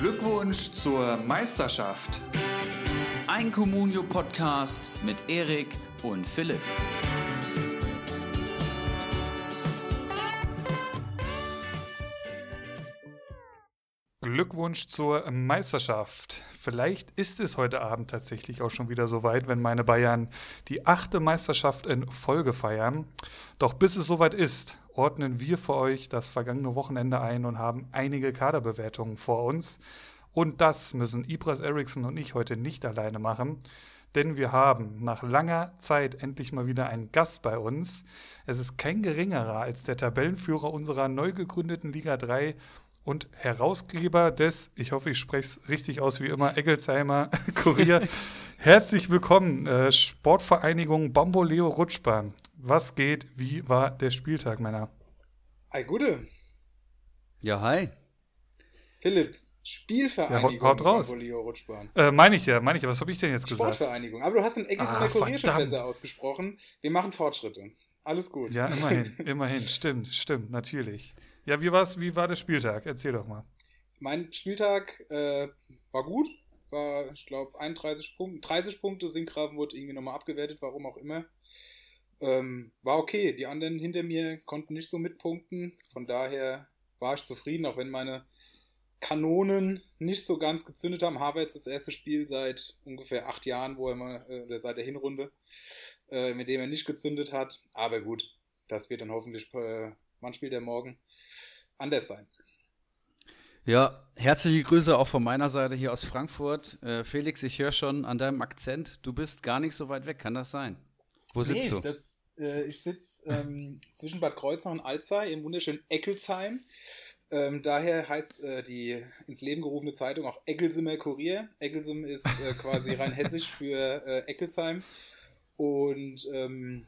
Glückwunsch zur Meisterschaft. Ein Communio-Podcast mit Erik und Philipp. Glückwunsch zur Meisterschaft. Vielleicht ist es heute Abend tatsächlich auch schon wieder soweit, wenn meine Bayern die achte Meisterschaft in Folge feiern. Doch bis es soweit ist, ordnen wir für euch das vergangene Wochenende ein und haben einige Kaderbewertungen vor uns. Und das müssen Ibras Eriksson und ich heute nicht alleine machen, denn wir haben nach langer Zeit endlich mal wieder einen Gast bei uns. Es ist kein geringerer als der Tabellenführer unserer neu gegründeten Liga 3 und Herausgeber des, ich hoffe, ich spreche es richtig aus wie immer, Eggelsheimer Kurier. Herzlich willkommen, äh, Sportvereinigung Bamboleo Rutschbahn. Was geht? Wie war der Spieltag, Männer? Hi, gute. Ja, hi. Philipp, Spielvereinigung ja, haut raus. Äh, meine ich ja, meine ich ja. Was habe ich denn jetzt gesagt? Sportvereinigung. Aber du hast den Eggelsheimer ah, Kurier schon besser ausgesprochen. Wir machen Fortschritte. Alles gut. Ja, immerhin, immerhin. Stimmt, stimmt, natürlich. Ja, wie, war's, wie war der Spieltag? Erzähl doch mal. Mein Spieltag äh, war gut. War, ich glaube, 31 Punkte. 30 Punkte. Sinkgrafen wurde irgendwie nochmal abgewertet, warum auch immer. Ähm, war okay. Die anderen hinter mir konnten nicht so mitpunkten. Von daher war ich zufrieden, auch wenn meine Kanonen nicht so ganz gezündet haben. Havertz das erste Spiel seit ungefähr acht Jahren, wo er mal, äh, oder seit der Hinrunde, äh, mit dem er nicht gezündet hat. Aber gut, das wird dann hoffentlich, äh, wann spielt er morgen? anders sein. Ja, herzliche Grüße auch von meiner Seite hier aus Frankfurt. Äh, Felix, ich höre schon an deinem Akzent, du bist gar nicht so weit weg, kann das sein? Wo sitzt nee, du? Das, äh, ich sitze ähm, zwischen Bad Kreuznach und Alzey im wunderschönen Eckelsheim. Ähm, daher heißt äh, die ins Leben gerufene Zeitung auch Eckelsimer Kurier. Eckelsim ist äh, quasi rein hessisch für äh, Eckelsheim. Und ähm,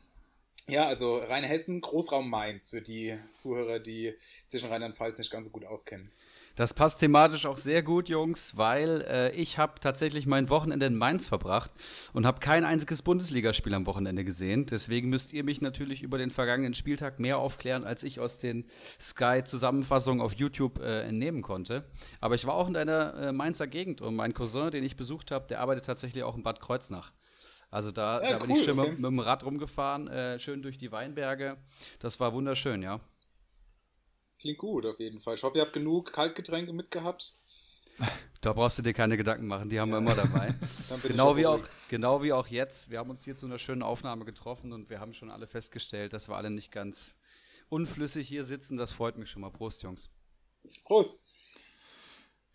ja, also Rheinhessen, Großraum Mainz für die Zuhörer, die sich in Rheinland-Pfalz nicht ganz so gut auskennen. Das passt thematisch auch sehr gut, Jungs, weil äh, ich habe tatsächlich mein Wochenende in Mainz verbracht und habe kein einziges Bundesligaspiel am Wochenende gesehen. Deswegen müsst ihr mich natürlich über den vergangenen Spieltag mehr aufklären, als ich aus den Sky-Zusammenfassungen auf YouTube äh, entnehmen konnte. Aber ich war auch in deiner äh, Mainzer Gegend und mein Cousin, den ich besucht habe, der arbeitet tatsächlich auch in Bad Kreuznach. Also da, ja, da bin ich schön okay. mit, mit, dem Rad rumgefahren, äh, schön durch die Weinberge. Das war wunderschön, ja. Klingt gut auf jeden Fall. Ich hoffe, ihr habt genug Kaltgetränke mitgehabt. Da brauchst du dir keine Gedanken machen, die haben wir immer dabei. genau, wie auch, genau wie auch jetzt. Wir haben uns hier zu einer schönen Aufnahme getroffen und wir haben schon alle festgestellt, dass wir alle nicht ganz unflüssig hier sitzen. Das freut mich schon mal. Prost, Jungs. Prost.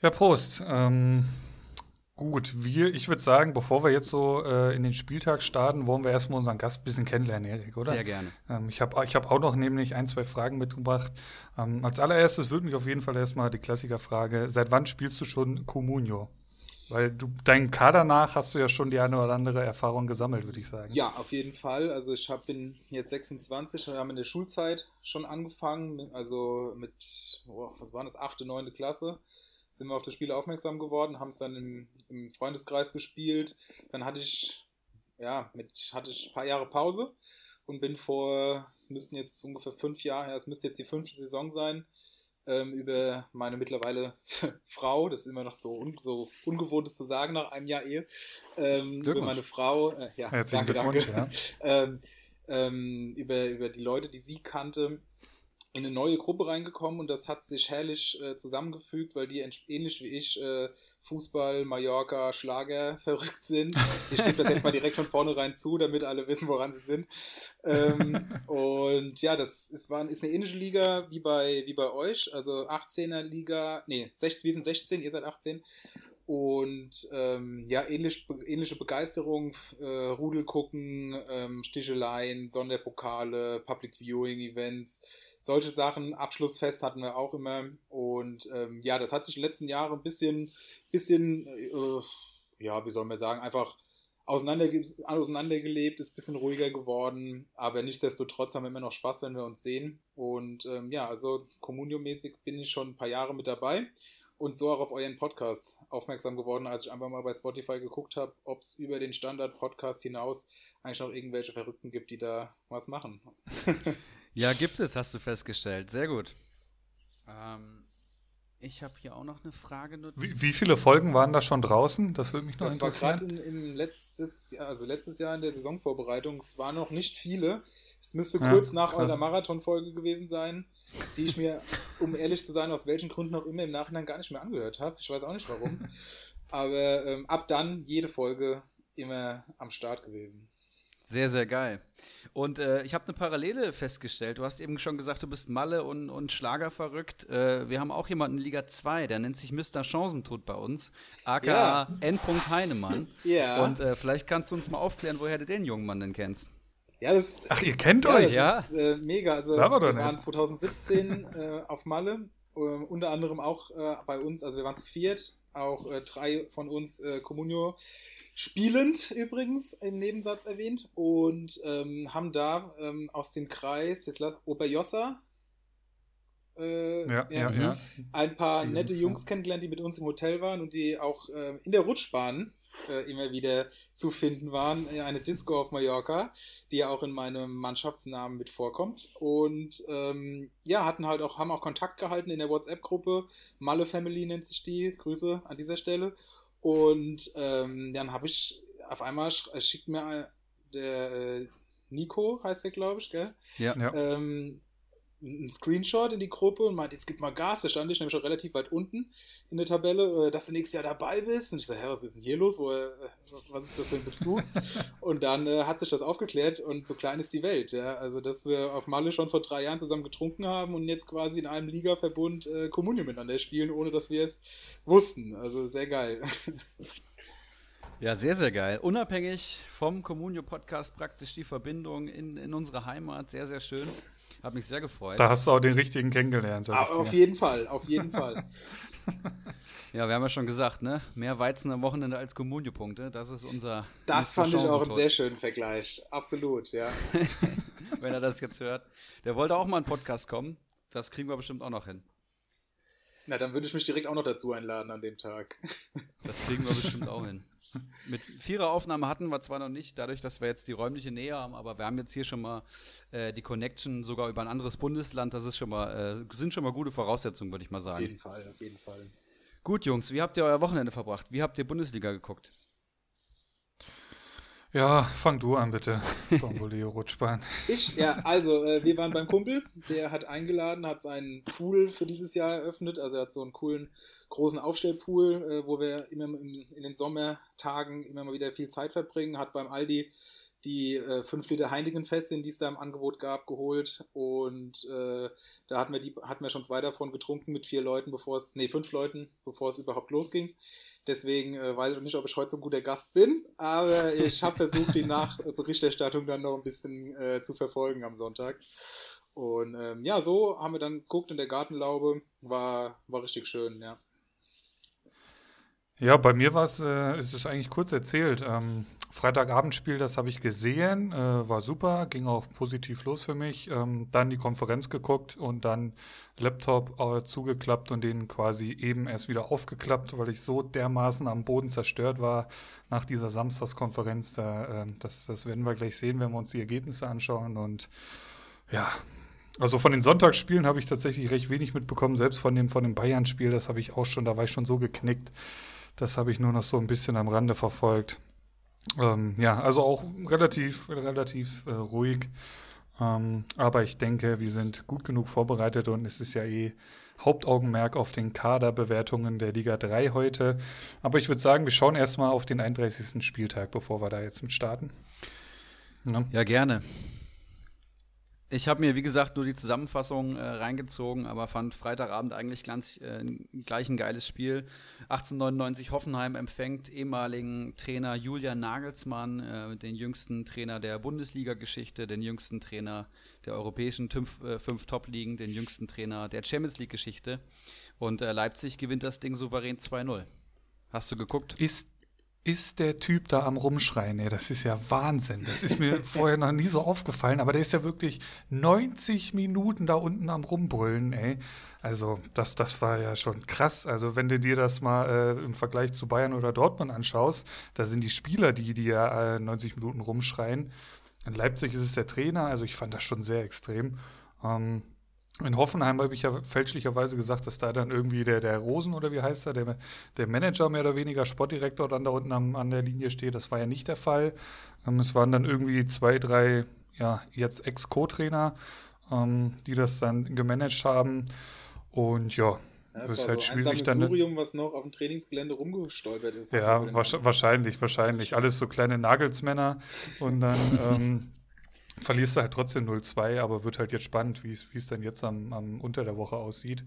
Ja, Prost. Ähm, Gut, wir, ich würde sagen, bevor wir jetzt so äh, in den Spieltag starten, wollen wir erstmal unseren Gast ein bisschen kennenlernen, Erik, oder? Sehr gerne. Ähm, ich habe ich hab auch noch nämlich ein, zwei Fragen mitgebracht. Ähm, als allererstes würde mich auf jeden Fall erstmal die Klassikerfrage: Seit wann spielst du schon Comunio? Weil du deinen Kader nach hast du ja schon die eine oder andere Erfahrung gesammelt, würde ich sagen. Ja, auf jeden Fall. Also ich hab, bin jetzt 26, wir haben in der Schulzeit schon angefangen, also mit, oh, was war das, achte, neunte Klasse sind wir auf das Spiel aufmerksam geworden, haben es dann im, im, Freundeskreis gespielt. Dann hatte ich, ja, mit, hatte ich ein paar Jahre Pause und bin vor, es müssten jetzt ungefähr fünf Jahre, es müsste jetzt die fünfte Saison sein, ähm, über meine mittlerweile Frau, das ist immer noch so, un, so ungewohntes zu sagen nach einem Jahr Ehe, ähm, über meine Frau, äh, ja, danke, danke, ja. ähm, ähm, über, über die Leute, die sie kannte, in eine neue Gruppe reingekommen und das hat sich herrlich äh, zusammengefügt, weil die ähnlich wie ich äh, Fußball, Mallorca, Schlager verrückt sind. Ich gebe das jetzt mal direkt von vornherein zu, damit alle wissen, woran sie sind. Ähm, und ja, das ist, war, ist eine ähnliche Liga wie bei, wie bei euch, also 18er Liga, nee, 6, wir sind 16, ihr seid 18 und ähm, ja, ähnlich, ähnliche Begeisterung, äh, Rudel gucken, ähm, Sticheleien, Sonderpokale, Public Viewing Events, solche Sachen. Abschlussfest hatten wir auch immer. Und ähm, ja, das hat sich in den letzten Jahren ein bisschen, bisschen äh, ja, wie soll man sagen, einfach auseinanderge auseinandergelebt, ist ein bisschen ruhiger geworden. Aber nichtsdestotrotz haben wir immer noch Spaß, wenn wir uns sehen. Und ähm, ja, also Communio-mäßig bin ich schon ein paar Jahre mit dabei und so auch auf euren Podcast aufmerksam geworden, als ich einfach mal bei Spotify geguckt habe, ob es über den Standard-Podcast hinaus eigentlich noch irgendwelche Verrückten gibt, die da was machen. ja, gibt es, hast du festgestellt. Sehr gut. Ähm, Ich habe hier auch noch eine Frage. Wie, wie, viele Folgen waren da schon draußen? Das würde mich noch das interessieren. Das war gerade im letztes Jahr, also letztes Jahr in der Saisonvorbereitung. Es waren noch nicht viele. Es müsste ja, kurz nach krass. eurer Marathonfolge gewesen sein, die ich mir, um ehrlich zu sein, aus welchen Gründen auch immer im Nachhinein gar nicht mehr angehört habe. Ich weiß auch nicht warum. Aber ähm, ab dann jede Folge immer am Start gewesen. Sehr, sehr geil. Und äh, ich habe eine Parallele festgestellt. Du hast eben schon gesagt, du bist Malle und, und Schlager verrückt. Äh, wir haben auch jemanden in Liga 2, der nennt sich Mr. Chancentod bei uns, aka ja. N. Heinemann. ja. Und äh, vielleicht kannst du uns mal aufklären, woher du den jungen Mann denn kennst. Ja, das, Ach, ihr kennt ja, euch, das ja? Ist, äh, mega. Also, war wir waren 2017 äh, auf Malle, äh, unter anderem auch bei uns. Also, wir waren zu viert, auch drei von uns äh, Communio spielend übrigens im Nebensatz erwähnt und ähm, haben da ähm, aus dem Kreis jetzt lass, Oberjossa äh, ja, ja, ja, ein paar die nette Jungs, Jungs kennengelernt, die mit uns im Hotel waren und die auch äh, in der Rutschbahn äh, immer wieder zu finden waren. Eine Disco auf Mallorca, die ja auch in meinem Mannschaftsnamen mit vorkommt. Und ähm, ja, hatten halt auch, haben auch Kontakt gehalten in der WhatsApp-Gruppe. Malle Family nennt sich die. Grüße an dieser Stelle. Und ähm, dann habe ich auf einmal äh, schickt mir der äh, Nico, heißt der, glaube ich, gell? Ja. ja. Ähm, einen Screenshot in die Gruppe und meinte, jetzt gib mal Gas, da stand ich nämlich schon relativ weit unten in der Tabelle, äh, dass du nächstes Jahr dabei bist. Und ich so, hä, was ist denn hier los? Wo, äh, was ist das für ein Bezug? und dann äh, hat sich das aufgeklärt und so klein ist die Welt, ja. Also, dass wir auf Malle schon vor drei Jahren zusammen getrunken haben und jetzt quasi in einem Ligaverbund äh, Kommunion miteinander spielen, ohne dass wir es wussten. Also, sehr geil. Ja, sehr, sehr geil. Unabhängig vom Communio Podcast praktisch die Verbindung in, in unsere Heimat. Sehr, sehr schön. Hat mich sehr gefreut. Da hast du auch den richtigen kennengelernt. Ah, auf jeden Fall, auf jeden Fall. ja, wir haben ja schon gesagt, ne? Mehr Weizen am Wochenende als Kommunio-Punkte. Das ist unser. Das fand ich auch einen sehr schönen Vergleich. Absolut, ja. Wenn er das jetzt hört. Der wollte auch mal einen Podcast kommen. Das kriegen wir bestimmt auch noch hin. Na, dann würde ich mich direkt auch noch dazu einladen an dem Tag. Das kriegen wir bestimmt auch hin. Mit Viereraufnahme hatten wir zwar noch nicht, dadurch, dass wir jetzt die räumliche Nähe haben, aber wir haben jetzt hier schon mal äh, die Connection sogar über ein anderes Bundesland. Das ist schon mal, äh, sind schon mal gute Voraussetzungen, würde ich mal sagen. Auf jeden Fall, auf jeden Fall. Gut, Jungs, wie habt ihr euer Wochenende verbracht? Wie habt ihr Bundesliga geguckt? Ja, fang du an bitte, Bomboleo Rutschbahn. Ich, ja, also äh, wir waren beim Kumpel, der hat eingeladen, hat seinen Pool für dieses Jahr eröffnet, also er hat so einen coolen großen Aufstellpool, äh, wo wir immer in, den Sommertagen immer mal wieder viel Zeit verbringen, hat beim Aldi die äh, 5 Liter Heineken-Festin, die es da im Angebot gab, geholt. Und äh, da hatten wir, die, hatten wir schon zwei davon getrunken mit vier Leuten, bevor es, nee, fünf Leuten, bevor es überhaupt losging. Deswegen äh, weiß ich nicht, ob ich heute so ein guter Gast bin, aber ich habe versucht, die Nachberichterstattung dann noch ein bisschen äh, zu verfolgen am Sonntag. Und ähm, ja, so haben wir dann geguckt in der Gartenlaube. War, war richtig schön, ja. Ja, bei mir war es, äh, ist es eigentlich kurz erzählt. Ähm, Freitagabendspiel, das habe ich gesehen, äh, war super, ging auch positiv los für mich. Ähm, dann die Konferenz geguckt und dann Laptop äh, zugeklappt und den quasi eben erst wieder aufgeklappt, weil ich so dermaßen am Boden zerstört war nach dieser Samstagskonferenz. Da, äh, das, das werden wir gleich sehen, wenn wir uns die Ergebnisse anschauen. Und ja, also von den Sonntagsspielen habe ich tatsächlich recht wenig mitbekommen, selbst von dem, von dem Bayern-Spiel, das habe ich auch schon, da war ich schon so geknickt. Das habe ich nur noch so ein bisschen am Rande verfolgt. Ähm, ja, also auch relativ, relativ äh, ruhig. Ähm, aber ich denke, wir sind gut genug vorbereitet und es ist ja eh Hauptaugenmerk auf den Kaderbewertungen der Liga 3 heute. Aber ich würde sagen, wir schauen erstmal auf den 31. Spieltag, bevor wir da jetzt mit starten. Ja, ja gerne. Ich habe mir, wie gesagt, nur die Zusammenfassung äh, reingezogen, aber fand Freitagabend eigentlich ganz, äh, gleich ein geiles Spiel. 1899 Hoffenheim empfängt ehemaligen Trainer Julian Nagelsmann, äh, den jüngsten Trainer der Bundesliga-Geschichte, den jüngsten Trainer der europäischen fünf, äh, fünf Top-Ligen, den jüngsten Trainer der Champions League-Geschichte. Und äh, Leipzig gewinnt das Ding souverän 2-0. Hast du geguckt? Ist ist der Typ da am Rumschreien? Ey, das ist ja Wahnsinn. Das ist mir vorher noch nie so aufgefallen, aber der ist ja wirklich 90 Minuten da unten am Rumbrüllen, ey. Also, das, das war ja schon krass. Also, wenn du dir das mal äh, im Vergleich zu Bayern oder Dortmund anschaust, da sind die Spieler, die, die ja äh, 90 Minuten rumschreien. In Leipzig ist es der Trainer, also ich fand das schon sehr extrem. Ähm, In Hoffenheim habe ich ja fälschlicherweise gesagt, dass da dann irgendwie der, der Rosen oder wie heißt er, der, der Manager mehr oder weniger, Sportdirektor dann da unten am, an der Linie steht. Das war ja nicht der Fall. Ähm, es waren dann irgendwie zwei, drei, ja, jetzt Ex-Co-Trainer, ähm, die das dann gemanagt haben. Und ja, ja, das, das ist halt so schwierig dann. Surium, was noch auf dem Trainingsgelände rumgestolpert ist. Ja, also wahrscheinlich, wahrscheinlich. Alles so kleine Nagelsmänner und dann ähm, verlierst du halt trotzdem 0-2, aber wird halt jetzt spannend, wie es dann jetzt am, am unter der Woche aussieht.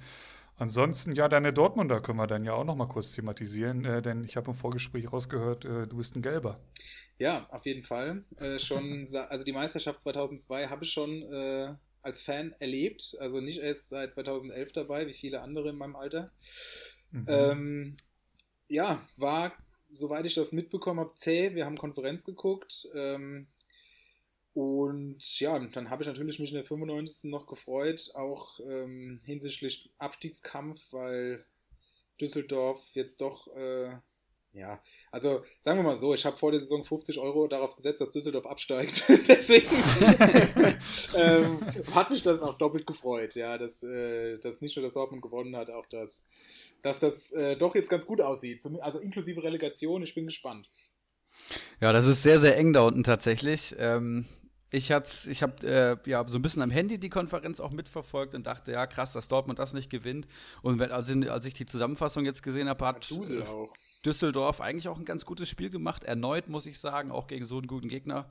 Ansonsten, ja, deine Dortmunder können wir dann ja auch noch mal kurz thematisieren, äh, denn ich habe im Vorgespräch rausgehört, äh, du bist ein Gelber. Ja, auf jeden Fall. Äh, schon, also die Meisterschaft 2002 habe ich schon äh, als Fan erlebt, also nicht erst seit 2011 dabei, wie viele andere in meinem Alter. Mhm. Ähm, ja, war, soweit ich das mitbekommen habe, zäh. Wir haben Konferenz geguckt. Ähm, und ja, dann habe ich natürlich mich in der 95. noch gefreut, auch ähm, hinsichtlich Abstiegskampf, weil Düsseldorf jetzt doch, äh, ja, also sagen wir mal so, ich habe vor der Saison 50 Euro darauf gesetzt, dass Düsseldorf absteigt. Deswegen ähm, hat mich das auch doppelt gefreut, ja, dass, äh, dass nicht nur das Dortmund gewonnen hat, auch dass, dass das äh, doch jetzt ganz gut aussieht. Also inklusive Relegation, ich bin gespannt. Ja, das ist sehr, sehr eng da unten tatsächlich. Ähm, ich habe ich hab, äh, ja, so ein bisschen am Handy die Konferenz auch mitverfolgt und dachte, ja krass, dass Dortmund das nicht gewinnt. Und wenn, also, als ich die Zusammenfassung jetzt gesehen habe, hat äh, Düsseldorf eigentlich auch ein ganz gutes Spiel gemacht. Erneut, muss ich sagen, auch gegen so einen guten Gegner.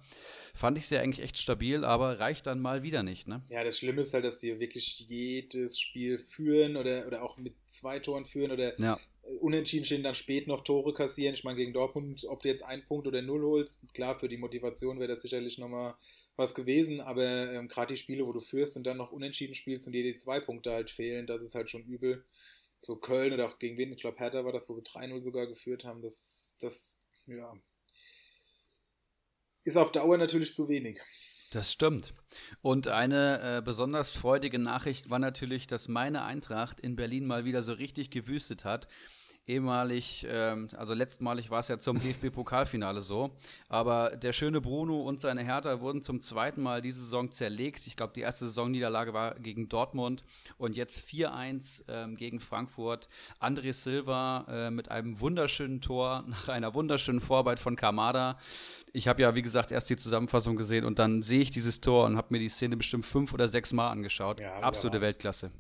Fand ich sie eigentlich echt stabil, aber reicht dann mal wieder nicht. Ne? Ja, das Schlimme ist halt, dass sie wirklich jedes Spiel führen oder, oder auch mit zwei Toren führen oder ja. unentschieden stehen, dann spät noch Tore kassieren. Ich meine, gegen Dortmund, ob du jetzt einen Punkt oder null holst, klar, für die Motivation wäre das sicherlich nochmal was gewesen, aber ähm, gerade die Spiele, wo du führst und dann noch unentschieden spielst und dir die zwei Punkte halt fehlen, das ist halt schon übel. So Köln oder auch gegen wen, ich glaube Hertha war das, wo sie 3-0 sogar geführt haben, das, das, ja, ist auf Dauer natürlich zu wenig. Das stimmt. Und eine äh, besonders freudige Nachricht war natürlich, dass meine Eintracht in Berlin mal wieder so richtig gewüstet hat ehemalig, ähm, also letztmalig war es ja zum DFB-Pokalfinale so, aber der schöne Bruno und seine Hertha wurden zum zweiten Mal diese Saison zerlegt. Ich glaube, die erste Saisonniederlage war gegen Dortmund und jetzt 4-1 ähm, gegen Frankfurt. André Silva äh, mit einem wunderschönen Tor nach einer wunderschönen Vorarbeit von Kamada. Ich habe ja, wie gesagt, erst die Zusammenfassung gesehen und dann sehe ich dieses Tor und habe mir die Szene bestimmt fünf oder sechs Mal angeschaut. Ja, Absolute Weltklasse.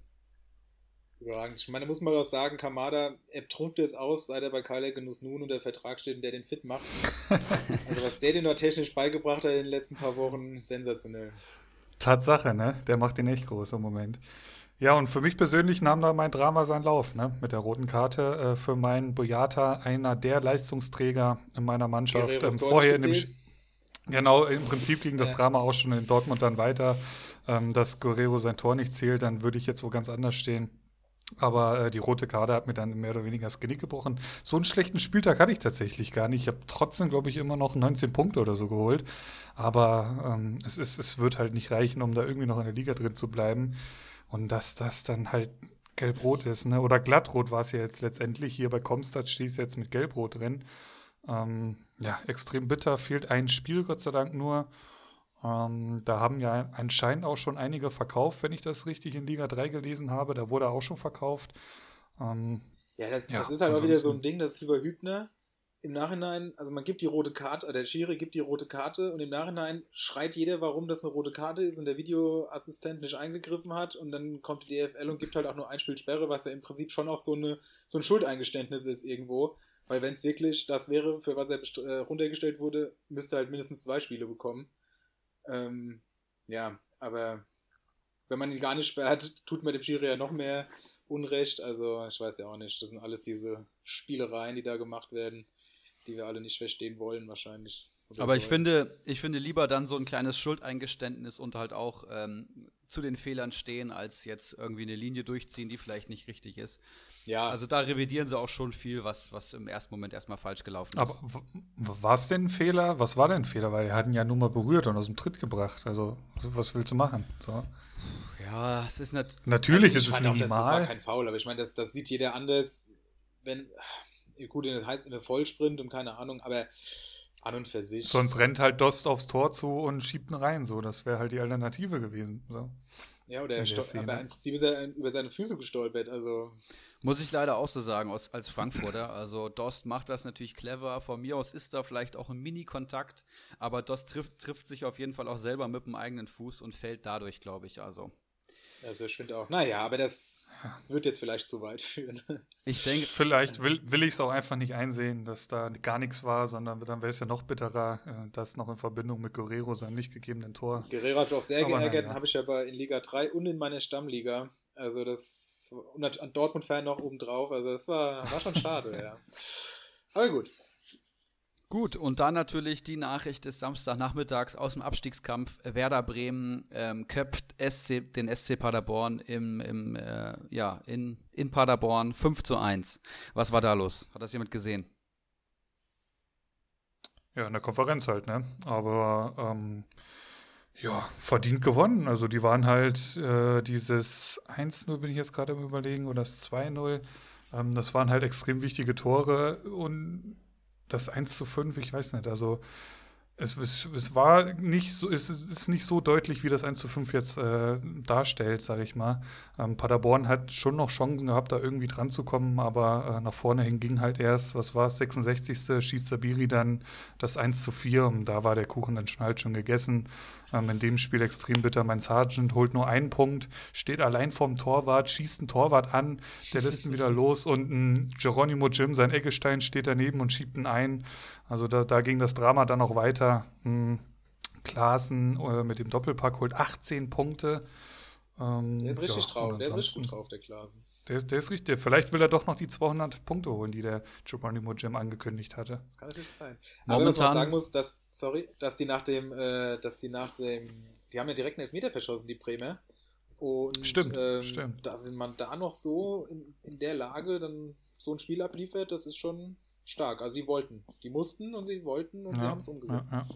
Überragend. Ich meine, muss man auch sagen, Kamada, er trumpft jetzt aus, seit er bei Kyle Genuss nun unter Vertrag steht und der den fit macht. also was der den noch technisch beigebracht hat in den letzten paar Wochen, sensationell. Tatsache, ne? Der macht den echt groß im Moment. Ja, und für mich persönlich nahm da mein Drama seinen Lauf, ne? Mit der roten Karte. Äh, für meinen Boyata, einer der Leistungsträger in meiner Mannschaft. Ähm, vorher in dem Genau, im Prinzip ging das ja. Drama auch schon in Dortmund dann weiter. Ähm, dass Guerrero sein Tor nicht zählt, dann würde ich jetzt wo ganz anders stehen. Aber äh, die rote Karte hat mir dann mehr oder weniger das Genick gebrochen. So einen schlechten Spieltag hatte ich tatsächlich gar nicht. Ich habe trotzdem, glaube ich, immer noch 19 Punkte oder so geholt. Aber ähm, es, ist, es wird halt nicht reichen, um da irgendwie noch in der Liga drin zu bleiben. Und dass das dann halt gelb-rot ist, ne? oder glattrot war es ja jetzt letztendlich. Hier bei Comstad steht es jetzt mit gelb-rot drin. Ähm, ja, extrem bitter. Fehlt ein Spiel, Gott sei Dank nur. Ähm, da haben ja anscheinend auch schon einige verkauft, wenn ich das richtig in Liga 3 gelesen habe. Da wurde auch schon verkauft. Ähm, ja, das, ja, das ist halt auch wieder so ein Ding, das ist wie bei Hübner. Im Nachhinein, also man gibt die rote Karte, der Schiri gibt die rote Karte und im Nachhinein schreit jeder, warum das eine rote Karte ist und der Videoassistent nicht eingegriffen hat und dann kommt die DFL und gibt halt auch nur ein Spiel Sperre, was ja im Prinzip schon auch so, eine, so ein Schuldeingeständnis ist irgendwo. Weil wenn es wirklich das wäre, für was er äh, runtergestellt wurde, müsste er halt mindestens zwei Spiele bekommen. Ähm, ja, aber wenn man ihn gar nicht sperrt, tut man dem Schiri ja noch mehr Unrecht. Also ich weiß ja auch nicht. Das sind alles diese Spielereien, die da gemacht werden, die wir alle nicht verstehen wollen wahrscheinlich. Aber ich finde, ich finde lieber dann so ein kleines Schuldeingeständnis und halt auch ähm, zu den Fehlern stehen, als jetzt irgendwie eine Linie durchziehen, die vielleicht nicht richtig ist. Ja. Also da revidieren sie auch schon viel, was, was im ersten Moment erstmal falsch gelaufen ist. Aber war es denn ein Fehler? Was war denn ein Fehler? Weil er hat ihn ja nur mal berührt und aus dem Tritt gebracht. Also, was willst du machen? So. Ja, es ist nat natürlich also ist es minimal. Auch, das, war kein Foul, aber ich meine, das, das sieht jeder anders, wenn gut, das heißt in der Vollsprint und keine Ahnung, aber an und für sich. Sonst rennt halt Dost aufs Tor zu und schiebt ihn rein, so. Das wäre halt die Alternative gewesen. So. Ja, oder er aber im Prinzip ist er über seine Füße gestolpert. Also. Muss ich leider auch so sagen, aus, als Frankfurter. Also Dost macht das natürlich clever. Von mir aus ist da vielleicht auch ein Mini-Kontakt, aber Dost trifft, trifft sich auf jeden Fall auch selber mit dem eigenen Fuß und fällt dadurch, glaube ich. Also. Also ich finde auch, naja, aber das wird jetzt vielleicht zu weit führen. Ich denke. Vielleicht will, will ich es auch einfach nicht einsehen, dass da gar nichts war, sondern dann wäre es ja noch bitterer, äh, das noch in Verbindung mit Guerrero seinem nicht gegebenen Tor. Guerrero hat mich auch sehr aber geärgert, ja. habe ich aber in Liga 3 und in meiner Stammliga. Also das und an Dortmund-Fan noch obendrauf. Also das war, war schon schade, ja. Aber gut. Gut, und dann natürlich die Nachricht des Samstagnachmittags aus dem Abstiegskampf. Werder Bremen ähm, köpft SC, den SC Paderborn im, im, äh, ja, in, in Paderborn 5 zu 1. Was war da los? Hat das jemand gesehen? Ja, in der Konferenz halt, ne? Aber ähm, ja, verdient gewonnen. Also die waren halt äh, dieses 1-0 bin ich jetzt gerade im Überlegen oder das 2-0. Ähm, das waren halt extrem wichtige Tore und das 1 zu 5, ich weiß nicht, also es, es, es, war nicht so, es ist nicht so deutlich, wie das 1 zu 5 jetzt äh, darstellt, sage ich mal. Ähm, Paderborn hat schon noch Chancen gehabt, da irgendwie dran zu kommen, aber äh, nach vorne hin ging halt erst, was war es, 66. schießt Sabiri dann das 1 zu 4 und da war der Kuchen dann schon halt schon gegessen. Ähm, in dem Spiel extrem bitter. Mein Sergeant holt nur einen Punkt, steht allein vorm Torwart, schießt einen Torwart an, der lässt ihn wieder los und ein Geronimo Jim, sein Eggestein, steht daneben und schiebt ihn ein. Also da, da ging das Drama dann auch weiter. Hm. Klaassen äh, mit dem Doppelpack holt 18 Punkte. Ähm, der ist richtig ja, drauf, der ist richtig gut drauf, der Klaassen. Der, der ist richtig. Vielleicht will er doch noch die 200 Punkte holen, die der Geronimo Jim angekündigt hatte. Das kann natürlich sein. Aber Momentan, was man sagen muss, dass, sorry, dass die nach dem, äh, dass die nach dem, die haben ja direkt einen Elfmeter verschossen, die Bremer. Und stimmt, ähm, stimmt. Dass man da noch so in, in der Lage dann so ein Spiel abliefert, das ist schon stark. Also die wollten, die mussten und sie wollten und ja, sie haben es umgesetzt. Ja, ja.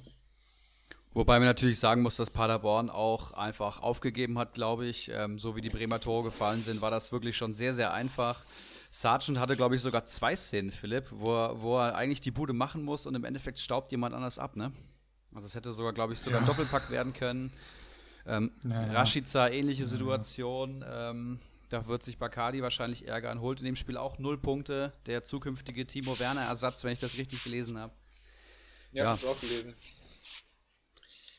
Wobei man natürlich sagen muss, dass Paderborn auch einfach aufgegeben hat, glaube ich. Ähm, so wie die Bremer Tore gefallen sind, war das wirklich schon sehr, sehr einfach. Sargent hatte, glaube ich, sogar zwei Szenen, Philipp, wo er, wo er eigentlich die Bude machen muss und im Endeffekt staubt jemand anders ab, ne? Also es hätte sogar, glaube ich, sogar ja. ein Doppelpack werden können. Ähm, ja, ja. Rashica, ähnliche Situation. Ähm, da wird sich Bacardi wahrscheinlich ärgern. Holt in dem Spiel auch null Punkte. Der zukünftige Timo Werner-Ersatz, wenn ich das richtig gelesen habe. Ja, ja. habe ich auch gelesen.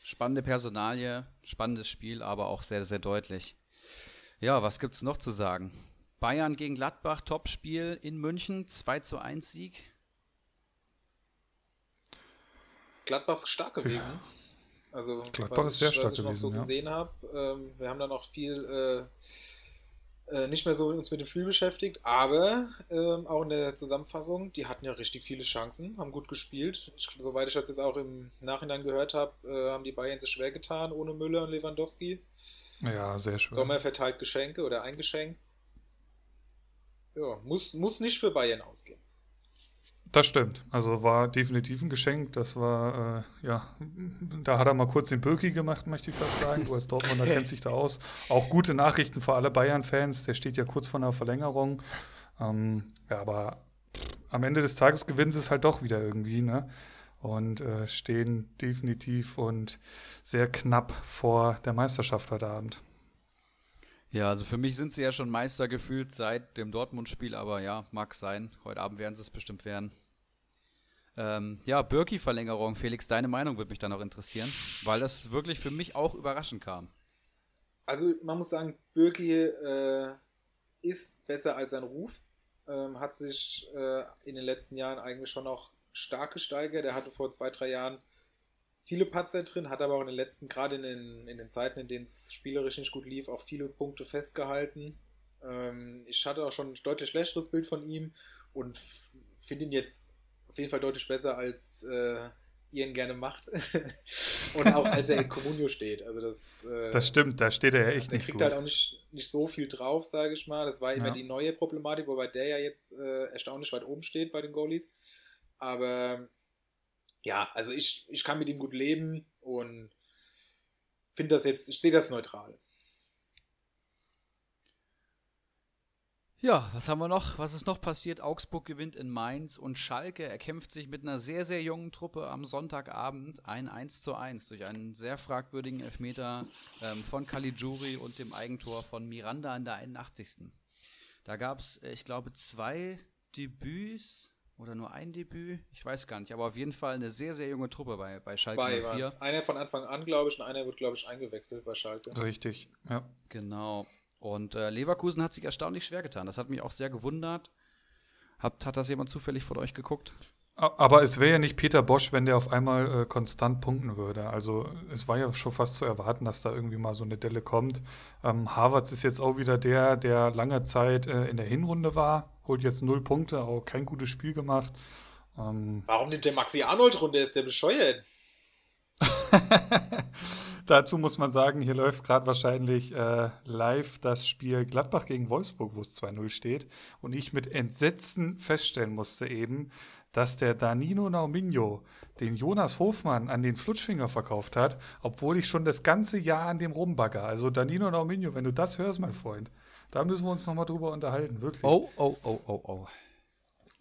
Spannende Personalie, spannendes Spiel, aber auch sehr, sehr deutlich. Ja, was gibt es noch zu sagen? Bayern gegen Gladbach, Topspiel in München, 2 zu 1 Sieg. Gladbach ist stark gewesen. Also, Gladbach ist sehr stark was ich gewesen. noch so ja. gesehen habe, ähm, wir haben da noch viel äh, äh, nicht mehr so uns mit dem Spiel beschäftigt, aber ähm, auch in der Zusammenfassung, die hatten ja richtig viele Chancen, haben gut gespielt. Ich, soweit ich das jetzt auch im Nachhinein gehört habe, äh, haben die Bayern sich schwer getan ohne Müller und Lewandowski. Ja, sehr schwer. Sommer verteilt Geschenke oder ein Geschenk. Ja, muss, muss nicht für Bayern ausgehen. Das stimmt. Also war definitiv ein Geschenk. Das war, äh, ja, da hat er mal kurz den Birki gemacht, möchte ich fast sagen. Du als Dortmunder kennt sich da aus. Auch gute Nachrichten für alle Bayern-Fans. Der steht ja kurz vor einer Verlängerung. Ähm, ja, aber am Ende des Tages gewinnen sie es halt doch wieder irgendwie, ne? Und äh, stehen definitiv und sehr knapp vor der Meisterschaft heute Abend. Ja, also für mich sind sie ja schon Meister gefühlt seit dem Dortmund-Spiel, aber ja, mag sein. Heute Abend werden sie es bestimmt werden. Ähm, ja, Birki-Verlängerung. Felix, deine Meinung würde mich dann auch interessieren, weil das wirklich für mich auch überraschend kam. Also man muss sagen, Birki äh, ist besser als sein Ruf. Ähm, hat sich äh, in den letzten Jahren eigentlich schon noch stark gesteigert. Er hatte vor zwei, drei Jahren viele Patzer drin, hat aber auch in den letzten, gerade in den, in den Zeiten, in denen es spielerisch nicht gut lief, auch viele Punkte festgehalten. Ähm, ich hatte auch schon ein deutlich schlechteres Bild von ihm und finde ihn jetzt auf jeden Fall deutlich besser, als äh, ihr ihn gerne macht. und auch als er in Comunio steht. Also das, äh, das stimmt, da steht er ja echt nicht gut. Er kriegt halt auch nicht, nicht so viel drauf, sage ich mal. Das war immer ja. die neue Problematik, wobei der ja jetzt äh, erstaunlich weit oben steht bei den Goalies. Aber ja, also ich, ich kann mit ihm gut leben und finde das jetzt, ich sehe das neutral. Ja, was haben wir noch? Was ist noch passiert? Augsburg gewinnt in Mainz und Schalke erkämpft sich mit einer sehr, sehr jungen Truppe am Sonntagabend ein 1 zu 1 durch einen sehr fragwürdigen Elfmeter ähm, von Caligiuri und dem Eigentor von Miranda in der 81. Da gab es, äh, ich glaube, zwei Debüts oder nur ein Debüt. Ich weiß gar nicht, aber auf jeden Fall eine sehr, sehr junge Truppe bei, bei Schalke Zwei 04. waren's. Einer von Anfang an, glaube ich, und einer wird, glaube ich, eingewechselt bei Schalke. Richtig, ja. Genau. Und äh, Leverkusen hat sich erstaunlich schwer getan. Das hat mich auch sehr gewundert. Hat, hat das jemand zufällig von euch geguckt? Aber es wäre ja nicht Peter Bosch, wenn der auf einmal äh, konstant punkten würde. Also es war ja schon fast zu erwarten, dass da irgendwie mal so eine Delle kommt. Ähm, Havertz ist jetzt auch wieder der, der lange Zeit äh, in der Hinrunde war, holt jetzt null Punkte, auch kein gutes Spiel gemacht. Ähm, Warum nimmt der Maxi Arnold runter? Ist der bescheuert? dazu muss man sagen, hier läuft gerade wahrscheinlich äh, live das Spiel Gladbach gegen Wolfsburg, wo es 2-0 steht. Und ich mit Entsetzen feststellen musste eben, dass der Danilo Nauminho den Jonas Hofmann an den Flutschfinger verkauft hat, obwohl ich schon das ganze Jahr an dem rumbagger. Also Danilo Nauminho, wenn du das hörst, mein Freund, da müssen wir uns nochmal drüber unterhalten, wirklich. Oh, oh, oh, oh, oh.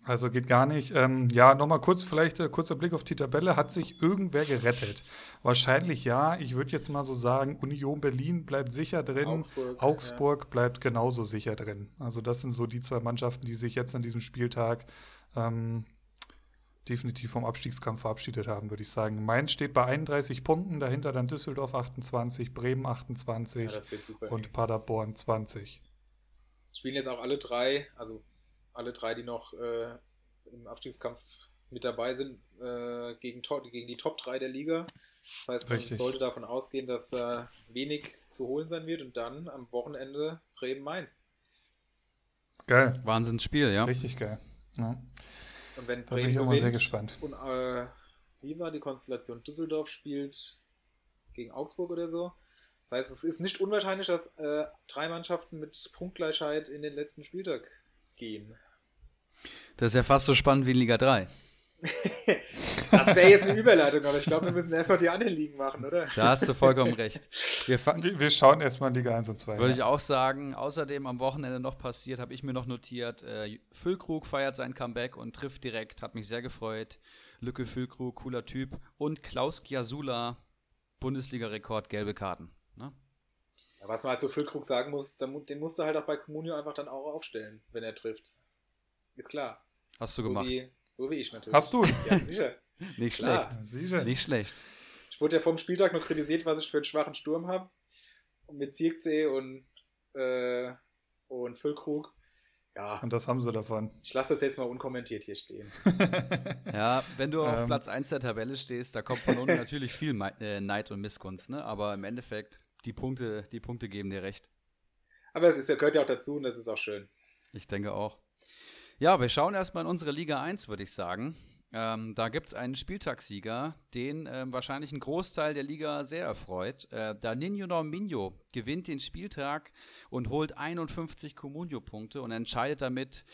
Also geht gar nicht. Ähm, ja, nochmal kurz, vielleicht äh, kurzer Blick auf die Tabelle. Hat sich irgendwer gerettet? Wahrscheinlich ja. Ich würde jetzt mal so sagen, Union Berlin bleibt sicher drin. Augsburg, Augsburg bleibt genauso sicher drin. Also das sind so die zwei Mannschaften, die sich jetzt an diesem Spieltag ähm, definitiv vom Abstiegskampf verabschiedet haben, würde ich sagen. Mainz steht bei 31 Punkten, dahinter dann Düsseldorf 28, Bremen 28 Ja, und Paderborn 20. spielen jetzt auch alle drei, also alle drei, die noch äh, im Abstiegskampf mit dabei sind, äh, gegen, gegen die Top 3 der Liga. Das heißt, man Richtig. sollte davon ausgehen, dass da wenig zu holen sein wird und dann am Wochenende Bremen-Mainz. Geil, Wahnsinnsspiel, ja. richtig geil. Ja. Und wenn Da bin Bremen ich auch mal sehr gespannt. und äh, wie war die Konstellation? Düsseldorf spielt gegen Augsburg oder so. Das heißt, es ist nicht unwahrscheinlich, dass äh, drei Mannschaften mit Punktgleichheit in den letzten Spieltag gehen. Das ist ja fast so spannend wie in Liga 3. Das wäre jetzt eine Überleitung, aber ich glaube, wir müssen erst mal die anderen Ligen machen, oder? Da hast du vollkommen recht. Wir Wir, schauen erstmal Liga 1 und 2. Würde ja. ich auch sagen. Außerdem am Wochenende noch passiert, habe ich mir noch notiert. Äh, Füllkrug feiert sein Comeback und trifft direkt, hat mich sehr gefreut. Lücke Füllkrug, cooler Typ. Und Klaus Giasula, Bundesliga-Rekord, gelbe Karten. Ne? Ja, was man halt so Füllkrug sagen muss, den musst du halt auch bei Comunio einfach dann auch aufstellen, wenn er trifft. Ist klar. Hast du So gemacht. wie, so wie ich natürlich. Hast du? Ja, sicher. Nicht Klar. schlecht. Sicher. Nicht schlecht. Ich wurde ja vom Spieltag noch kritisiert, was ich für einen schwachen Sturm habe. Und mit Zirkzee und, äh, und Füllkrug. Ja, Und das haben sie davon. ich lasse das jetzt mal unkommentiert hier stehen. Ja, wenn du auf Ähm. Platz 1 der Tabelle stehst, da kommt von unten natürlich viel äh, Neid und Missgunst, ne? Aber im Endeffekt, die Punkte, die Punkte geben dir recht. Aber es ist, gehört ja auch dazu und das ist auch schön. Ich denke auch. Ja, wir schauen erstmal in unsere Liga 1, würde ich sagen. Ähm, da gibt es einen Spieltagssieger, den ähm, wahrscheinlich ein Großteil der Liga sehr erfreut. Äh, Danilo Norminho gewinnt den Spieltag und holt 51 Comunio-Punkte und entscheidet damit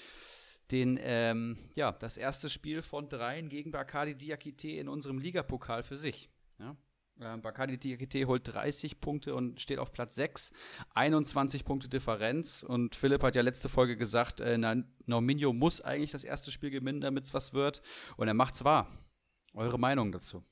den, ähm, ja, das erste Spiel von dreien gegen Bacardi Diakite in unserem Ligapokal für sich. Ja? Ähm, Bacardi Diakite holt 30 Punkte und steht auf Platz 6. 21 Punkte Differenz. Und Philipp hat ja letzte Folge gesagt, äh, Norminho muss eigentlich das erste Spiel gewinnen, damit es was wird. Und er macht's wahr. Eure Meinung dazu?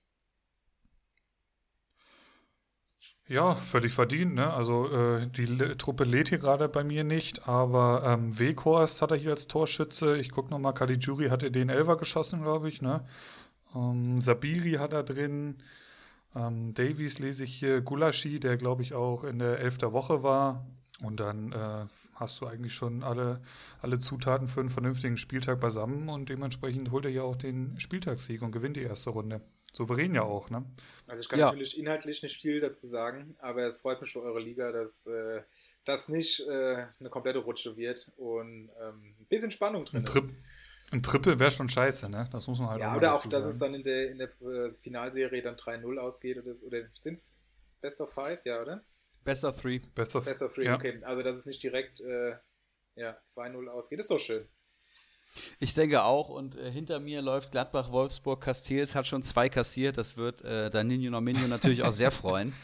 Ja, völlig verdient. Ne? Also äh, die Le Truppe lädt hier gerade bei mir nicht, aber ähm, Weghorst hat er hier als Torschütze. Ich gucke nochmal, Caligiuri hatte den Elfer geschossen, glaube ich. Ne? Ähm, Sabiri hat er drin. Ähm, Davies lese ich hier. Gulaschi, der glaube ich auch in der Elf der Woche war. Und dann äh, hast du eigentlich schon alle, alle Zutaten für einen vernünftigen Spieltag beisammen und dementsprechend holt er ja auch den Spieltagssieg und gewinnt die erste Runde. Souverän ja auch, ne? Also ich kann Ja. natürlich inhaltlich nicht viel dazu sagen, aber es freut mich für eure Liga, dass äh, das nicht äh, eine komplette Rutsche wird und ähm, ein bisschen Spannung drin Ein, ist. Ein Triple wäre schon scheiße, ne? Das muss man halt Ja, mal oder auch, dass sagen. es dann in der, in der äh, Finalserie dann 3-0 ausgeht oder, oder sind es Best of Five, ja, oder? Best of three. Best of, Best of Three, ja. okay. Also dass es nicht direkt äh, ja, 2-0 ausgeht, ist doch schön. Ich denke auch. Und äh, hinter mir läuft Gladbach, Wolfsburg, Castells hat schon zwei kassiert. Das wird äh, Danilo Norminho natürlich auch sehr freuen.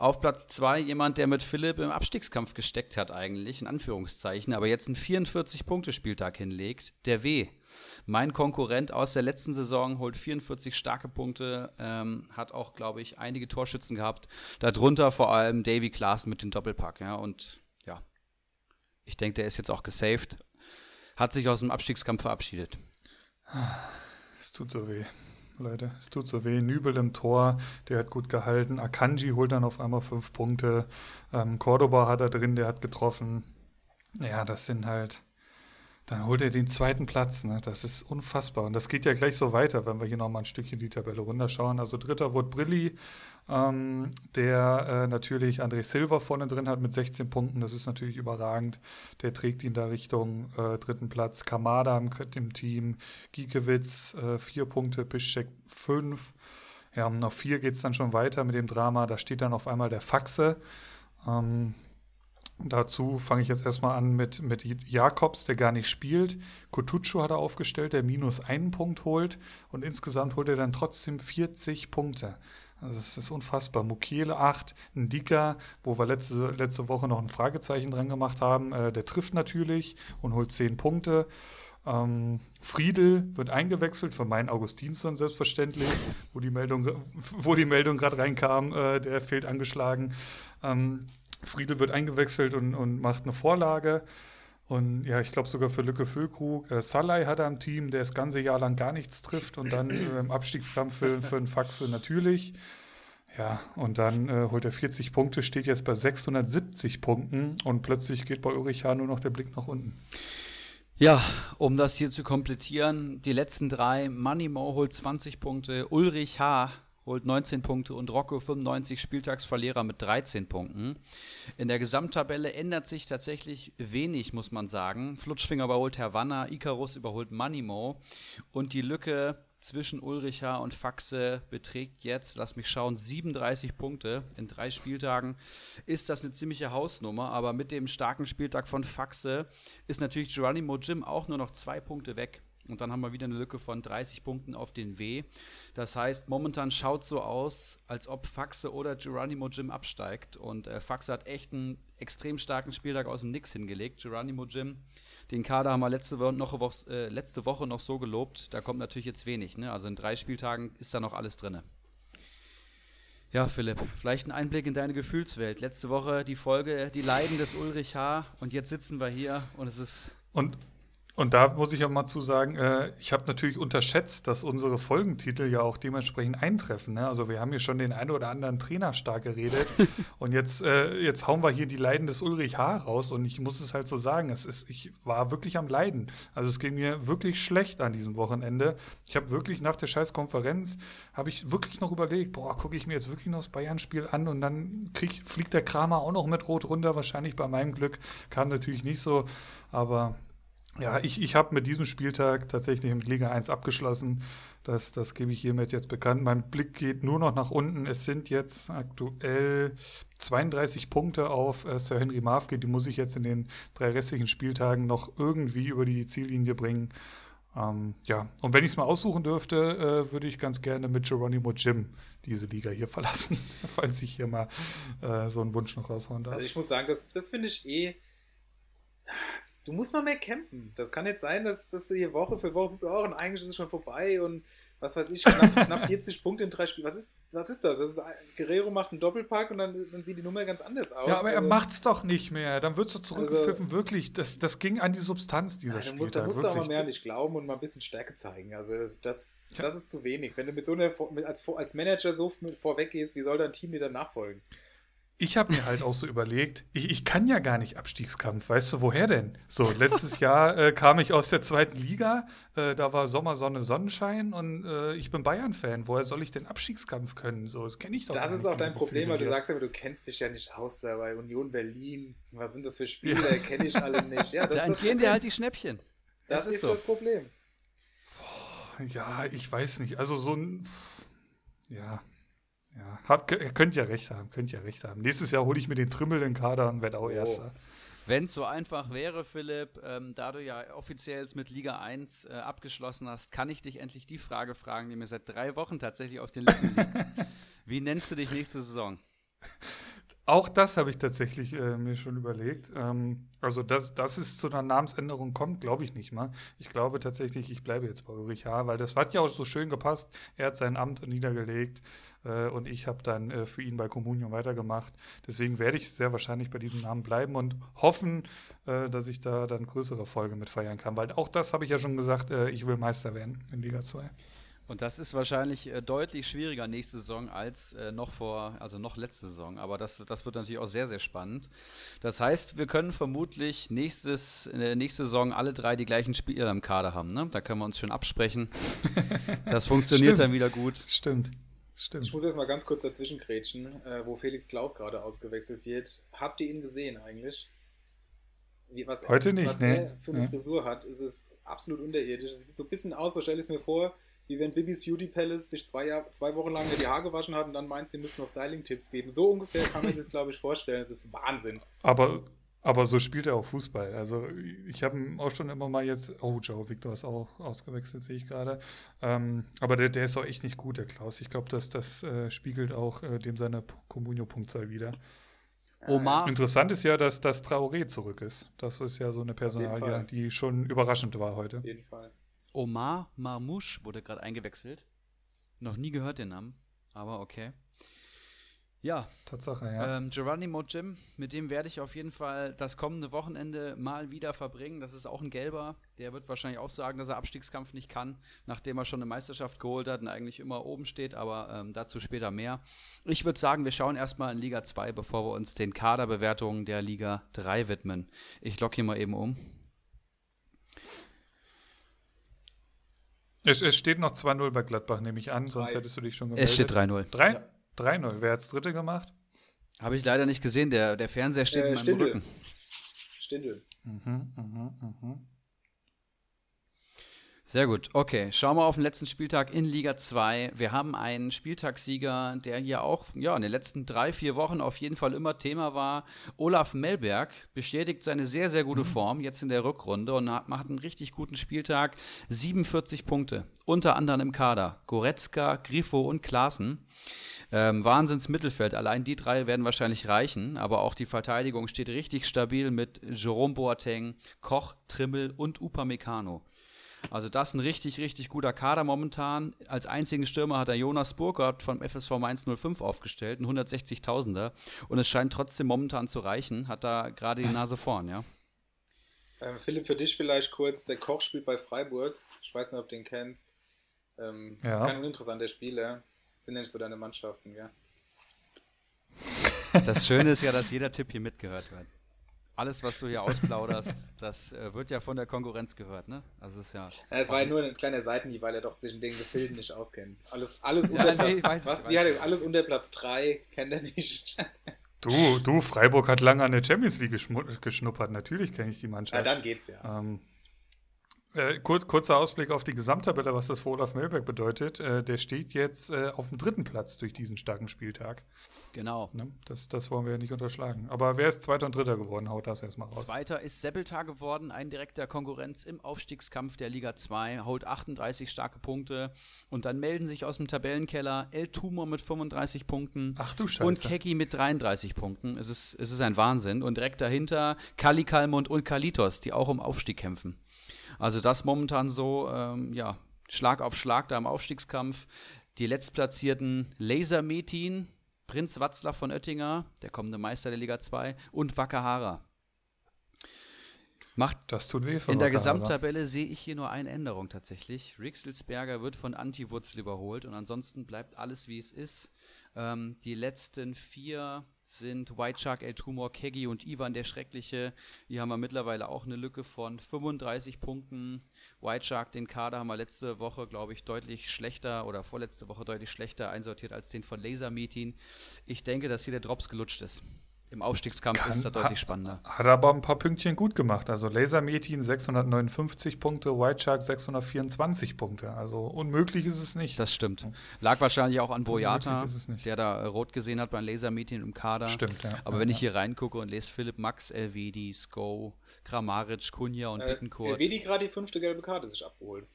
Auf Platz 2 jemand, der mit Philipp im Abstiegskampf gesteckt hat eigentlich, in Anführungszeichen, aber jetzt einen 44-Punkte-Spieltag hinlegt, der W. Mein Konkurrent aus der letzten Saison holt 44 starke Punkte, ähm, hat auch, glaube ich, einige Torschützen gehabt. Darunter vor allem Davy Klaassen mit dem Doppelpack, ja, und ja, ich denke, der ist jetzt auch gesaved, hat sich aus dem Abstiegskampf verabschiedet. Es tut so weh. Leute, es tut so weh. Nübel im Tor, der hat gut gehalten. Akanji holt dann auf einmal fünf Punkte. Ähm, Cordoba hat er drin, der hat getroffen. Ja, das sind halt dann holt er den zweiten Platz. Ne? Das ist unfassbar. Und das geht ja gleich so weiter, wenn wir hier nochmal ein Stückchen die Tabelle runterschauen. Also dritter wurde Brilli, ähm, der äh, natürlich André Silva vorne drin hat mit 16 Punkten. Das ist natürlich überragend. Der trägt ihn da Richtung äh, dritten Platz. Kamada im, im Team, Giekewitz äh, vier Punkte, Piszczek fünf. Ja, um noch vier geht es dann schon weiter mit dem Drama. Da steht dann auf einmal der Faxe. Ähm, Dazu fange ich jetzt erstmal an mit, mit Jakobs, der gar nicht spielt. Kotucu hat er aufgestellt, der minus einen Punkt holt. Und insgesamt holt er dann trotzdem 40 Punkte. Also das ist unfassbar. Mukiele 8, ein Dicker, wo wir letzte, letzte Woche noch ein Fragezeichen dran gemacht haben, äh, der trifft natürlich und holt 10 Punkte. Ähm, Friedel wird eingewechselt für meinen Augustinsson selbstverständlich, wo die Meldung, wo die Meldung gerade reinkam, äh, der fehlt angeschlagen. Ähm, Friedel wird eingewechselt und, und macht eine Vorlage. Und ja, ich glaube sogar für Lücke Füllkrug. Äh, Salai hat er am Team, der das ganze Jahr lang gar nichts trifft und dann äh, im Abstiegskampf für, für einen Faxe natürlich. Ja, und dann äh, holt er 40 Punkte, steht jetzt bei 670 Punkten und plötzlich geht bei Ulrich H. nur noch der Blick nach unten. Ja, um das hier zu komplettieren, die letzten drei, Money Mo holt 20 Punkte, Ulrich H holt 19 Punkte und Rocco 95 Spieltagsverlierer mit 13 Punkten. In der Gesamttabelle ändert sich tatsächlich wenig, muss man sagen. Flutschfinger überholt Wanner, Icarus überholt Manimo und die Lücke zwischen Ulricha und Faxe beträgt jetzt, lass mich schauen, 37 Punkte in drei Spieltagen. Ist das eine ziemliche Hausnummer, aber mit dem starken Spieltag von Faxe ist natürlich Geronimo Jim auch nur noch zwei Punkte weg. Und dann haben wir wieder eine Lücke von 30 Punkten auf den W. Das heißt, momentan schaut so aus, als ob Faxe oder Geronimo Jim absteigt. Und äh, Faxe hat echt einen extrem starken Spieltag aus dem Nix hingelegt. Geronimo Jim, den Kader haben wir letzte Woche, noch, äh, letzte Woche noch so gelobt. Da kommt natürlich jetzt wenig. Ne? Also in drei Spieltagen ist da noch alles drin. Ja, Philipp, vielleicht ein Einblick in deine Gefühlswelt. Letzte Woche die Folge Die Leiden des Ulrich H. Und jetzt sitzen wir hier und es ist. Und und da muss ich auch mal zu sagen, äh, ich habe natürlich unterschätzt, dass unsere Folgentitel ja auch dementsprechend eintreffen. Ne? Also wir haben hier schon den einen oder anderen Trainer stark geredet und jetzt, äh, jetzt hauen wir hier die Leiden des Ulrich H. raus und ich muss es halt so sagen, es ist, ich war wirklich am Leiden. Also es ging mir wirklich schlecht an diesem Wochenende. Ich habe wirklich nach der Scheißkonferenz, habe ich wirklich noch überlegt, boah, gucke ich mir jetzt wirklich noch das Bayern-Spiel an und dann krieg, fliegt der Kramer auch noch mit Rot runter, wahrscheinlich bei meinem Glück. Kam natürlich nicht so, aber ja, ich, ich habe mit diesem Spieltag tatsächlich mit Liga 1 abgeschlossen. Das, das gebe ich hiermit jetzt bekannt. Mein Blick geht nur noch nach unten. Es sind jetzt aktuell 32 Punkte auf äh, Sir Henry Marfke. Die muss ich jetzt in den drei restlichen Spieltagen noch irgendwie über die Ziellinie bringen. Ähm, ja, und wenn ich es mal aussuchen dürfte, äh, würde ich ganz gerne mit Geronimo Jim diese Liga hier verlassen, falls ich hier mal äh, so einen Wunsch noch raushauen darf. Also ich muss sagen, das, das finde ich eh du musst mal mehr kämpfen. Das kann jetzt sein, dass, dass du hier Woche für Woche sitzt, oh, und eigentlich ist es schon vorbei und was weiß ich, knapp, knapp 40 Punkte in drei Spielen. Was ist, was ist das? das ist, Guerrero macht einen Doppelpack und dann, dann sieht die Nummer ganz anders aus. Ja, aber er also, macht's doch nicht mehr. Dann wird so zurückgepfiffen. Also, wirklich, das, das ging an die Substanz dieser Spiel. Da musst du auch mal mehr nicht glauben und mal ein bisschen Stärke zeigen. Also das, das, ja. das ist zu wenig. Wenn du mit so einer, als, als Manager so vorweg gehst, wie soll dein Team dir dann nachfolgen? Ich habe mir halt auch so überlegt, ich, ich, kann ja gar nicht Abstiegskampf. Weißt du, woher denn? So, letztes Jahr äh, kam ich aus der zweiten Liga, äh, da war Sommer, Sonne, Sonnenschein und äh, ich bin Bayern-Fan. Woher soll ich denn Abstiegskampf können? So, das kenne ich doch Das ist auch dein Problem, weil du sagst aber, du kennst dich ja nicht aus da bei Union Berlin. Was sind das für Spiele? Ja. Kenne ich alle nicht. Ja, das da entgehen dir halt die Schnäppchen. Das, das ist, so. das Problem. Boah, ja, ich weiß nicht. Also so ein. Ja, ja, hab, könnt ja recht haben, könnt ja recht haben. Nächstes Jahr hole ich mir den Trümmel in den Kader und werde auch oh. Erster. Wenn es so einfach wäre, Philipp, ähm, da du ja offiziell mit Liga 1 äh, abgeschlossen hast, kann ich dich endlich die Frage fragen, die mir seit drei Wochen tatsächlich auf den Lippen liegt. Wie nennst du dich nächste Saison? Auch das habe ich tatsächlich äh, mir schon überlegt. Ähm, also, dass, dass es zu einer Namensänderung kommt, glaube ich nicht mal. Ich glaube tatsächlich, ich bleibe jetzt bei Ulrich H., weil das hat ja auch so schön gepasst. Er hat sein Amt niedergelegt äh, und ich habe dann äh, für ihn bei Communion weitergemacht. Deswegen werde ich sehr wahrscheinlich bei diesem Namen bleiben und hoffen, äh, dass ich da dann größere Folge mit feiern kann. Weil auch das habe ich ja schon gesagt, äh, ich will Meister werden in Liga 2. Und das ist wahrscheinlich äh, deutlich schwieriger nächste Saison als äh, noch vor, also noch letzte Saison. Aber das, das wird natürlich auch sehr, sehr spannend. Das heißt, wir können vermutlich nächstes, äh, nächste Saison alle drei die gleichen Spieler im Kader haben. Ne? Da können wir uns schön absprechen. Das funktioniert dann wieder gut. Stimmt. Stimmt. Ich muss jetzt mal ganz kurz dazwischen grätschen, äh, wo Felix Klaus gerade ausgewechselt wird. Habt ihr ihn gesehen eigentlich? Wie, was Heute nicht, was ne? er für eine Ja. Frisur hat, ist es absolut unterirdisch. Es sieht so ein bisschen aus, so stelle ich es mir vor, wie wenn Bibis Beauty Palace sich zwei, Jahr, zwei Wochen lang die Haare gewaschen hat und dann meint, sie müsste noch Styling-Tipps geben. So ungefähr kann man sich das, glaube ich, vorstellen. Es ist Wahnsinn. Aber, aber so spielt er auch Fußball. Also ich habe ihn auch schon immer mal jetzt. Oh, Joe Victor ist auch ausgewechselt, sehe ich gerade. Ähm, aber der, der ist auch echt nicht gut, der Klaus. Ich glaube, das, das äh, spiegelt auch äh, dem seine Communio-Punktzahl wieder. Omar, Interessant ist ja, dass das Traoré zurück ist. Das ist ja so eine. Personalie, die schon überraschend war heute. Auf jeden Fall. Omar Marmouche wurde gerade eingewechselt. Noch nie gehört den Namen, aber okay. Ja, Tatsache, ja. Ähm, Geronimo Jim, mit dem werde ich auf jeden Fall das kommende Wochenende mal wieder verbringen. Das ist auch ein Gelber. Der wird wahrscheinlich auch sagen, dass er Abstiegskampf nicht kann, nachdem er schon eine Meisterschaft geholt hat und eigentlich immer oben steht, aber ähm, dazu später mehr. Ich würde sagen, wir schauen erstmal in Liga 2, bevor wir uns den Kaderbewertungen der Liga 3 widmen. Ich logge hier mal eben um. Es, es steht noch 2-0 bei Gladbach, nehme ich an, sonst hättest du dich schon gemeldet. Es steht 3-0. 3? Ja. 3-0. Wer hat's dritte gemacht? Habe ich leider nicht gesehen, der, der Fernseher steht Äh, in meinem Stindl. Rücken. Stindel. Mhm, mhm, mhm. Sehr gut. Okay, schauen wir auf den letzten Spieltag in Liga 2. Wir haben einen Spieltagssieger, der hier auch ja, in den letzten drei, vier Wochen auf jeden Fall immer Thema war. Olaf Melberg bestätigt seine sehr, sehr gute Form jetzt in der Rückrunde und hat, macht einen richtig guten Spieltag. 47 Punkte, unter anderem im Kader. Goretzka, Grifo und Klaassen. Ähm, Wahnsinns Mittelfeld. Allein die drei werden wahrscheinlich reichen, aber auch die Verteidigung steht richtig stabil mit Jerome Boateng, Koch, Trimmel und Upamecano. Also das ist ein richtig, richtig guter Kader momentan. Als einzigen Stürmer hat er Jonas Burkhardt vom FSV Mainz 05 aufgestellt, ein 160.000er. Und es scheint trotzdem momentan zu reichen. Hat da gerade die Nase vorn, ja. Ähm, Philipp, für dich vielleicht kurz, der Koch spielt bei Freiburg. Ich weiß nicht, ob du den kennst. Ähm, Ja. Kein uninteressanter Spieler. Das sind ja nicht so deine Mannschaften, gell? Das Schöne ist ja, dass jeder Tipp hier mitgehört wird. Alles, was du hier ausplauderst, das äh, wird ja von der Konkurrenz gehört, ne? Also es ist ja. Ja, es war ja nur ein kleiner Seitenhieb, weil er doch zwischen den Gefilden nicht auskennt. Alles, alles Ja, unter nee, Platz, weiß ich, was, weiß wie hat er, alles unter Platz 3 kennt er nicht. Du, du, Freiburg hat lange an der Champions League geschnuppert. Natürlich kenne ich die ja, Mannschaft. dann geht's ja. Ähm, äh, kurz, kurzer Ausblick auf die Gesamttabelle, was das für Olaf Melberg bedeutet. Äh, der steht jetzt äh, auf dem dritten Platz durch diesen starken Spieltag. Genau. Ne? Das, das wollen wir ja nicht unterschlagen. Aber wer ist Zweiter und Dritter geworden? Haut das erstmal raus. Zweiter ist Seppeltar geworden, ein direkter Konkurrenz im Aufstiegskampf der Liga 2, holt 38 starke Punkte und dann melden sich aus dem Tabellenkeller El Tumor mit 35 Punkten Ach du Scheiße. und Keki mit 33 Punkten. Es ist, es ist ein Wahnsinn. Und direkt dahinter Kali Kalmund und Kalitos, die auch um Aufstieg kämpfen. Also das momentan so, ähm, ja, Schlag auf Schlag da im Aufstiegskampf. Die letztplatzierten Laser Metin, Prinz Watzlaw von Oettinger, der kommende Meister der Liga 2 und Wakahara. Macht das tut weh für in der. Gesamttabelle sehe ich hier nur eine Änderung tatsächlich. Rixelsberger wird von Anti-Wurzel überholt und ansonsten bleibt alles wie es ist. Ähm, die letzten vier sind White Shark, El Tumor, Keggy und Ivan der Schreckliche. Hier haben wir mittlerweile auch eine Lücke von 35 Punkten. White Shark, den Kader haben wir letzte Woche, glaube ich, deutlich schlechter oder vorletzte Woche deutlich schlechter einsortiert als den von Laser Meeting. Ich denke, dass hier der Drops gelutscht ist. Im Aufstiegskampf Kann- ist er deutlich spannender. Hat aber ein paar Pünktchen gut gemacht. Also Laser Metin 659 Punkte, White Shark 624 Punkte. Also unmöglich ist es nicht. Das stimmt. Lag wahrscheinlich auch an Boyata, der da äh, rot gesehen hat beim Lasermeeting im Kader. Stimmt, ja. Aber Ja, wenn ja. ich hier reingucke und lese Philipp Max, Elvedi, Sko, Kramaric, Kunja und Äh, Bittencourt. Vedi gerade die fünfte gelbe Karte sich abgeholt.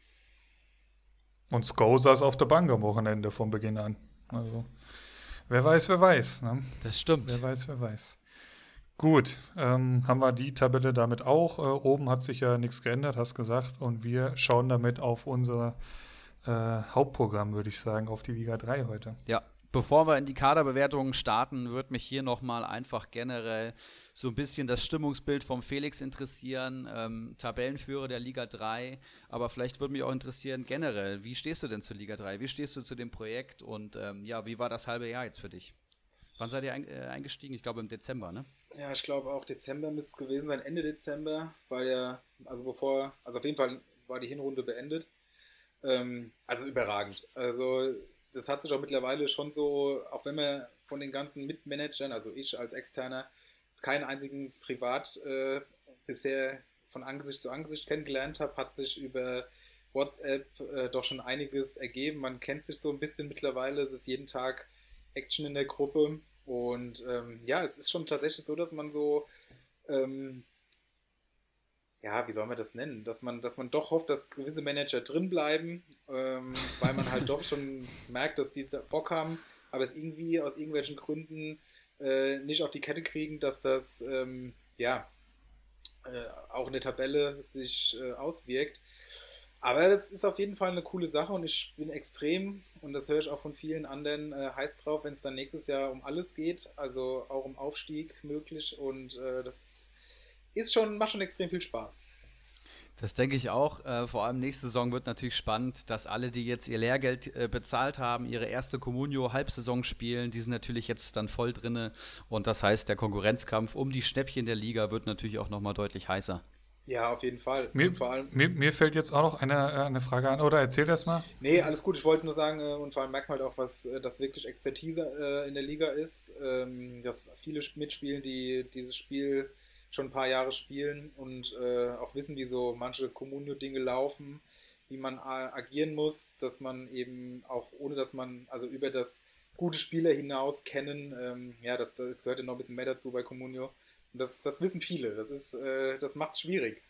Und Sko saß auf der Bank am Wochenende von Beginn an. Also, wer weiß, wer weiß. Ne? Das stimmt. Wer weiß, wer weiß. Gut, ähm, haben wir die Tabelle damit auch. Äh, oben hat sich ja nichts geändert, hast gesagt. Und wir schauen damit auf unser äh, Hauptprogramm, würde ich sagen, auf die Liga 3 heute. Ja, Bevor wir in die Kaderbewertungen starten, würde mich hier nochmal einfach generell so ein bisschen das Stimmungsbild vom Felix interessieren, ähm, Tabellenführer der Liga 3, aber vielleicht würde mich auch interessieren generell, wie stehst du denn zur Liga 3? Wie stehst du zu dem Projekt und ähm, ja, wie war das halbe Jahr jetzt für dich? Wann seid ihr äh, eingestiegen? Ich glaube im Dezember, ne? Ja, ich glaube auch Dezember müsste es gewesen sein, Ende Dezember, weil ja, also bevor, also auf jeden Fall war die Hinrunde beendet. Ähm, also überragend. Also das hat sich auch mittlerweile schon so, auch wenn man von den ganzen Mitmanagern, also ich als Externer, keinen einzigen privat äh, bisher von Angesicht zu Angesicht kennengelernt habe, hat sich über WhatsApp äh, doch schon einiges ergeben. Man kennt sich so ein bisschen mittlerweile, es ist jeden Tag Action in der Gruppe und ähm, ja, es ist schon tatsächlich so, dass man so ähm, ja, wie soll man das nennen, dass man, dass man doch hofft, dass gewisse Manager drin bleiben, ähm, weil man halt doch schon merkt, dass die Bock haben, aber es irgendwie aus irgendwelchen Gründen äh, nicht auf die Kette kriegen, dass das ähm, ja äh, auch in der Tabelle sich äh, auswirkt. Aber das ist auf jeden Fall eine coole Sache und ich bin extrem, und das höre ich auch von vielen anderen, äh, heiß drauf, wenn es dann nächstes Jahr um alles geht, also auch um Aufstieg möglich und äh, das ist schon, macht schon extrem viel Spaß. Das denke ich auch. Äh, vor allem nächste Saison wird natürlich spannend, dass alle, die jetzt ihr Lehrgeld äh, bezahlt haben, ihre erste Communio-Halbsaison spielen, die sind natürlich jetzt dann voll drinne. Und das heißt, der Konkurrenzkampf um die Schnäppchen der Liga wird natürlich auch nochmal deutlich heißer. Ja, auf jeden Fall. Mir, vor allem, mir, mir, fällt jetzt auch noch eine, äh, eine Frage an, oder erzähl das mal. Nee, alles gut. Ich wollte nur sagen, äh, und vor allem merkt man halt auch, was äh, das wirklich Expertise in der Liga ist, ähm, dass viele mitspielen, die dieses Spiel schon ein paar Jahre spielen und äh, auch wissen, wie so manche Communio-Dinge laufen, wie man agieren muss, dass man eben auch, ohne dass man, also über das gute Spieler hinaus kennen, ähm, ja, das, das gehört ja noch ein bisschen mehr dazu bei Communio. Und das, das wissen viele. Das äh, das macht es schwierig.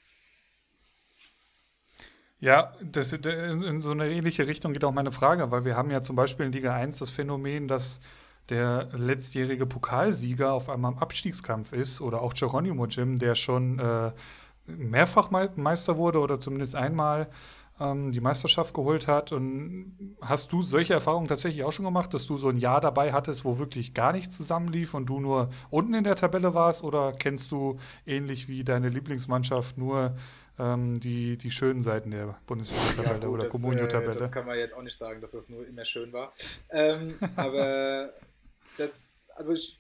Ja, das, in so eine ähnliche Richtung geht auch meine Frage, weil wir haben ja zum Beispiel in Liga 1 das Phänomen, dass der letztjährige Pokalsieger auf einmal im Abstiegskampf ist oder auch Geronimo Jim, der schon äh, mehrfach Meister wurde oder zumindest einmal ähm, die Meisterschaft geholt hat. Und hast du solche Erfahrungen tatsächlich auch schon gemacht, dass du so ein Jahr dabei hattest, wo wirklich gar nichts zusammenlief und du nur unten in der Tabelle warst? Oder kennst du ähnlich wie deine Lieblingsmannschaft nur ähm, die, die schönen Seiten der Bundesliga-Tabelle ja, oder Comunio-Tabelle? Äh, das kann man jetzt auch nicht sagen, dass das nur immer schön war. Ähm, aber das, also ich,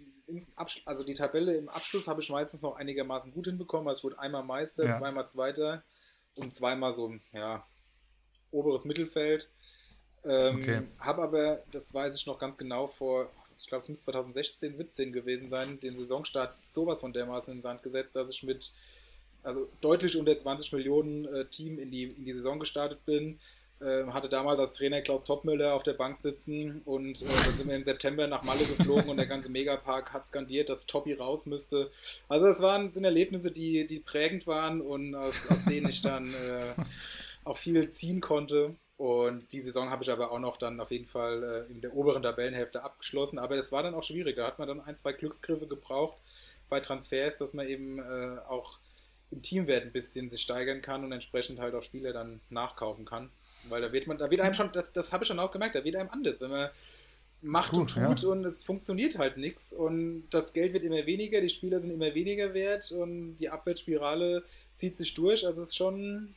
also die Tabelle im Abschluss habe ich meistens noch einigermaßen gut hinbekommen. Also ich wurde einmal Meister, ja. zweimal Zweiter und zweimal so, ja, oberes Mittelfeld. Ähm, okay. Habe aber, das weiß ich noch ganz genau, vor, ich glaube, es müsste 2016, 17 gewesen sein, den Saisonstart sowas von dermaßen in den Sand gesetzt, dass ich mit also deutlich unter 20 Millionen äh, Team in die, in die Saison gestartet bin. Äh, hatte damals als Trainer Klaus Toppmüller auf der Bank sitzen und äh, dann sind wir im September nach Malle geflogen und der ganze Megapark hat skandiert, dass Toppi raus müsste. Also es waren sind Erlebnisse, die, die prägend waren und aus, aus denen ich dann äh, auch viel ziehen konnte. Und die Saison habe ich aber auch noch dann auf jeden Fall äh, in der oberen Tabellenhälfte abgeschlossen. Aber es war dann auch schwierig. Da hat man dann ein, zwei Glücksgriffe gebraucht bei Transfers, dass man eben äh, auch im Teamwert ein bisschen sich steigern kann und entsprechend halt auch Spieler dann nachkaufen kann. Weil da wird man, da wird einem schon, das, das habe ich schon auch gemerkt, da wird einem anders, wenn man macht Gut, und tut ja. und es funktioniert halt nichts und das Geld wird immer weniger, die Spieler sind immer weniger wert und die Abwärtsspirale zieht sich durch. Also es ist schon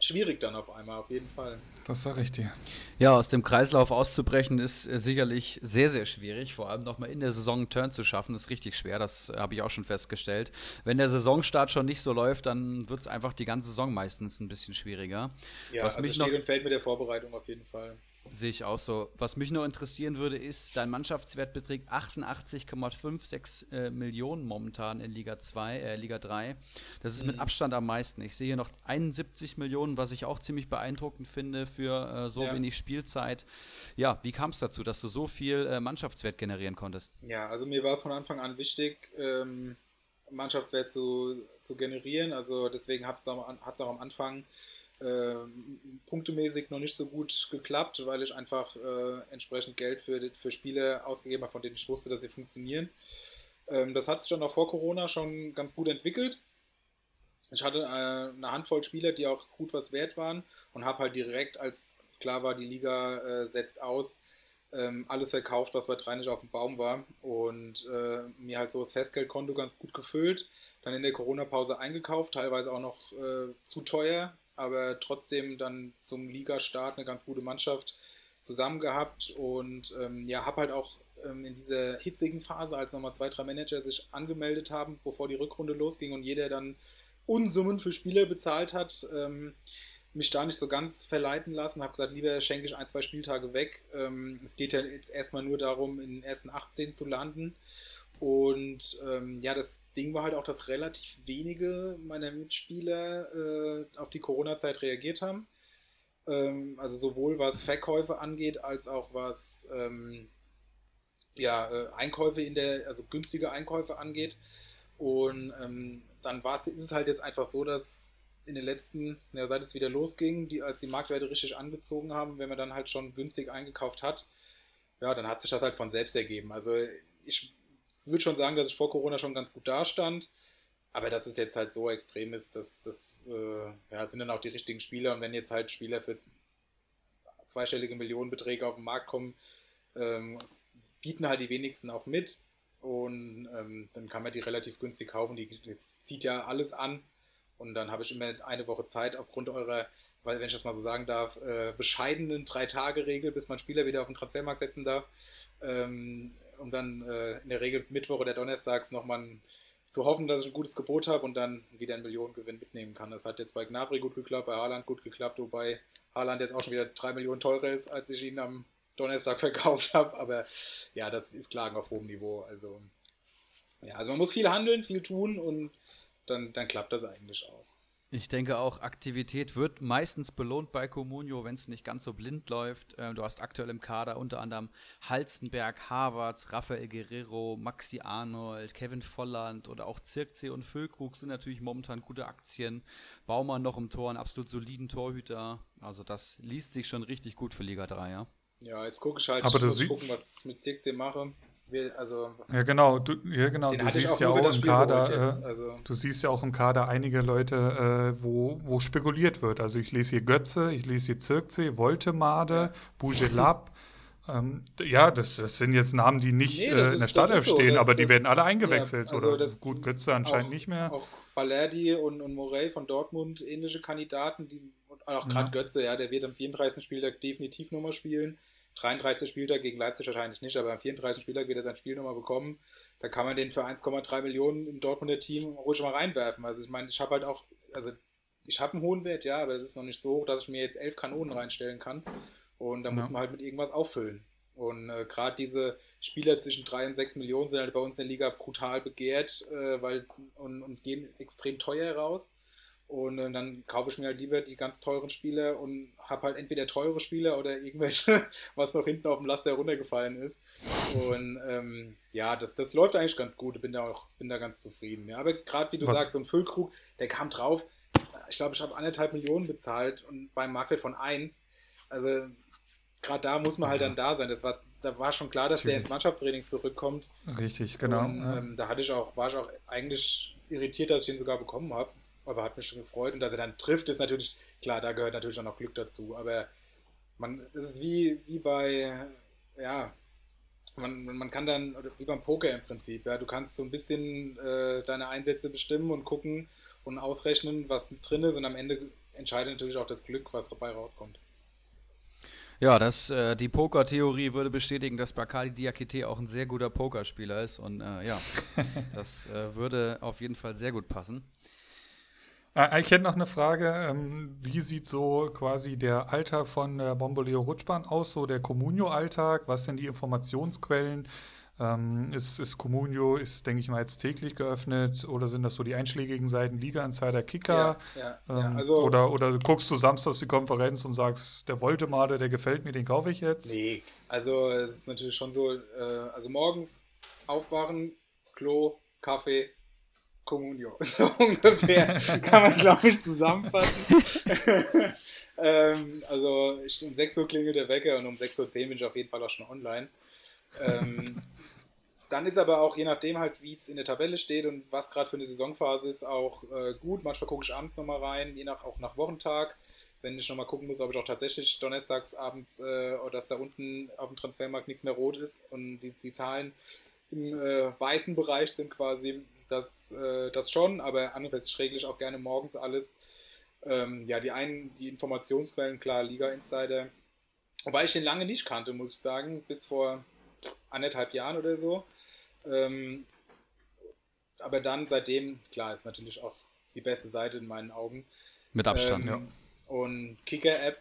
schwierig dann auf einmal, auf jeden Fall. Das sage ich dir. Ja, aus dem Kreislauf auszubrechen ist äh, sicherlich sehr, sehr schwierig. Vor allem nochmal in der Saison einen Turn zu schaffen, ist richtig schwer. Das habe ich auch schon festgestellt. Wenn der Saisonstart schon nicht so läuft, dann wird es einfach die ganze Saison meistens ein bisschen schwieriger. Ja, Was also mich steht noch und fällt mit der Vorbereitung auf jeden Fall. Sehe ich auch so. Was mich nur interessieren würde, ist, dein Mannschaftswert beträgt 88,56 äh, Millionen momentan in Liga 2, äh, Liga 3. Das ist mhm. mit Abstand am meisten. Ich sehe hier noch 71 Millionen, was ich auch ziemlich beeindruckend finde für äh, so ja. wenig Spielzeit. Ja, wie kam es dazu, dass du so viel äh, Mannschaftswert generieren konntest? Ja, also mir war es von Anfang an wichtig, ähm, Mannschaftswert zu, zu generieren. Also deswegen hat es auch, auch am Anfang äh, punktemäßig noch nicht so gut geklappt, weil ich einfach äh, entsprechend Geld für, für Spiele ausgegeben habe, von denen ich wusste, dass sie funktionieren. Ähm, das hat sich dann auch vor Corona schon ganz gut entwickelt. Ich hatte äh, eine Handvoll Spieler, die auch gut was wert waren und habe halt direkt, als klar war, die Liga äh, setzt aus, ähm, alles verkauft, was bei drei nicht auf dem Baum war und äh, mir halt so das Festgeldkonto ganz gut gefüllt. Dann in der Corona-Pause eingekauft, teilweise auch noch äh, zu teuer, aber trotzdem dann zum Ligastart eine ganz gute Mannschaft zusammen gehabt und ähm, ja, habe halt auch ähm, in dieser hitzigen Phase, als nochmal zwei, drei Manager sich angemeldet haben, bevor die Rückrunde losging und jeder dann Unsummen für Spieler bezahlt hat, ähm, mich da nicht so ganz verleiten lassen, habe gesagt, lieber schenke ich ein, zwei Spieltage weg. Ähm, es geht ja jetzt erstmal nur darum, in den ersten 18 zu landen. Und ähm, ja, das Ding war halt auch, dass relativ wenige meiner Mitspieler äh, auf die Corona-Zeit reagiert haben. Ähm, also sowohl was Verkäufe angeht, als auch was ähm, ja, äh, Einkäufe in der, also günstige Einkäufe angeht. Und ähm, dann war es, ist es halt jetzt einfach so, dass in den letzten, ja, seit es wieder losging, die, als die Marktwerte richtig angezogen haben, wenn man dann halt schon günstig eingekauft hat, ja, dann hat sich das halt von selbst ergeben. Also ich würde schon sagen, dass ich vor Corona schon ganz gut dastand, aber dass es jetzt halt so extrem ist, dass das äh, ja, sind dann auch die richtigen Spieler. Und wenn jetzt halt Spieler für zweistellige Millionenbeträge auf den Markt kommen, ähm, bieten halt die wenigsten auch mit. Und ähm, dann kann man die relativ günstig kaufen. Die jetzt zieht ja alles an. Und dann habe ich immer eine Woche Zeit aufgrund eurer, weil wenn ich das mal so sagen darf, äh, bescheidenen Drei-Tage-Regel, bis man Spieler wieder auf den Transfermarkt setzen darf, ähm, um dann äh, in der Regel Mittwoch oder Donnerstags nochmal zu hoffen, dass ich ein gutes Gebot habe und dann wieder einen Millionengewinn mitnehmen kann. Das hat jetzt bei Gnabry gut geklappt, bei Haaland gut geklappt, wobei Haaland jetzt auch schon wieder drei Millionen teurer ist, als ich ihn am Donnerstag verkauft habe. Aber ja, das ist Klagen auf hohem Niveau. Also ja, also man muss viel handeln, viel tun und dann, dann klappt das eigentlich auch. Ich denke auch, Aktivität wird meistens belohnt bei Comunio, wenn es nicht ganz so blind läuft. Ähm, du hast aktuell im Kader unter anderem Halstenberg, Havertz, Rafael Guerrero, Maxi Arnold, Kevin Volland oder auch Zirkzee und Füllkrug sind natürlich momentan gute Aktien. Baumann noch im Tor, einen absolut soliden Torhüter. Also das liest sich schon richtig gut für Liga 3, ja. Ja, jetzt gucke ich halt, Aber ich muss gucken, was ich mit Zirkzee mache. Wir- Also, Ja, genau, du, ja, genau. du siehst ja auch im Kader, jetzt. äh, Also, du siehst ja auch im Kader einige Leute, äh, wo, wo spekuliert wird. Also ich lese hier Götze, ich lese hier Zirkzee, Woltemade, Bujelab. Ähm, ja, das, das sind jetzt Namen, die nicht Nee, äh, in der Startelf so. stehen, Das- aber die das- werden alle ja, eingewechselt. also oder gut, Götze anscheinend auch, nicht mehr. Auch Balerdi und, und Morey von Dortmund, ähnliche Kandidaten, die, und auch gerade Ja. Götze, ja, der wird am 34. Spieltag definitiv nochmal spielen. 33. Spieltag gegen Leipzig wahrscheinlich nicht, aber am 34. Spieltag wird er sein Spiel nochmal bekommen. Da kann man den für 1,3 Millionen im Dortmunder Team ruhig mal reinwerfen. Also ich meine, ich habe halt auch, also ich habe einen hohen Wert, ja, aber es ist noch nicht so, dass ich mir jetzt elf Kanonen reinstellen kann. Und da muss Ja. man halt mit irgendwas auffüllen. Und äh, gerade diese Spieler zwischen 3 und 6 Millionen sind halt bei uns in der Liga brutal begehrt äh, weil, und, und gehen extrem teuer raus. Und äh, dann kaufe ich mir halt lieber die ganz teuren Spieler und habe halt entweder teure Spieler oder irgendwelche, was noch hinten auf dem Laster runtergefallen ist. Und ähm, ja, das, das läuft eigentlich ganz gut. Bin da auch bin da ganz zufrieden. Ja. Aber gerade wie du Was- sagst, so ein Füllkrug, der kam drauf. Ich glaube, ich habe anderthalb Millionen bezahlt und beim Marktwert von 1. Also gerade da muss man halt dann da sein. Das war, da war schon klar, dass der Natürlich. ins Mannschaftstraining zurückkommt. Richtig, genau. Und, ja. ähm, da hatte ich auch, war ich auch eigentlich irritiert, dass ich ihn sogar bekommen habe. Aber hat mich schon gefreut. Und dass er dann trifft, ist natürlich, klar, da gehört natürlich auch noch Glück dazu. Aber man, das ist wie, wie bei, ja, man, man kann dann, wie beim Poker im Prinzip, ja, du kannst so ein bisschen äh, deine Einsätze bestimmen und gucken und ausrechnen, was drin ist. Und am Ende entscheidet natürlich auch das Glück, was dabei rauskommt. Ja, das, äh, die Poker-Theorie würde bestätigen, dass Bakali Diakite auch ein sehr guter Pokerspieler ist. Und äh, ja, das äh, würde auf jeden Fall sehr gut passen. Äh, Ich hätte noch eine Frage. ähm, Wie sieht so quasi der Alltag von der Bomboleo Rutschbahn aus, so der Communio-Alltag? Was sind die Informationsquellen? Ähm, Ist, ist Communio, ist, denke ich mal, jetzt täglich geöffnet oder sind das so die einschlägigen Seiten Liga Insider Kicker? ja, ja, Ähm, also, oder, oder guckst du samstags die Konferenz und sagst, der Woltemade, der gefällt mir, den kaufe ich jetzt? Nee, also es ist natürlich schon so, äh, also morgens aufwachen, Klo, Kaffee, Communio. So ungefähr kann man, glaube ich, zusammenfassen. ähm, also um 6 Uhr klingelt der Wecker und um 6.10 Uhr bin ich auf jeden Fall auch schon online. Ähm, dann ist aber auch, je nachdem halt, wie es in der Tabelle steht und was gerade für eine Saisonphase ist, auch äh, gut. Manchmal gucke ich abends nochmal rein, je nach auch nach Wochentag. Wenn ich nochmal gucken muss, ob ich auch tatsächlich donnerstags abends äh, oder dass da unten auf dem Transfermarkt nichts mehr rot ist und die, die Zahlen im äh, weißen Bereich sind quasi, das, äh, das schon, aber andererseits regle ich auch gerne morgens alles. Ähm, ja, die einen, die Informationsquellen, klar, Liga Insider. Wobei ich den lange nicht kannte, muss ich sagen, bis vor anderthalb Jahren oder so. Ähm, aber dann seitdem, klar, ist natürlich auch die beste Seite in meinen Augen. Mit Abstand, ähm, ja. Und Kicker-App,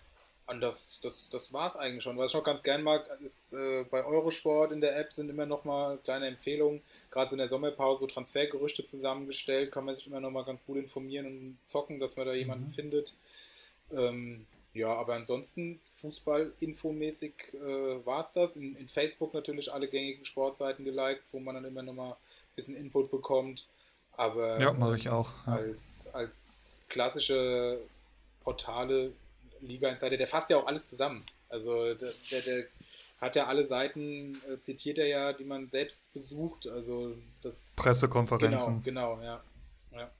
und das, das, das war es eigentlich schon. Was ich noch ganz gern mag, ist äh, bei Eurosport in der App sind immer noch mal kleine Empfehlungen. Gerade so in der Sommerpause so Transfergerüchte zusammengestellt, kann man sich immer noch mal ganz gut informieren und zocken, dass man da jemanden mhm. findet. Ähm, ja, aber ansonsten Fußball-infomäßig äh, war es das. In, in, Facebook natürlich alle gängigen Sportseiten geliked, wo man dann immer noch mal ein bisschen Input bekommt. Aber ja, mache ich auch. Ja. Als, als klassische Portale, Liga Insider, der fasst ja auch alles zusammen. Also der, der, der hat ja alle Seiten, äh, zitiert er ja, die man selbst besucht. Also das Pressekonferenzen. Genau, genau, ja. ja.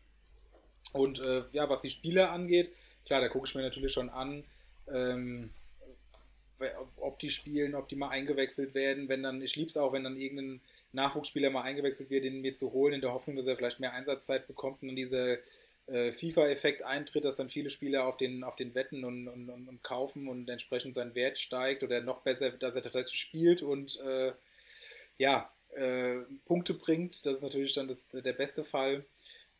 Und äh, ja, was die Spiele angeht, klar, da gucke ich mir natürlich schon an, ähm, ob die spielen, ob die mal eingewechselt werden, wenn dann, ich liebe es auch, wenn dann irgendein Nachwuchsspieler mal eingewechselt wird, den mir zu holen, in der Hoffnung, dass er vielleicht mehr Einsatzzeit bekommt und dann dieser äh, FIFA-Effekt eintritt, dass dann viele Spieler auf den, auf den wetten und, und, und, kaufen und entsprechend sein Wert steigt oder noch besser, dass er tatsächlich spielt und äh, ja, äh, Punkte bringt. Das ist natürlich dann das, der beste Fall.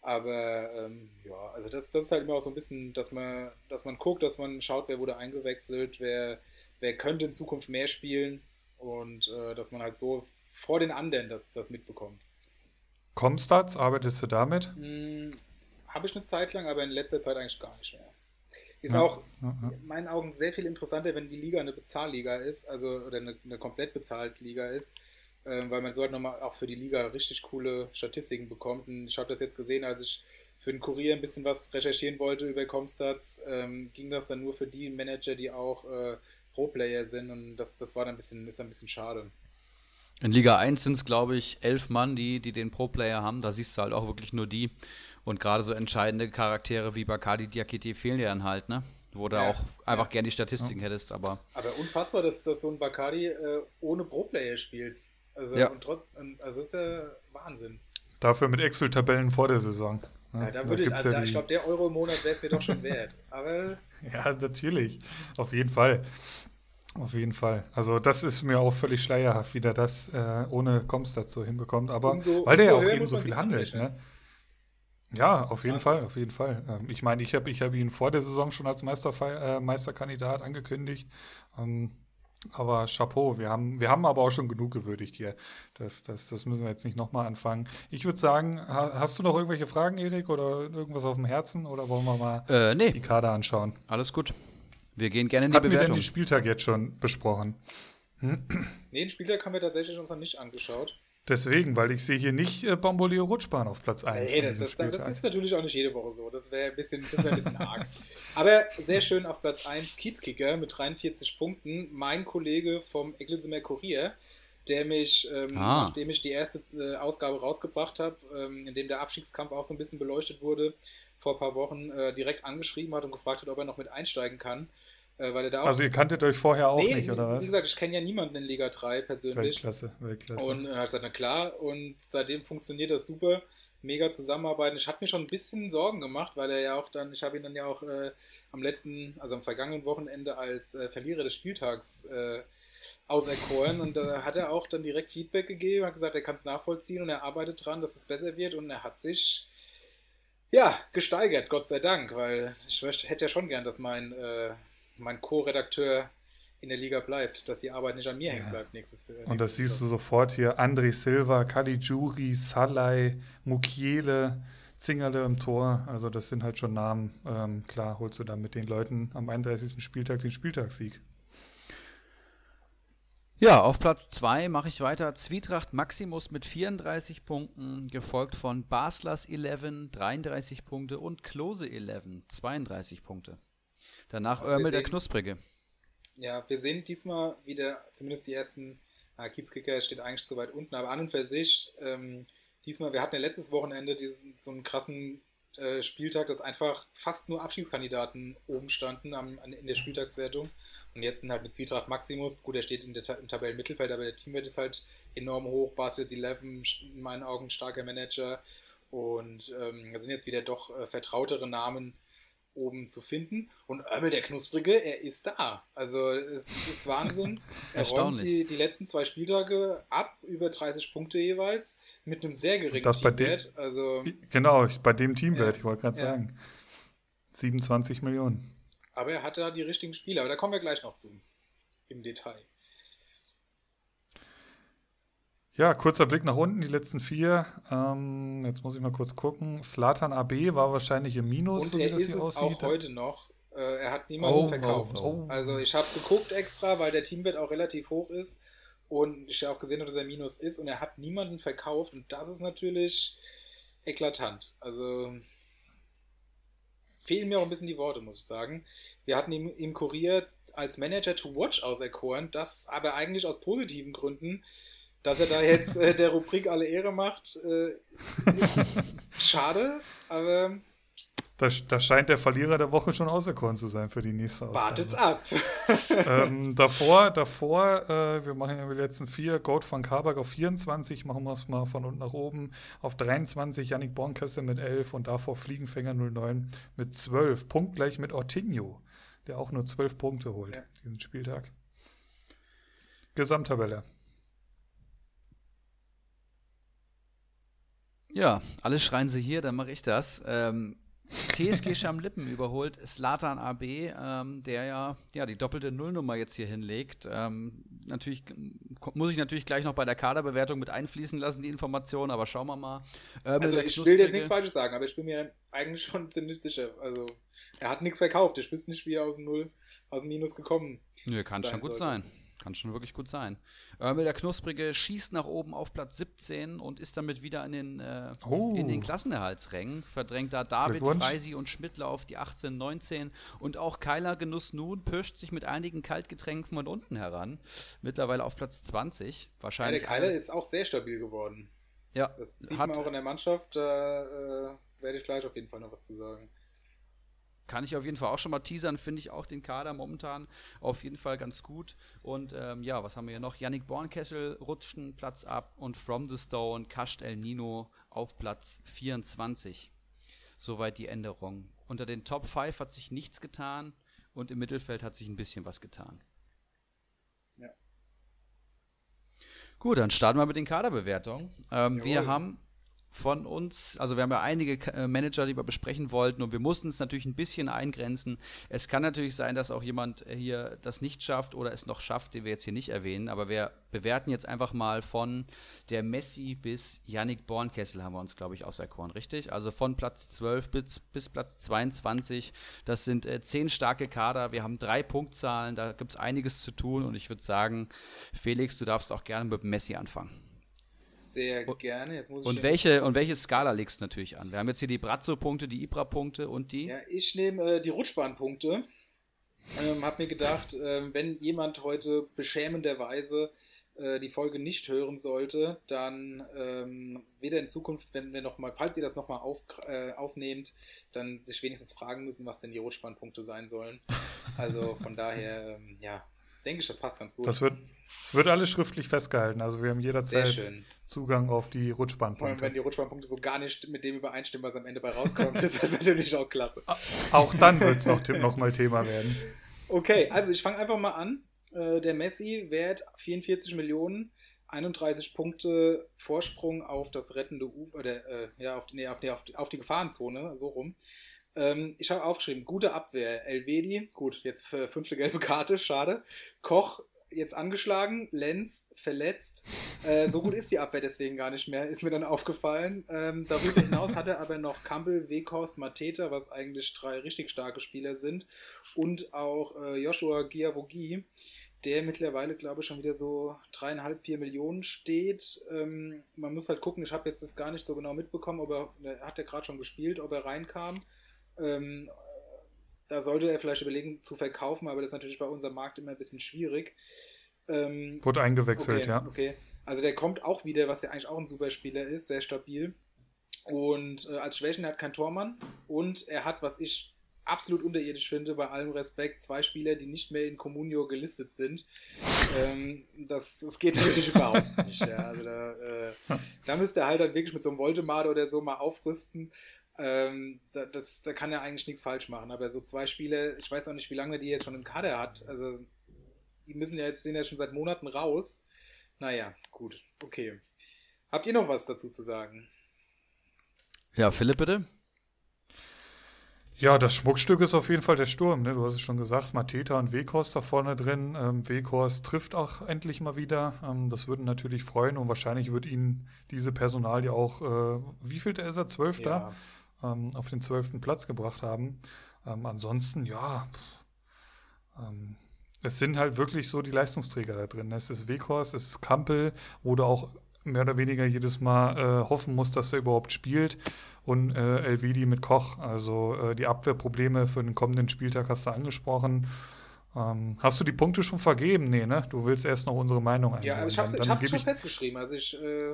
Aber ähm, ja, also das, das ist halt immer auch so ein bisschen, dass man, dass man guckt, dass man schaut, wer wurde eingewechselt, wer, wer könnte in Zukunft mehr spielen und äh, dass man halt so vor den anderen das, das mitbekommt. Comstats, arbeitest du damit? Habe ich eine Zeit lang, aber in letzter Zeit eigentlich gar nicht mehr. Ist ja, auch in meinen Augen sehr viel interessanter, wenn die Liga eine Bezahlliga ist, also oder eine, eine komplett bezahlte Liga ist, ähm, weil man so halt nochmal auch für die Liga richtig coole Statistiken bekommt. Und ich habe das jetzt gesehen, als ich für den Kurier ein bisschen was recherchieren wollte über Comstats, ähm, ging das dann nur für die Manager, die auch äh, Pro-Player sind und das, das war dann ein bisschen, ist ein bisschen schade. In Liga 1 sind es, glaube ich, elf Mann, die, die den Pro-Player haben. Da siehst du halt auch wirklich nur die. Und gerade so entscheidende Charaktere wie Bacardi Diakite fehlen dir dann halt, ne? Wo du ja, auch einfach ja. gerne die Statistiken ja. hättest, aber. Aber unfassbar, dass, dass so ein Bacardi äh, ohne Pro-Player spielt. Also, ja. und trotz, also ist ja Wahnsinn. Dafür mit Excel-Tabellen vor der Saison. Ja, da würde, da also ja da, ich glaube, der Euro im Monat wäre es mir doch schon wert. Aber ja, natürlich. Auf jeden Fall. Auf jeden Fall. Also das ist mir auch völlig schleierhaft, wie der das äh, ohne Koms dazu hinbekommt. Aber umso, weil der ja auch eben so viel handelt. Ne? Ja, auf jeden. Fall, auf jeden Fall. Ähm, ich meine, ich habe ich hab ihn vor der Saison schon als Meisterfe äh, Meisterkandidat angekündigt. Ähm, aber Chapeau, wir haben, wir haben aber auch schon genug gewürdigt hier. Das, das, das müssen wir jetzt nicht nochmal anfangen. Ich würde sagen, hast du noch irgendwelche Fragen, Erik, oder irgendwas auf dem Herzen? Oder wollen wir mal äh, nee. die Kader anschauen? Alles gut. Wir gehen gerne in die Hatten Bewertung. wir denn den Spieltag jetzt schon besprochen? Hm? Nee, den Spieltag haben wir tatsächlich uns noch nicht angeschaut. Deswegen, weil ich sehe hier nicht äh, Bamboleo Rutschbahn auf Platz 1. Nee, das, das, das, ist natürlich auch nicht jede Woche so. Das wäre ein bisschen, wär ein bisschen arg. Aber sehr schön auf Platz 1 Kiezkicker mit 43 Punkten. Mein Kollege vom Eglinsemer Kurier, der mich, ähm, ah. nachdem ich die erste äh, Ausgabe rausgebracht habe, ähm, in dem der Abstiegskampf auch so ein bisschen beleuchtet wurde, vor ein paar Wochen äh, direkt angeschrieben hat und gefragt hat, ob er noch mit einsteigen kann. Äh, weil er da auch also ihr kanntet euch vorher auch nee, nicht, oder was? Wie gesagt, ich kenne ja niemanden in Liga 3 persönlich. Weltklasse, Weltklasse. Und er hat gesagt, na klar, und seitdem funktioniert das super. Mega zusammenarbeiten. Ich hatte mir schon ein bisschen Sorgen gemacht, weil er ja auch dann, ich habe ihn dann ja auch äh, am letzten, also am vergangenen Wochenende als äh, Verlierer des Spieltags äh, auserkoren und da hat er auch dann direkt Feedback gegeben, hat gesagt, er kann es nachvollziehen und er arbeitet dran, dass es besser wird und er hat sich ja gesteigert, Gott sei Dank, weil ich möchte, hätte ja schon gern, dass mein äh, mein Co-Redakteur in der Liga bleibt, dass die Arbeit nicht an mir ja. hängen bleibt nächstes Jahr. Und das siehst du sofort hier: André Silva, Caligiuri, Salai, Mukiele, Zingerle im Tor. Also, das sind halt schon Namen. Ähm, klar, holst du dann mit den Leuten am 31. Spieltag den Spieltagssieg. Ja, auf Platz 2 mache ich weiter Zwietracht Maximus mit 34 Punkten, gefolgt von Baslers 11, 33 Punkte und Klose 11, 32 Punkte. Danach Also wir Örmel der Knusprige. Ja, wir sehen diesmal wieder, zumindest die ersten, na, Kiezkicker steht eigentlich zu weit unten, aber an und für sich, ähm, diesmal, wir hatten ja letztes Wochenende diesen, so einen krassen äh, Spieltag, dass einfach fast nur Abschiedskandidaten oben standen am, an, in der Spieltagswertung. Und jetzt sind halt mit Zwietracht Maximus, gut, er steht in der, Ta- im Tabellenmittelfeld, aber der Teamwert ist halt enorm hoch. Basel 11, in meinen Augen starker Manager. Und ähm, da sind jetzt wieder doch äh, vertrautere Namen oben zu finden. Und Örbel der Knusprige, er ist da. Also es ist Wahnsinn. Er räumt die, die letzten zwei Spieltage ab, über 30 Punkte jeweils, mit einem sehr geringen Das bei dem- Teamwert. Also, Genau, ich, bei dem Teamwert, Ja. ich wollte gerade Ja. sagen. 27 Millionen. aber er hatte da die richtigen Spieler. Aber da kommen wir gleich noch zu. Im Detail. Ja, kurzer Blick nach unten, die letzten vier. Ähm, jetzt muss ich mal kurz gucken. Slatan AB war wahrscheinlich im Minus, Und so wie das hier aussieht. auch heute noch. Äh, er hat niemanden Oh, verkauft. oh, oh. Also ich habe geguckt extra, weil der Teamwert auch relativ hoch ist. Und ich habe auch gesehen, dass er Minus ist. Und er hat niemanden verkauft. Und das ist natürlich eklatant. Also fehlen mir auch ein bisschen die Worte, muss ich sagen. Wir hatten ihm im Kurier als Manager to watch auserkoren, das aber eigentlich aus positiven Gründen, dass er da jetzt äh, der Rubrik alle Ehre macht, äh, ist schade, aber Da, da scheint der Verlierer der Woche schon auserkoren zu sein für die nächste Ausgabe. wartet's ab. ähm, davor, davor, äh, wir machen ja die letzten vier, Goat van Kabak auf 24, machen wir es mal von unten nach oben, auf 23, Yannick Bornkessel mit 11 und davor Fliegenfänger 09 mit 12, punktgleich mit Ortinho, der auch nur 12 Punkte holt, Ja. diesen Spieltag. Gesamttabelle. Ja, alle schreien sie hier, dann mache ich das. Ähm, TSG Schamlippen überholt Slatan AB, ähm, der ja, ja die doppelte Nullnummer jetzt hier hinlegt. Ähm, natürlich muss ich natürlich gleich noch bei der Kaderbewertung mit einfließen lassen, die Information, aber schauen wir mal. Ähm, Also ich will jetzt nichts Falsches sagen, aber ich bin mir eigentlich schon ziemlich sicher. Also er hat nichts verkauft. Ich wüsste nicht, wie er aus dem Null, aus dem Minus gekommen. Nö, kann schon gut sollte. sein. Kann schon wirklich gut sein. Örmel der Knusprige schießt nach oben auf Platz 17 und ist damit wieder in den, äh, Oh. in den Klassenerhaltsrängen. Verdrängt da David. Freisi und Schmidtler auf die 18, 19. Und auch Keiler Genuss nun pirscht sich mit einigen Kaltgetränken von unten heran. Mittlerweile auf Platz 20. Ja, Wahrscheinlich. der Keiler ist auch sehr stabil geworden. ja, Das sieht hat, man auch in der Mannschaft. Da äh, werde ich gleich auf jeden Fall noch was zu sagen. Kann ich auf jeden Fall auch schon mal teasern, finde ich auch den Kader momentan auf jeden Fall ganz gut. Und ähm, ja, was haben wir hier noch? Yannick Bornkessel rutscht einen Platz ab und From the Stone kascht El Nino auf Platz 24. Soweit die Änderung. Unter den Top 5 hat sich nichts getan und im Mittelfeld hat sich ein bisschen was getan. Ja. Gut, dann starten wir mit den Kaderbewertungen. Ähm, wir haben von uns, also wir haben ja einige äh, Manager, die wir besprechen wollten und wir mussten es natürlich ein bisschen eingrenzen. Es kann natürlich sein, dass auch jemand äh, hier das nicht schafft oder es noch schafft, den wir jetzt hier nicht erwähnen, aber wir bewerten jetzt einfach mal von der Messi bis Yannick Bornkessel haben wir uns, glaube ich, auserkoren, richtig? Also von Platz 12 bis, bis Platz 22, das sind äh, zehn starke Kader, wir haben drei Punktzahlen, da gibt es einiges zu tun und ich würde sagen, Felix, du darfst auch gerne mit Messi anfangen. Sehr gerne. Jetzt muss ich Und welche, und welche Skala legst du natürlich an? Wir haben jetzt hier die Brazzo-Punkte, die Ibra-Punkte und die. Ja, ich nehme äh, die Rutschbahnpunkte. Ähm, hab mir gedacht, ähm, wenn jemand heute beschämenderweise äh, die Folge nicht hören sollte, dann ähm, weder in Zukunft, wenn wir noch mal, falls ihr das nochmal auf, äh, aufnehmt, dann sich wenigstens fragen müssen, was denn die Rutschbahnpunkte sein sollen. Also von daher, ähm, ja, denke ich, das passt ganz gut. Das wird, es wird alles schriftlich festgehalten, also wir haben jederzeit. Zugang auf die Vor allem, wenn Rutschbahnpunkte. die Rutschbahnpunkte so gar nicht mit dem übereinstimmen, was am Ende bei rauskommt, ist das natürlich auch klasse. Auch dann wird es noch, noch mal Thema werden. Okay, also ich fange einfach mal an. Äh, der Messi wert 44 Millionen, 31 Punkte Vorsprung auf das rettende U oder äh, ja auf die, nee, auf, die, auf, die, auf die Gefahrenzone, so rum. Ähm, ich habe aufgeschrieben, gute Abwehr. Elvedi, gut, jetzt fünfte gelbe Karte, schade. Koch jetzt angeschlagen, Lenz verletzt. Äh, so gut ist die Abwehr deswegen gar nicht mehr, ist mir dann aufgefallen. Ähm, darüber hinaus hat er aber noch Campbell, Weghorst, Mateta, was eigentlich drei richtig starke Spieler sind. Und auch äh, Joshua Giavogi, der mittlerweile, glaube ich, schon wieder so dreieinhalb, vier Millionen steht. Ähm, man muss halt gucken, ich habe jetzt das gar nicht so genau mitbekommen, ob er, hat er gerade schon gespielt, ob er reinkam. Ähm, da sollte er vielleicht überlegen zu verkaufen, aber das ist natürlich bei unserem Markt immer ein bisschen schwierig. Ähm, Wurde eingewechselt, okay, ja. Okay, also der kommt auch wieder, was ja eigentlich auch ein super Spieler ist, sehr stabil. Und äh, als Schwächen hat er kein Tormann und er hat, was ich absolut unterirdisch finde, bei allem Respekt, zwei Spieler, die nicht mehr in Comunio gelistet sind. ähm, das, das geht natürlich überhaupt nicht. Ja. Also da, äh, da müsste er halt dann wirklich mit so einem Voldemort oder so mal aufrüsten. Ähm, da, das, da kann er eigentlich nichts falsch machen. Aber so zwei Spiele, ich weiß auch nicht, wie lange die jetzt schon im Kader hat. Also die müssen ja jetzt, sind ja schon seit Monaten raus. Naja, gut, okay. Habt ihr noch was dazu zu sagen? Ja, Philipp, bitte. Ja, das Schmuckstück ist auf jeden Fall der Sturm. Ne? Du hast es schon gesagt, Mateta und Weghorst da vorne drin. Ähm, Weghorst trifft auch endlich mal wieder. Ähm, das würde natürlich freuen und wahrscheinlich wird ihn diese Personalie auch, äh, wie viel ist er, Zwölfter, ja. Ähm, auf den zwölften Platz gebracht haben. Ähm, ansonsten, ja, ähm, es sind halt wirklich so die Leistungsträger da drin. Es ist Weghorst, es ist Kampel, wo du auch mehr oder weniger jedes Mal äh, hoffen muss, dass er überhaupt spielt. Und äh, Elvedi mit Koch. Also äh, die Abwehrprobleme für den kommenden Spieltag hast du angesprochen. Ähm, hast du die Punkte schon vergeben? Nee, ne? Du willst erst noch unsere Meinung eingeben. Ja, ich habe es schon festgeschrieben. Also ich, äh,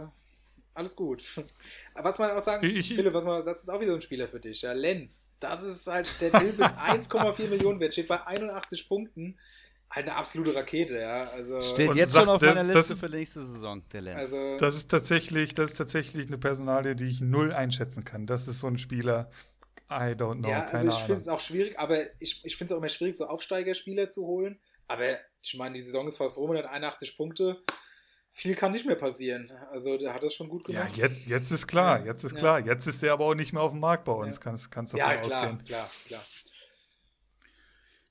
alles gut. Aber was man auch sagen, ich, Philipp, was man, das ist auch wieder so ein Spieler für dich. Ja, Lenz, das ist halt, der will bis 1,4 Millionen wert, steht bei 81 Punkten halt eine absolute Rakete, ja. Also Steht jetzt schon auf das, meiner Liste das, für nächste Saison, der Lenz. Also das ist tatsächlich, das ist tatsächlich eine Personalie, die ich null einschätzen kann. Das ist so ein Spieler. I don't know. Ja, also ich finde es auch schwierig, aber ich, ich finde es auch immer schwierig, so Aufsteigerspieler zu holen. Aber ich meine, die Saison ist fast rum, 181 Punkte. Viel kann nicht mehr passieren. Also der hat das schon gut gemacht. Ja, jetzt, jetzt ist klar, jetzt ist ja. klar. Jetzt ist der aber auch nicht mehr auf dem Markt bei uns, ja. kannst, kannst davon ja, klar, ausgehen. klar, klar.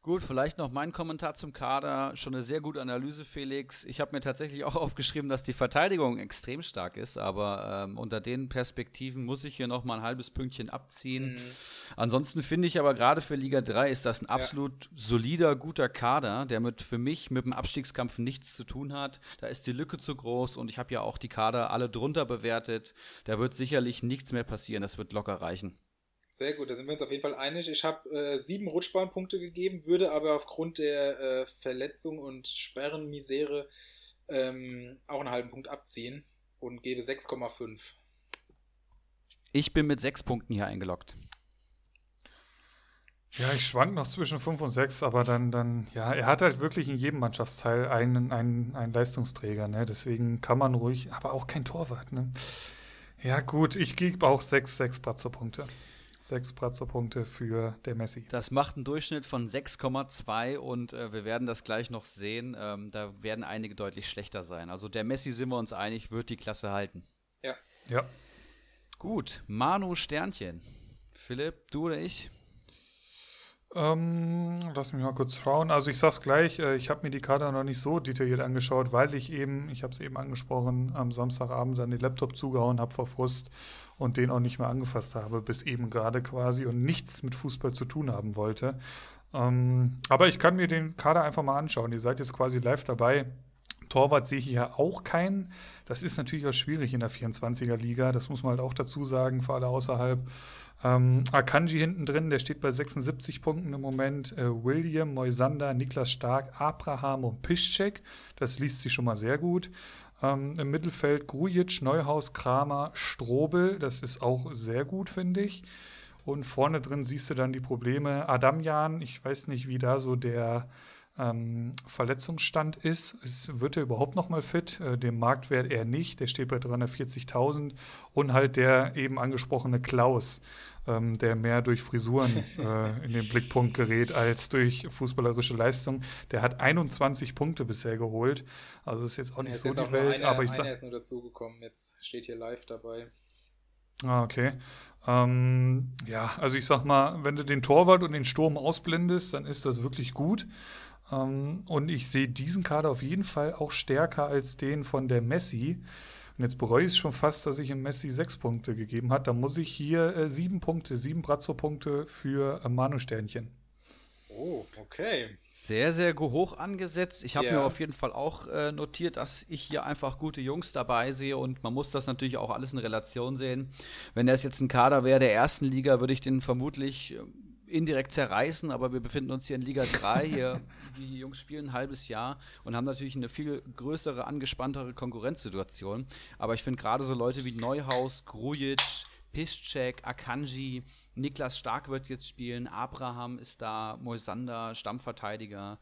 Gut, vielleicht noch mein Kommentar zum Kader. Schon eine sehr gute Analyse, Felix. Ich habe mir tatsächlich auch aufgeschrieben, dass die Verteidigung extrem stark ist, aber ähm, unter den Perspektiven muss ich hier noch mal ein halbes Pünktchen abziehen. Mhm. Ansonsten finde ich aber gerade für Liga 3 ist das ein absolut ja. solider, guter Kader, der mit für mich mit dem Abstiegskampf nichts zu tun hat. Da ist die Lücke zu groß und ich habe ja auch die Kader alle drunter bewertet. Da wird sicherlich nichts mehr passieren. Das wird locker reichen. Sehr gut, da sind wir uns auf jeden Fall einig. Ich habe äh, sieben Rutschbahnpunkte gegeben, würde aber aufgrund der äh, Verletzung und Sperrenmisere ähm, auch einen halben Punkt abziehen und gebe 6,5. Ich bin mit sechs Punkten hier eingeloggt. Ja, ich schwank noch zwischen 5 und 6, aber dann, dann, ja, er hat halt wirklich in jedem Mannschaftsteil einen, einen, einen Leistungsträger, ne? Deswegen kann man ruhig, aber auch kein Torwart, ne? Ja, gut, ich gebe auch 6, 6 Bratzo-Punkte. Sechs Brazzo-Punkte für der Messi. Das macht einen Durchschnitt von 6,2 und äh, wir werden das gleich noch sehen. Ähm, da werden einige deutlich schlechter sein. Also der Messi, sind wir uns einig, wird die Klasse halten. Ja. Ja. Gut, Manu Sternchen. Philipp, du oder ich? Ähm, lass mich mal kurz schauen. Also ich sag's gleich, äh, ich habe mir die Karte noch nicht so detailliert angeschaut, weil ich eben, ich habe es eben angesprochen, am Samstagabend dann den Laptop zugehauen habe vor Frust und den auch nicht mehr angefasst habe, bis eben gerade quasi und nichts mit Fußball zu tun haben wollte. Ähm, aber ich kann mir den Kader einfach mal anschauen. Ihr seid jetzt quasi live dabei. Torwart sehe ich hier auch keinen. Das ist natürlich auch schwierig in der 24er Liga. Das muss man halt auch dazu sagen, für alle außerhalb. Ähm, Akanji hinten drin, der steht bei 76 Punkten im Moment. Äh, William, Moisander, Niklas Stark, Abraham und Piszczek. Das liest sich schon mal sehr gut. Ähm, Im Mittelfeld Grujic, Neuhaus, Kramer, Strobel. Das ist auch sehr gut, finde ich. Und vorne drin siehst du dann die Probleme. Adamjan, ich weiß nicht, wie da so der ähm, Verletzungsstand ist. Es wird er überhaupt noch mal fit? Äh, dem Marktwert eher nicht. Der steht bei 340.000. Und halt der eben angesprochene Klaus, ähm, der mehr durch Frisuren äh, in den Blickpunkt gerät als durch fußballerische Leistung. Der hat 21 Punkte bisher geholt. Also ist jetzt auch nicht so die Welt. Einer, aber ich sag, ist nur dazugekommen. Jetzt steht hier live dabei. Ah, okay. Ähm, ja, also ich sag mal, wenn du den Torwart und den Sturm ausblendest, dann ist das wirklich gut. Ähm, und ich sehe diesen Kader auf jeden Fall auch stärker als den von der Messi. Und jetzt bereue ich es schon fast, dass ich im Messi sechs Punkte gegeben habe. Da muss ich hier äh, sieben Punkte, sieben Brazzo-Punkte für äh, Manu-Sternchen. Oh, okay. Sehr, sehr hoch angesetzt. Ich habe Ja. mir auf jeden Fall auch äh, notiert, dass ich hier einfach gute Jungs dabei sehe und man muss das natürlich auch alles in Relation sehen. Wenn das jetzt ein Kader wäre der ersten Liga, würde ich den vermutlich äh, indirekt zerreißen, aber wir befinden uns hier in Liga 3. Hier, die Jungs spielen ein halbes Jahr und haben natürlich eine viel größere, angespanntere Konkurrenzsituation. Aber ich finde gerade so Leute wie Neuhaus, Grujic, Piszczek, Akanji, Niklas Stark wird jetzt spielen, Abraham ist da, Moisander, Stammverteidiger.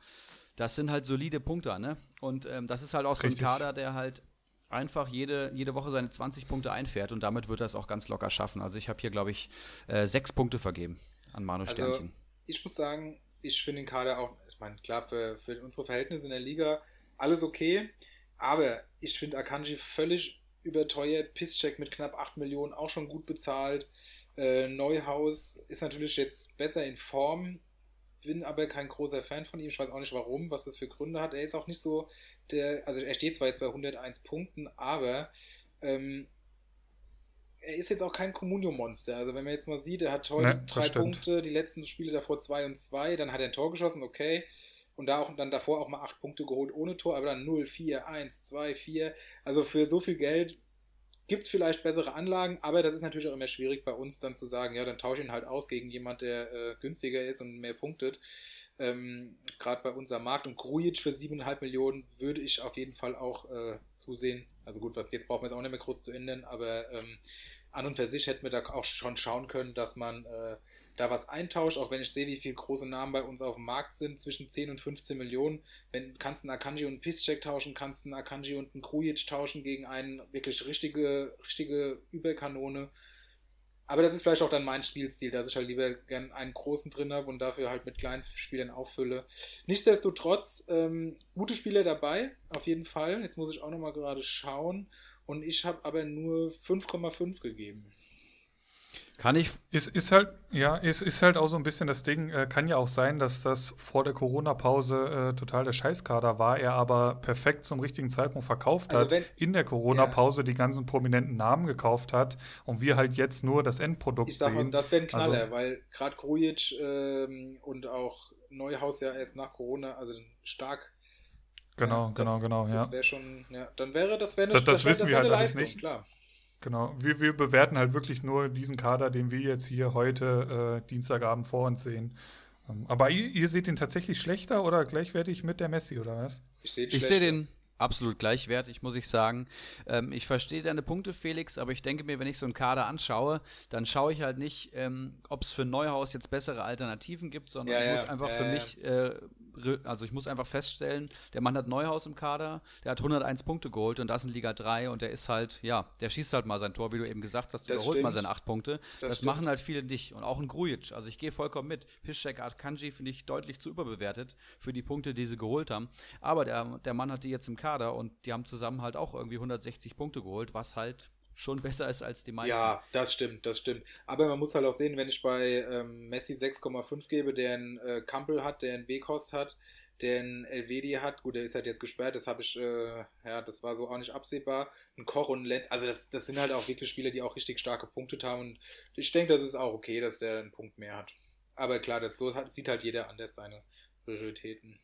Das sind halt solide Punkte, ne? Und ähm, das ist halt auch so ein Richtig. Kader, der halt einfach jede, jede Woche seine 20 Punkte einfährt und damit wird er es auch ganz locker schaffen. Also ich habe hier, glaube ich, äh, sechs Punkte vergeben an Manu Also, Sternchen. ich muss sagen, ich finde den Kader auch, ich meine, klar, für, für unsere Verhältnisse in der Liga alles okay, aber ich finde Akanji völlig überteuert, Pisscheck mit knapp 8 Millionen auch schon gut bezahlt, äh, Neuhaus ist natürlich jetzt besser in Form, bin aber kein großer Fan von ihm, ich weiß auch nicht warum, was das für Gründe hat, er ist auch nicht so der, also er steht zwar jetzt bei 101 Punkten, aber ähm, er ist jetzt auch kein Comunio-Monster. Also wenn man jetzt mal sieht, er hat heute Ne, drei stimmt. Punkte, die letzten Spiele davor zwei und zwei, dann hat er ein Tor geschossen, okay. Und da auch dann davor auch mal acht Punkte geholt ohne Tor, aber dann 0, 4, 1, 2, 4. Also für so viel Geld gibt es vielleicht bessere Anlagen, aber das ist natürlich auch immer schwierig bei uns dann zu sagen, ja, dann tausche ich ihn halt aus gegen jemand, der äh, günstiger ist und mehr punktet. Ähm, Gerade bei unserem Markt und Grujic für 7,5 Millionen würde ich auf jeden Fall auch äh, zusehen. Also gut, was jetzt brauchen wir jetzt auch nicht mehr groß zu ändern, aber ähm, an und für sich hätten wir da auch schon schauen können, dass man äh, da was eintauscht, auch wenn ich sehe, wie viele große Namen bei uns auf dem Markt sind, zwischen 10 und 15 Millionen. Wenn kannst du einen Akanji und einen Piszczek tauschen, kannst du einen Akanji und einen Krujic tauschen gegen einen wirklich richtige, richtige Überkanone. Aber das ist vielleicht auch dann mein Spielstil, dass ich halt lieber gern einen großen drin habe und dafür halt mit kleinen Spielern auffülle. Nichtsdestotrotz, ähm, gute Spieler dabei, auf jeden Fall. Jetzt muss ich auch nochmal gerade schauen. Und ich habe aber nur 5,5 gegeben. Kann ich Ist, ist halt, ja, ist, ist halt auch so ein bisschen das Ding, äh, kann ja auch sein, dass das vor der Corona-Pause äh, total der Scheißkader war, er aber perfekt zum richtigen Zeitpunkt verkauft Also hat, wenn- in der Corona-Pause die ganzen prominenten Namen gekauft hat und wir halt jetzt nur das Endprodukt Ich sag mal, sehen. das wäre ein Knaller, Also- weil gerade Krujic ähm, und auch Neuhaus ja erst nach Corona, also stark. Genau, ja, genau, das, genau, ja. Das wäre schon, ja, dann wäre das wäre Das- das wär- wissen wir halt eine alles Leistung, nicht. Klar. Genau, wir, wir bewerten halt wirklich nur diesen Kader, den wir jetzt hier heute äh, Dienstagabend vor uns sehen. Ähm, aber ihr, ihr seht ihn tatsächlich schlechter oder gleichwertig mit der Messi, oder was? Ich sehe sehe den absolut gleichwertig, muss ich sagen. Ähm, ich verstehe deine Punkte, Felix, aber ich denke mir, wenn ich so einen Kader anschaue, dann schaue ich halt nicht, ähm, ob es für Neuhaus jetzt bessere Alternativen gibt, sondern Ja, ich ja, muss einfach ja, für ja. mich, äh, also ich muss einfach feststellen, der Mann hat Neuhaus im Kader, der hat 101 Punkte geholt und das in Liga 3 und der ist halt, ja, der schießt halt mal sein Tor, wie du eben gesagt hast, Das überholt mal seine 8 Punkte. Das, stimmt. machen halt viele nicht und auch ein Grujic. Also ich gehe vollkommen mit. Piszczek, Kanji finde ich deutlich zu überbewertet für die Punkte, die sie geholt haben. Aber der, der Mann hat die jetzt im Kader und die haben zusammen halt auch irgendwie 160 Punkte geholt, was halt schon besser ist als die meisten. Ja, das stimmt, das stimmt. Aber man muss halt auch sehen, wenn ich bei ähm, Messi 6,5 gebe, der einen äh, Kampel hat, der einen Weghorst hat, der einen Elvedi hat, gut, der ist halt jetzt gesperrt, das habe ich, äh, ja, das war so auch nicht absehbar. Ein Koch und ein Lenz, also das, das sind halt auch wirklich Spieler, die auch richtig stark gepunktet haben und ich denke, das ist auch okay, dass der einen Punkt mehr hat. Aber klar, das so hat, sieht halt jeder anders seine Prioritäten.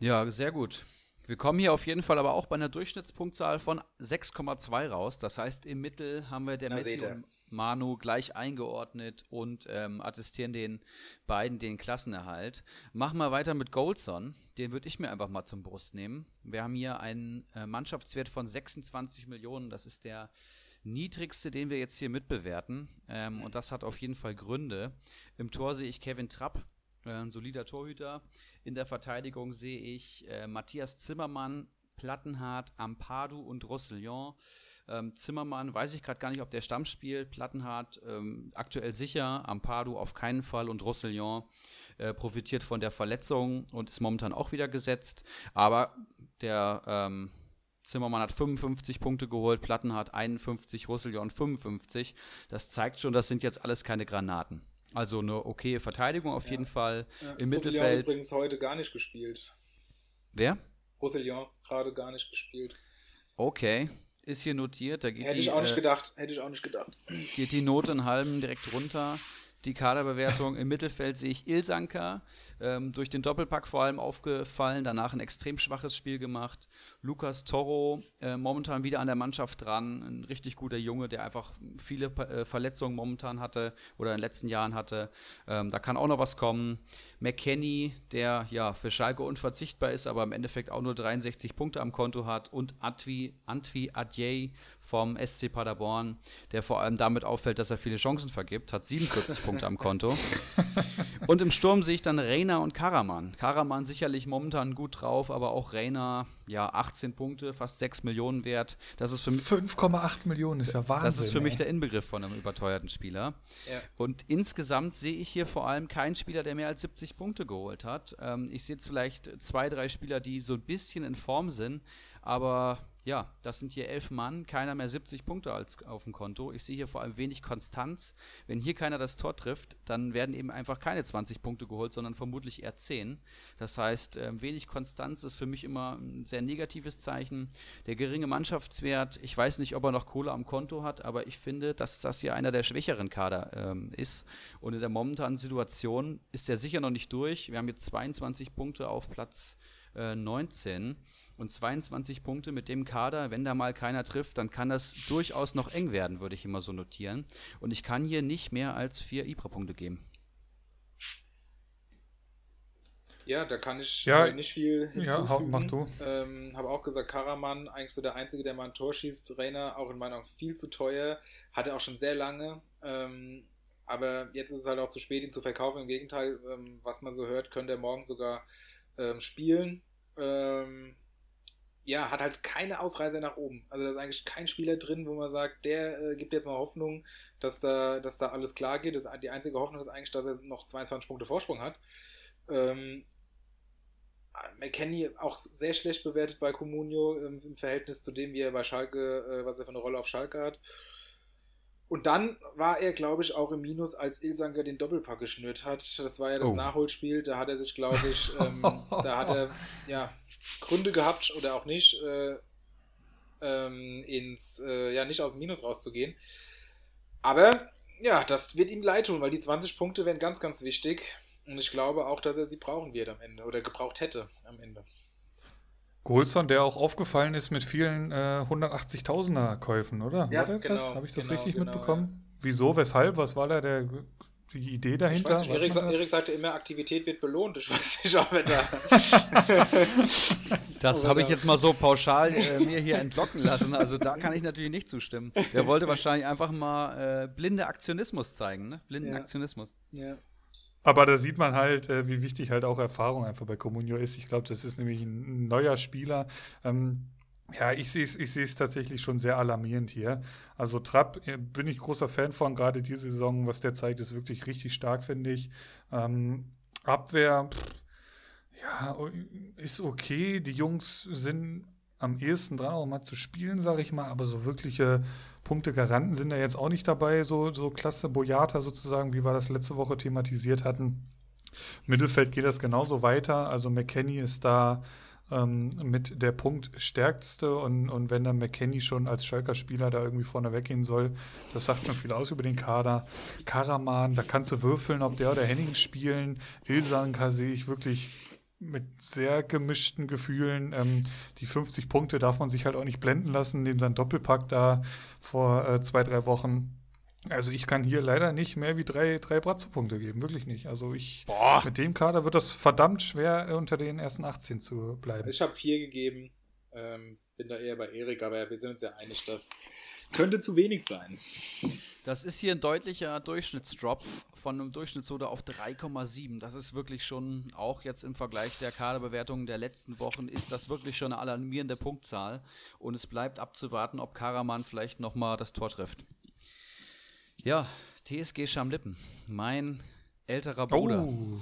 Ja, sehr gut. Wir kommen hier auf jeden Fall aber auch bei einer Durchschnittspunktzahl von 6,2 raus. Das heißt, im Mittel haben wir der Na, Messi und Manu gleich eingeordnet und ähm, attestieren den beiden den Klassenerhalt. Machen wir weiter mit Goldson. Den würde ich mir einfach mal zum Brust nehmen. Wir haben hier einen äh, Mannschaftswert von 26 Millionen. Das ist der niedrigste, den wir jetzt hier mitbewerten. Ähm, und das hat auf jeden Fall Gründe. Im Tor sehe ich Kevin Trapp, ein solider Torhüter. In der Verteidigung sehe ich äh, Matthias Zimmermann, Plattenhardt, Ampadu und Roussillon. Ähm, Zimmermann weiß ich gerade gar nicht, ob der Stamm spielt. Plattenhardt ähm, aktuell sicher, Ampadu auf keinen Fall und Roussillon äh, profitiert von der Verletzung und ist momentan auch wieder gesetzt. Aber der ähm, Zimmermann hat 55 Punkte geholt, Plattenhardt 51, Roussillon 55. Das zeigt schon, das sind jetzt alles keine Granaten. Also eine okaye Verteidigung auf jeden Fall. Ja, Im Roussillon Mittelfeld. übrigens heute gar nicht gespielt. Wer? Roussillon gerade gar nicht gespielt. Okay. Ist hier notiert. Da geht Hätte die, ich auch nicht äh, gedacht. Hätte ich auch nicht gedacht. geht die Note einen halben direkt runter. Die Kaderbewertung. Im Mittelfeld sehe ich Ilsanka, ähm, durch den Doppelpack vor allem aufgefallen, danach ein extrem schwaches Spiel gemacht. Lukas Toro, äh, momentan wieder an der Mannschaft dran, ein richtig guter Junge, der einfach viele äh, Verletzungen momentan hatte oder in den letzten Jahren hatte. Ähm, da kann auch noch was kommen. McKenny, der ja für Schalke unverzichtbar ist, aber im Endeffekt auch nur 63 Punkte am Konto hat. Und Antwi, Antwi Adjei vom SC Paderborn, der vor allem damit auffällt, dass er viele Chancen vergibt, hat 47 Punkte am Konto. Und im Sturm sehe ich dann Reiner und Karaman. Karaman sicherlich momentan gut drauf, aber auch Reiner, ja, 18 Punkte, fast 6 Millionen wert. Das ist für mich 5,8 Millionen ist ja Wahnsinn. Das ist für ey. mich der Inbegriff von einem überteuerten Spieler. Ja. Und insgesamt sehe ich hier vor allem keinen Spieler, der mehr als 70 Punkte geholt hat. Ähm, ich sehe jetzt vielleicht zwei, drei Spieler, die so ein bisschen in Form sind, aber ja, das sind hier elf Mann, keiner mehr 70 Punkte als, auf dem Konto. Ich sehe hier vor allem wenig Konstanz. Wenn hier keiner das Tor trifft, dann werden eben einfach keine 20 Punkte geholt, sondern vermutlich eher 10. Das heißt, ähm, wenig Konstanz ist für mich immer ein sehr negatives Zeichen. Der geringe Mannschaftswert, ich weiß nicht, ob er noch Kohle am Konto hat, aber ich finde, dass das hier einer der schwächeren Kader ähm, ist. Und in der momentanen Situation ist er sicher noch nicht durch. Wir haben jetzt 22 Punkte auf Platz äh, 19 und 22 Punkte mit dem Kader, wenn da mal keiner trifft, dann kann das durchaus noch eng werden, würde ich immer so notieren. Und ich kann hier nicht mehr als vier Ibra-Punkte geben. Ja, da kann ich Ja, äh, nicht viel ja, hinzufügen. hau- mach du. Ähm, habe auch gesagt, Karaman, eigentlich so der Einzige, der mal ein Tor schießt. Rainer, auch in meiner Meinung viel zu teuer. Hatte auch schon sehr lange. Ähm, aber jetzt ist es halt auch zu spät, ihn zu verkaufen. Im Gegenteil, ähm, was man so hört, könnte er morgen sogar ähm, spielen. Ähm, ja, hat halt keine Ausreise nach oben. Also da ist eigentlich kein Spieler drin, wo man sagt, der äh, gibt jetzt mal Hoffnung, dass da, dass da alles klar geht. Das, die einzige Hoffnung ist eigentlich, dass er noch 22 Punkte Vorsprung hat. Ähm, McKenny auch sehr schlecht bewertet bei Comunio ähm, im Verhältnis zu dem, wie er bei Schalke, äh, was er für eine Rolle auf Schalke hat. Und dann war er, glaube ich, auch im Minus, als Ilsanker den Doppelpack geschnürt hat. Das war ja das Oh. Nachholspiel. Da hat er sich, glaube ich, ähm, da hat er ja Gründe gehabt oder auch nicht, äh, ähm, ins, äh, ja, nicht aus dem Minus rauszugehen. Aber ja, das wird ihm leid tun, weil die 20 Punkte wären ganz, ganz wichtig. Und ich glaube auch, dass er sie brauchen wird am Ende oder gebraucht hätte am Ende. Golson, der auch aufgefallen ist mit vielen äh, 180.000er Käufen, oder? Ja, War genau, Habe ich das genau, richtig genau, mitbekommen? Wieso, weshalb? Was war da der, die Idee dahinter? nicht, Erik? Erik sagte immer, Aktivität wird belohnt. Ich weiß nicht, ob er da. Das habe ich jetzt mal so pauschal äh, mir hier entlocken lassen. Also da kann ich natürlich nicht zustimmen. Der wollte wahrscheinlich einfach mal äh, blinde Aktionismus zeigen, ne? Blinden Ja. Aktionismus. ja. Aber da sieht man halt, äh, wie wichtig halt auch Erfahrung einfach bei Comunio ist. Ich glaube, das ist nämlich ein neuer Spieler. Ähm, ja, ich sehe es ich seh's tatsächlich schon sehr alarmierend hier. Also Trapp äh, bin ich großer Fan von, gerade diese Saison, was der zeigt, ist wirklich richtig stark, finde ich. Ähm, Abwehr, pff, ja, ist okay. Die Jungs sind am ehesten dran, auch mal zu spielen, sage ich mal, aber so wirkliche Punkte-Garanten sind da jetzt auch nicht dabei, so, so klasse Boyata sozusagen, wie wir das letzte Woche thematisiert hatten. Mittelfeld geht das genauso weiter, also McKenny ist da ähm, mit der Punktstärkste und, und wenn dann McKenny schon als Schalker-Spieler da irgendwie vorne weggehen soll, das sagt schon viel aus über den Kader. Karaman, da kannst du würfeln, ob der oder Henning spielen. Ilsanka sehe ich wirklich mit sehr gemischten Gefühlen. Ähm, die 50 Punkte darf man sich halt auch nicht blenden lassen, neben seinem Doppelpack da vor äh, zwei, drei Wochen. Also ich kann hier leider nicht mehr wie drei, drei Bratzo-Punkte geben, wirklich nicht. Also ich, mit dem Kader wird das verdammt schwer, unter den ersten 18 zu bleiben. Ich habe vier gegeben. Ähm, bin da eher bei Erik, aber wir sind uns ja einig, das könnte zu wenig sein. Das ist hier ein deutlicher Durchschnittsdrop von einem Durchschnittsnote auf 3,7. Das ist wirklich schon, auch jetzt im Vergleich der Kaderbewertungen der letzten Wochen, ist das wirklich schon eine alarmierende Punktzahl. Und es bleibt abzuwarten, ob Karaman vielleicht nochmal das Tor trifft. Ja, TSG Schamlippen, mein älterer Bruder. Oh.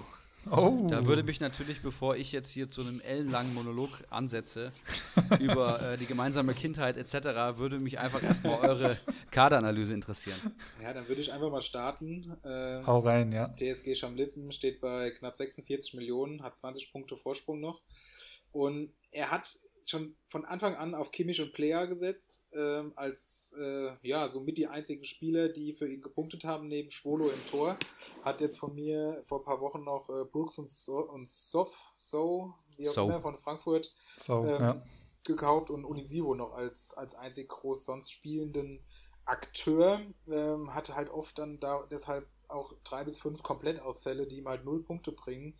Oh. Da würde mich natürlich, bevor ich jetzt hier zu einem ellenlangen Monolog ansetze über äh, die gemeinsame Kindheit etc., würde mich einfach erstmal eure Kaderanalyse interessieren. Ja, dann würde ich einfach mal starten. Äh, Hau rein, ja. TSG Schamlippen steht bei knapp 46 Millionen, hat 20 Punkte Vorsprung noch. Und er hat schon von Anfang an auf Kimmich und Player gesetzt, ähm, als äh, ja, somit die einzigen Spieler, die für ihn gepunktet haben, neben Schwolo im Tor. Hat jetzt von mir vor ein paar Wochen noch äh, Brooks und, so und Sof, so, wie auch so. immer, von Frankfurt so, ähm, ja. gekauft und Unisivo noch als, als einzig groß sonst spielenden Akteur. Ähm, hatte halt oft dann da deshalb auch drei bis fünf Komplettausfälle, die ihm halt null Punkte bringen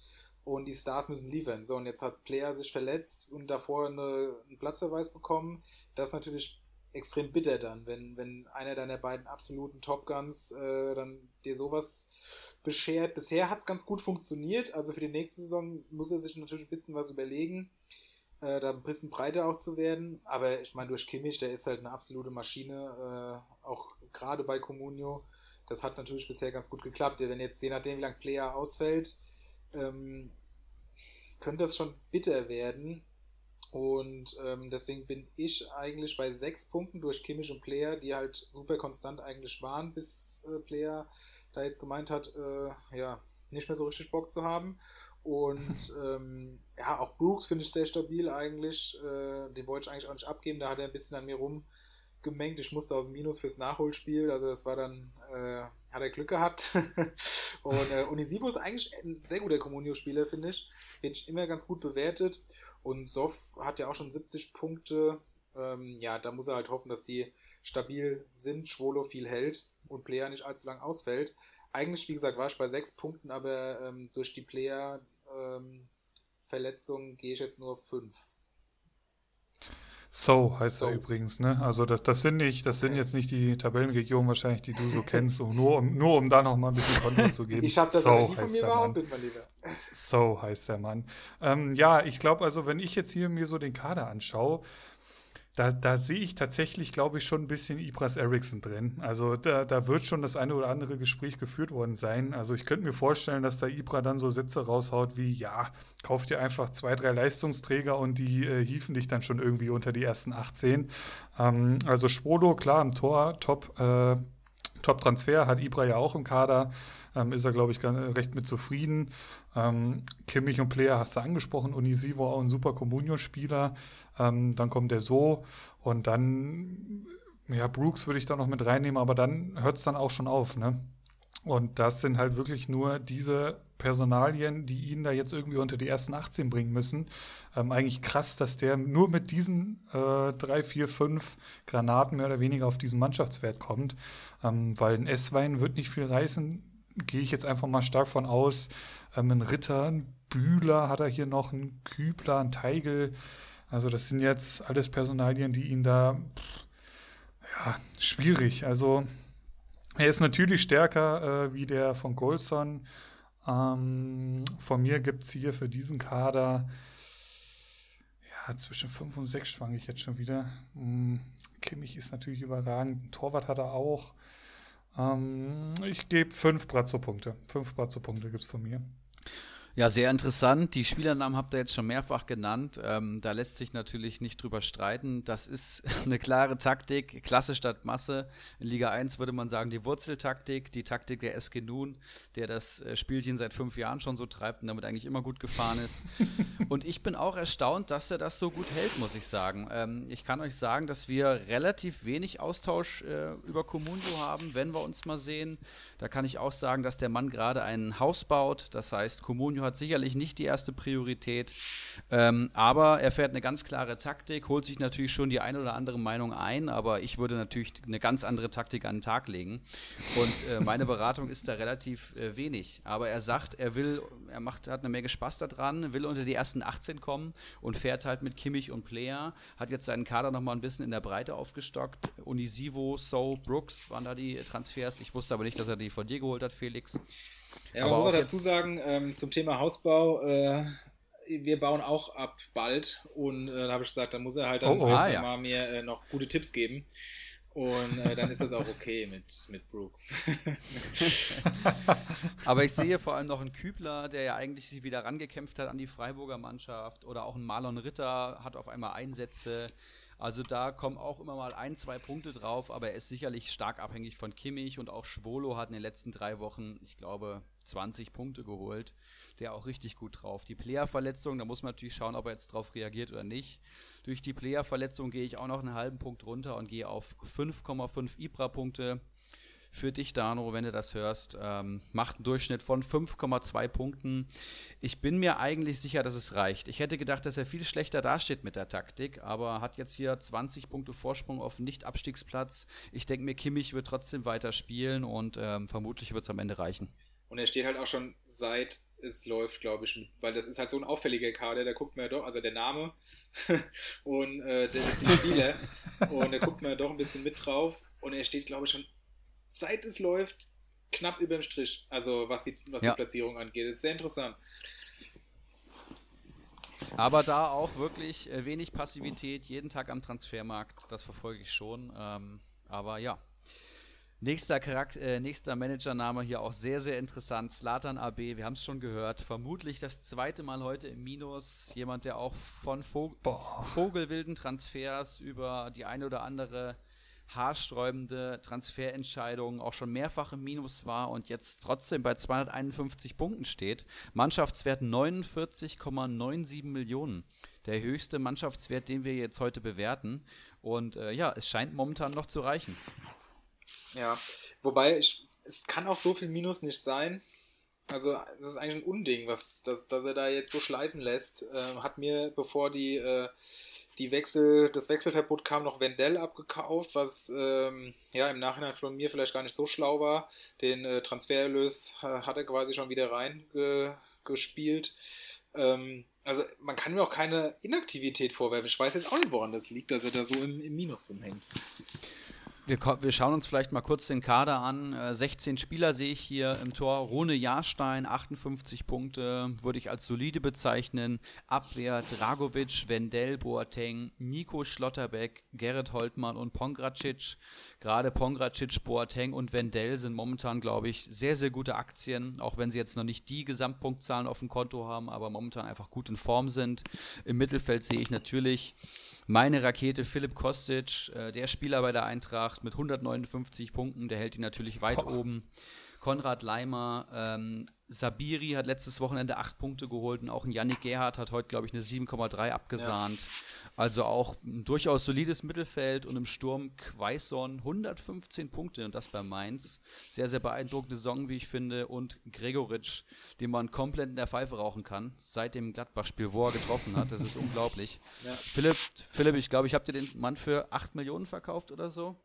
und die Stars müssen liefern. So, und jetzt hat Player sich verletzt und davor eine, einen Platzverweis bekommen. Das ist natürlich extrem bitter dann, wenn, wenn einer deiner beiden absoluten Top Guns äh, dann dir sowas beschert. Bisher hat es ganz gut funktioniert, also für die nächste Saison muss er sich natürlich ein bisschen was überlegen, äh, da ein bisschen breiter auch zu werden. Aber ich meine, durch Kimmich, der ist halt eine absolute Maschine, äh, auch gerade bei Comunio. Das hat natürlich bisher ganz gut geklappt. Wenn jetzt je nachdem, wie lange Player ausfällt, ähm, könnte das schon bitter werden. Und ähm, deswegen bin ich eigentlich bei sechs Punkten durch Kimmich und Player, die halt super konstant eigentlich waren, bis äh, Player da jetzt gemeint hat, äh, ja, nicht mehr so richtig Bock zu haben. Und ähm, ja, auch Brooks finde ich sehr stabil eigentlich. Äh, den wollte ich eigentlich auch nicht abgeben. Da hat er ein bisschen an mir rumgemengt. Ich musste aus dem Minus fürs Nachholspiel. Also das war dann äh, hat er Glück gehabt. und äh, Unisivo ist eigentlich ein sehr guter Communio-Spieler, finde ich. Wird immer ganz gut bewertet. Und Sof hat ja auch schon 70 Punkte. Ähm, ja, da muss er halt hoffen, dass die stabil sind, Schwolo viel hält und Player nicht allzu lang ausfällt. Eigentlich, wie gesagt, war ich bei 6 Punkten, aber ähm, durch die Player-Verletzung ähm, gehe ich jetzt nur 5. So heißt so. er übrigens, ne? Also das, das sind nicht, das sind jetzt nicht die Tabellenregionen wahrscheinlich, die du so kennst, nur um, nur um da noch mal ein bisschen Konto zu geben. Ich habe das so heißt der Mann. Lieber. So heißt der Mann. Ähm, ja, ich glaube also, wenn ich jetzt hier mir so den Kader anschaue, da, da sehe ich tatsächlich, glaube ich, schon ein bisschen Ibras Eriksson drin. Also da, da wird schon das eine oder andere Gespräch geführt worden sein. Also ich könnte mir vorstellen, dass da Ibra dann so Sätze raushaut wie, ja, kauf dir einfach zwei, drei Leistungsträger und die äh, hieven dich dann schon irgendwie unter die ersten 18. Ähm, also Schwodo, klar, im Tor, top. Äh, Top-Transfer, hat Ibra ja auch im Kader, ähm, ist er, glaube ich, recht mit zufrieden. Ähm, Kimmich und Player hast du angesprochen, Unisivo auch ein super Comunio-Spieler. Ähm, dann kommt der So und dann, ja, Brooks würde ich da noch mit reinnehmen, aber dann hört es dann auch schon auf, ne? Und das sind halt wirklich nur diese Personalien, die ihn da jetzt irgendwie unter die ersten 18 bringen müssen. Ähm, eigentlich krass, dass der nur mit diesen äh, drei, vier, fünf Granaten mehr oder weniger auf diesen Mannschaftswert kommt. Ähm, weil ein S-Wein wird nicht viel reißen, gehe ich jetzt einfach mal stark von aus. Ähm, ein Ritter, ein Bühler hat er hier noch, ein Kübler, ein Teigel. Also das sind jetzt alles Personalien, die ihn da, pff, ja, schwierig. Also er ist natürlich stärker äh, wie der von Golson. Ähm, von mir gibt es hier für diesen Kader ja, zwischen 5 und 6 schwanke ich jetzt schon wieder. Hm, Kimmich ist natürlich überragend. Torwart hat er auch. Ähm, ich gebe 5 Brazzo-Punkte. 5 Brazzo-Punkte gibt es von mir. Ja, sehr interessant. Die Spielernamen habt ihr jetzt schon mehrfach genannt. Ähm, da lässt sich natürlich nicht drüber streiten. Das ist eine klare Taktik, Klasse statt Masse. In Liga 1 würde man sagen, die Wurzeltaktik, die Taktik der SG Nun, der das äh, Spielchen seit fünf Jahren schon so treibt und damit eigentlich immer gut gefahren ist. und ich bin auch erstaunt, dass er das so gut hält, muss ich sagen. Ähm, ich kann euch sagen, dass wir relativ wenig Austausch äh, über Comundo haben, wenn wir uns mal sehen. Da kann ich auch sagen, dass der Mann gerade ein Haus baut. Das heißt, Comunio hat sicherlich nicht die erste Priorität. Ähm, aber er fährt eine ganz klare Taktik, holt sich natürlich schon die eine oder andere Meinung ein, aber ich würde natürlich eine ganz andere Taktik an den Tag legen. Und äh, meine Beratung ist da relativ äh, wenig. Aber er sagt, er will, er macht, hat eine Menge Spaß daran, will unter die ersten 18 kommen und fährt halt mit Kimmich und Player, hat jetzt seinen Kader nochmal ein bisschen in der Breite aufgestockt. Unisivo, So, Brooks waren da die Transfers. Ich wusste aber nicht, dass er die von dir geholt hat, Felix. Ja, man muss auch dazu sagen, ähm, zum Thema Hausbau, äh, wir bauen auch ab bald und äh, da habe ich gesagt, da muss er halt dann oh, oh, ah, ja. mal mir äh, noch gute Tipps geben. Und äh, dann ist das auch okay mit, mit Brooks. Aber ich sehe vor allem noch einen Kübler, der ja eigentlich sich wieder rangekämpft hat an die Freiburger Mannschaft. Oder auch ein Marlon Ritter hat auf einmal Einsätze. Also da kommen auch immer mal ein, zwei Punkte drauf, aber er ist sicherlich stark abhängig von Kimmich und auch Schwolo hat in den letzten drei Wochen, ich glaube, 20 Punkte geholt. Der auch richtig gut drauf. Die Player-Verletzung, da muss man natürlich schauen, ob er jetzt drauf reagiert oder nicht. Durch die Player-Verletzung gehe ich auch noch einen halben Punkt runter und gehe auf 5,5 Ibra-Punkte für dich, Dano, wenn du das hörst. Ähm, macht einen Durchschnitt von 5,2 Punkten. Ich bin mir eigentlich sicher, dass es reicht. Ich hätte gedacht, dass er viel schlechter dasteht mit der Taktik, aber hat jetzt hier 20 Punkte Vorsprung auf Nicht-Abstiegsplatz. Ich denke mir, Kimmich wird trotzdem weiter spielen und ähm, vermutlich wird es am Ende reichen. Und er steht halt auch schon seit es läuft, glaube ich, weil das ist halt so ein auffälliger Kader, da guckt man ja doch, also der Name und äh, der, die Spieler und da guckt man ja doch ein bisschen mit drauf und er steht, glaube ich, schon seit es läuft, knapp über dem Strich. Also was die, was ja. die Platzierung angeht. Das ist sehr interessant. Aber da auch wirklich äh, wenig Passivität, jeden Tag am Transfermarkt, das verfolge ich schon. Ähm, aber ja. Nächster, Charakter, äh, nächster Managername hier auch sehr, sehr interessant. Slatan AB, wir haben es schon gehört. Vermutlich das zweite Mal heute im Minus. Jemand, der auch von Vogel, Vogelwilden Transfers über die eine oder andere haarsträubende Transferentscheidung auch schon mehrfach im Minus war und jetzt trotzdem bei 251 Punkten steht. Mannschaftswert 49,97 Millionen. Der höchste Mannschaftswert, den wir jetzt heute bewerten. Und äh, ja, es scheint momentan noch zu reichen. Ja, wobei ich, es kann auch so viel Minus nicht sein. Also es ist eigentlich ein Unding, was, dass, dass er da jetzt so schleifen lässt. Äh, hat mir, bevor die äh, die Wechsel, das Wechselverbot kam noch Wendell abgekauft, was ähm, ja im Nachhinein von mir vielleicht gar nicht so schlau war. Den äh, Transfererlös äh, hat er quasi schon wieder reingespielt. Ähm, also man kann mir auch keine Inaktivität vorwerfen. Ich weiß jetzt auch nicht, woran das liegt, dass er da so im, im Minus rumhängt. Wir, wir, schauen uns vielleicht mal kurz den Kader an. 16 äh, Spieler sehe ich hier im Tor. Rune Jahrstein, 58 Punkte, würde ich als solide bezeichnen. Abwehr Dragovic, Wendell, Boateng, Nico Schlotterbeck, Gerrit Holtmann und Pongracic. Gerade Pongracic, Boateng und Wendell sind momentan, glaube ich, sehr, sehr gute Aktien, auch wenn sie jetzt noch nicht die Gesamtpunktzahlen auf dem Konto haben, aber momentan einfach gut in Form sind. Im Mittelfeld sehe ich natürlich meine Rakete Philipp Kostic, äh, der Spieler bei der Eintracht mit 159 Punkten, der hält ihn natürlich weit Boah. oben. Konrad Leimer, ähm, Sabiri hat letztes Wochenende 8 Punkte geholt und auch ein Yannick Gerhardt hat heute, glaube ich, eine 7,3 abgesahnt. Ja. Also auch ein durchaus solides Mittelfeld und im Sturm Quaison 115 Punkte und das bei Mainz. Sehr, sehr beeindruckende Saison, wie ich finde. Und Gregoritsch, den man komplett in der Pfeife rauchen kann, seit dem Gladbach-Spiel, wo er getroffen hat. Das ist unglaublich. Ja. Philipp, Philipp, ich glaube, ich habe dir den Mann für 8 Millionen verkauft oder so.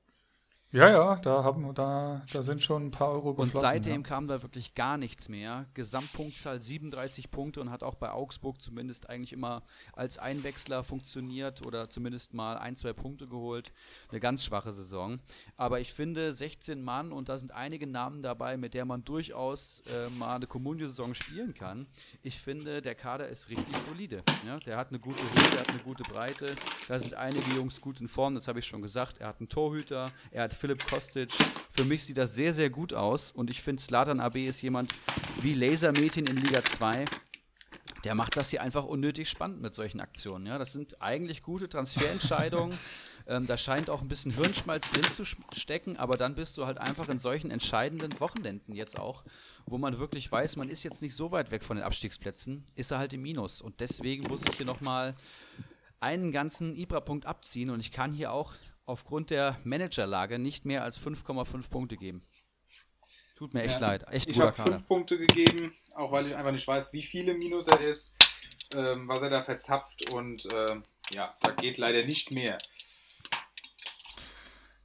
Ja, ja, da, haben, da, da sind schon ein paar Euro geflossen. Und seitdem ja. kam da wirklich gar nichts mehr. Gesamtpunktzahl 37 Punkte und hat auch bei Augsburg zumindest eigentlich immer als Einwechsler funktioniert oder zumindest mal ein, zwei Punkte geholt. Eine ganz schwache Saison. Aber ich finde 16 Mann und da sind einige Namen dabei, mit der man durchaus äh, mal eine Kommunio-Saison spielen kann. Ich finde, der Kader ist richtig solide. Ja? Der hat eine gute Höhe, der hat eine gute Breite. Da sind einige Jungs gut in Form, das habe ich schon gesagt. Er hat einen Torhüter, er hat Philipp Kostic. Für mich sieht das sehr, sehr gut aus und ich finde, Slatan AB ist jemand wie Lasermädchen in Liga 2. Der macht das hier einfach unnötig spannend mit solchen Aktionen. Ja, das sind eigentlich gute Transferentscheidungen. ähm, da scheint auch ein bisschen Hirnschmalz drin zu stecken, aber dann bist du halt einfach in solchen entscheidenden Wochenenden jetzt auch, wo man wirklich weiß, man ist jetzt nicht so weit weg von den Abstiegsplätzen, ist er halt im Minus. Und deswegen muss ich hier nochmal einen ganzen Ibra-Punkt abziehen und ich kann hier auch aufgrund der Managerlage nicht mehr als 5,5 Punkte geben. Tut mir echt ja, leid. Echt ich habe fünf Punkte gegeben, auch weil ich einfach nicht weiß, wie viele Minus er ist, ähm, was er da verzapft und äh, ja, da geht leider nicht mehr.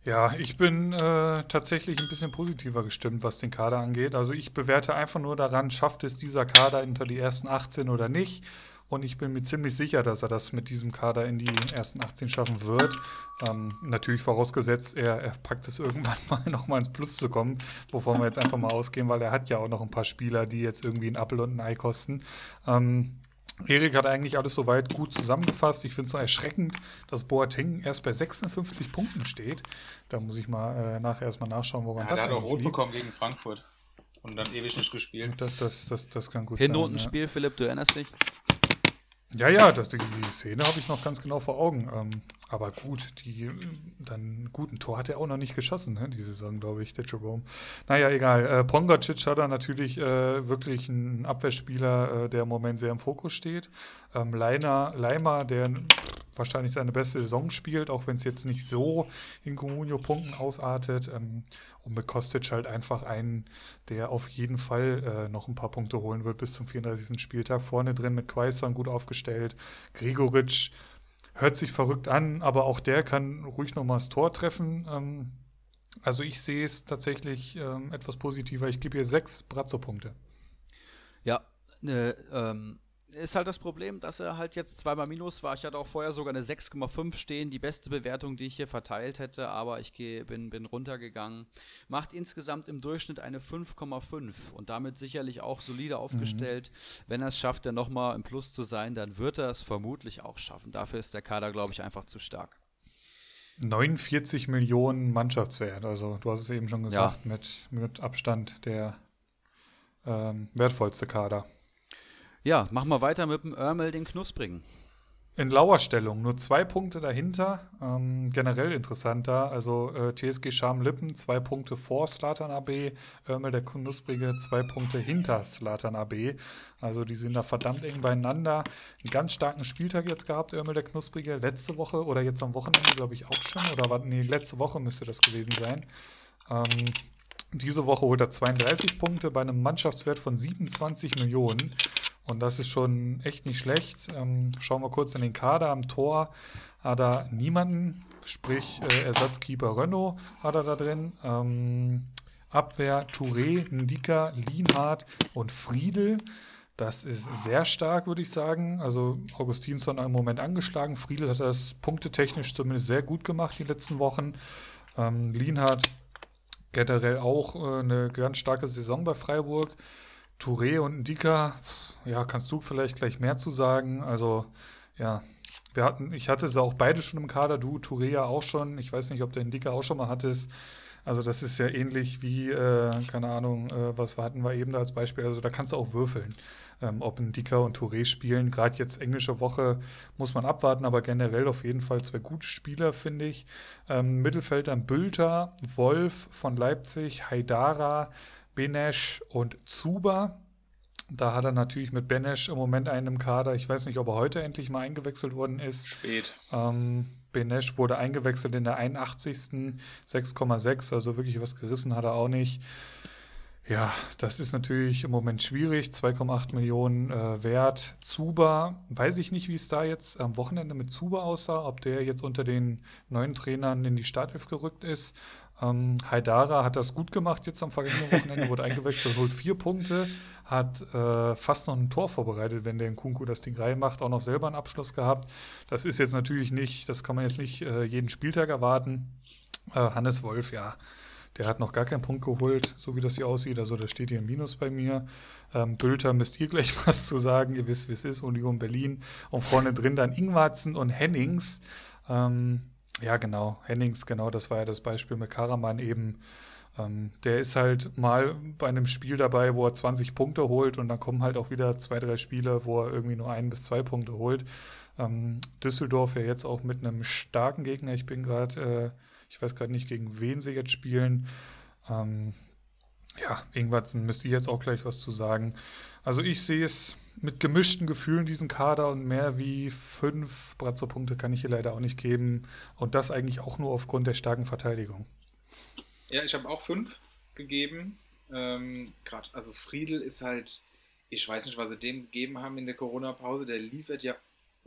Ja, ich bin äh, tatsächlich ein bisschen positiver gestimmt, was den Kader angeht. Also ich bewerte einfach nur daran, schafft es dieser Kader unter die ersten 18 oder nicht. Und ich bin mir ziemlich sicher, dass er das mit diesem Kader in die ersten 18 schaffen wird. Ähm, natürlich vorausgesetzt, er, er, packt es irgendwann mal nochmal ins Plus zu kommen, wovon wir jetzt einfach mal ausgehen, weil er hat ja auch noch ein paar Spieler, die jetzt irgendwie ein Apfel und ein Ei kosten. Ähm, Erik hat eigentlich alles soweit gut zusammengefasst. Ich finde es so erschreckend, dass Boateng erst bei 56 Punkten steht. Da muss ich mal äh, nachher erstmal nachschauen, woran ja, das der hat auch rot liegt. bekommen gegen Frankfurt und dann ewig nicht gespielt. Das, das, das, das kann gut Hinrunden sein. Hinrundenspiel, ja. Philipp, du erinnerst dich? Ja, ja, das, die Szene habe ich noch ganz genau vor Augen. Ähm, aber gut, die dann gut, ein Tor hat er auch noch nicht geschossen, ne, die Saison, glaube ich, der Jerome. Naja, egal. Äh, Pongacic hat da natürlich äh, wirklich einen Abwehrspieler, äh, der im Moment sehr im Fokus steht. Ähm, Leiner, Leimer, der wahrscheinlich seine beste Saison spielt, auch wenn es jetzt nicht so in Comunio-Punkten ausartet. Ähm, und mit Kostic halt einfach einen, der auf jeden Fall äh, noch ein paar Punkte holen wird bis zum 34. Spieltag. Vorne drin mit Quaison gut aufgestellt. Gregoritsch hört sich verrückt an, aber auch der kann ruhig nochmal das Tor treffen. Ähm, also ich sehe es tatsächlich ähm, etwas positiver. Ich gebe hier sechs Brazzo-Punkte. Ja, ne, ähm, ist halt das Problem, dass er halt jetzt zweimal Minus war. Ich hatte auch vorher sogar eine 6,5 stehen, die beste Bewertung, die ich hier verteilt hätte, aber ich geh, bin, bin runtergegangen. Macht insgesamt im Durchschnitt eine 5,5 und damit sicherlich auch solide mhm. aufgestellt. Mhm. Wenn er es schafft, dann nochmal im Plus zu sein, dann wird er es vermutlich auch schaffen. Dafür ist der Kader, glaube ich, einfach zu stark. 49 Millionen Mannschaftswert, also du hast es eben schon gesagt, ja. mit, mit Abstand der ähm, wertvollste Kader. Ja, machen wir weiter mit dem Örmel, den Knusprigen. In Lauerstellung, nur zwei Punkte dahinter. Ähm, generell interessanter. Also äh, TSG Scharm-Lippen, zwei Punkte vor Slatan AB. Örmel, der Knusprige, zwei Punkte hinter Slatan AB. Also die sind da verdammt eng beieinander. Einen ganz starken Spieltag jetzt gehabt, Örmel, der Knusprige. Letzte Woche oder jetzt am Wochenende, glaube ich, auch schon. Oder war, nee, letzte Woche müsste das gewesen sein. Ähm, diese Woche holt er 32 Punkte bei einem Mannschaftswert von 27 Millionen. Und das ist schon echt nicht schlecht. Ähm, schauen wir kurz in den Kader. Am Tor hat er niemanden, sprich äh, Ersatzkeeper Renault hat er da drin. Ähm, Abwehr Touré, Ndika, Lienhardt und Friedel. Das ist sehr stark, würde ich sagen. Also Augustinsson im Moment angeschlagen. Friedel hat das punktetechnisch zumindest sehr gut gemacht die letzten Wochen. Ähm, Lienhardt generell auch äh, eine ganz starke Saison bei Freiburg. Touré und Ndika, ja, kannst du vielleicht gleich mehr zu sagen? Also, ja, wir hatten, ich hatte sie auch beide schon im Kader, du, Touré ja auch schon. Ich weiß nicht, ob der Ndika auch schon mal hattest. Also, das ist ja ähnlich wie, äh, keine Ahnung, äh, was hatten wir eben da als Beispiel. Also, da kannst du auch würfeln, ähm, ob Ndika und Touré spielen. Gerade jetzt englische Woche muss man abwarten, aber generell auf jeden Fall zwei gute Spieler, finde ich. Ähm, Mittelfeld dann Bülter, Wolf von Leipzig, Haidara, Benesch und Zuba. Da hat er natürlich mit Benesch im Moment einen im Kader. Ich weiß nicht, ob er heute endlich mal eingewechselt worden ist. Spät. Ähm, Benesch wurde eingewechselt in der 81. 6,6, also wirklich was gerissen hat er auch nicht. Ja, das ist natürlich im Moment schwierig. 2,8 Millionen äh, wert. Zuba, weiß ich nicht, wie es da jetzt am Wochenende mit Zuba aussah, ob der jetzt unter den neuen Trainern in die Startelf gerückt ist. Ähm, Haidara hat das gut gemacht jetzt am vergangenen Wochenende, wurde eingewechselt, holt vier Punkte, hat äh, fast noch ein Tor vorbereitet, wenn der in Kunku das Ding reinmacht, auch noch selber einen Abschluss gehabt. Das ist jetzt natürlich nicht, das kann man jetzt nicht äh, jeden Spieltag erwarten. Äh, Hannes Wolf, ja, der hat noch gar keinen Punkt geholt, so wie das hier aussieht. Also da steht hier ein Minus bei mir. Ähm, Bülter müsst ihr gleich was zu sagen. Ihr wisst, wie es ist. Union Berlin. Und vorne drin dann Ingwarzen und Hennings. Ähm, ja, genau. Hennings, genau, das war ja das Beispiel mit Karaman eben. Ähm, der ist halt mal bei einem Spiel dabei, wo er 20 Punkte holt und dann kommen halt auch wieder zwei, drei Spiele, wo er irgendwie nur ein bis zwei Punkte holt. Ähm, Düsseldorf ja jetzt auch mit einem starken Gegner. Ich bin gerade, äh, ich weiß gerade nicht, gegen wen sie jetzt spielen. Ähm, ja, Ingwertsen müsst ihr jetzt auch gleich was zu sagen. Also ich sehe es mit gemischten Gefühlen, diesen Kader, und mehr wie fünf Brazzo-Punkte kann ich hier leider auch nicht geben. Und das eigentlich auch nur aufgrund der starken Verteidigung. Ja, ich habe auch fünf gegeben. Ähm, Gerade, also Friedel ist halt, ich weiß nicht, was sie dem gegeben haben in der Corona-Pause. Der liefert ja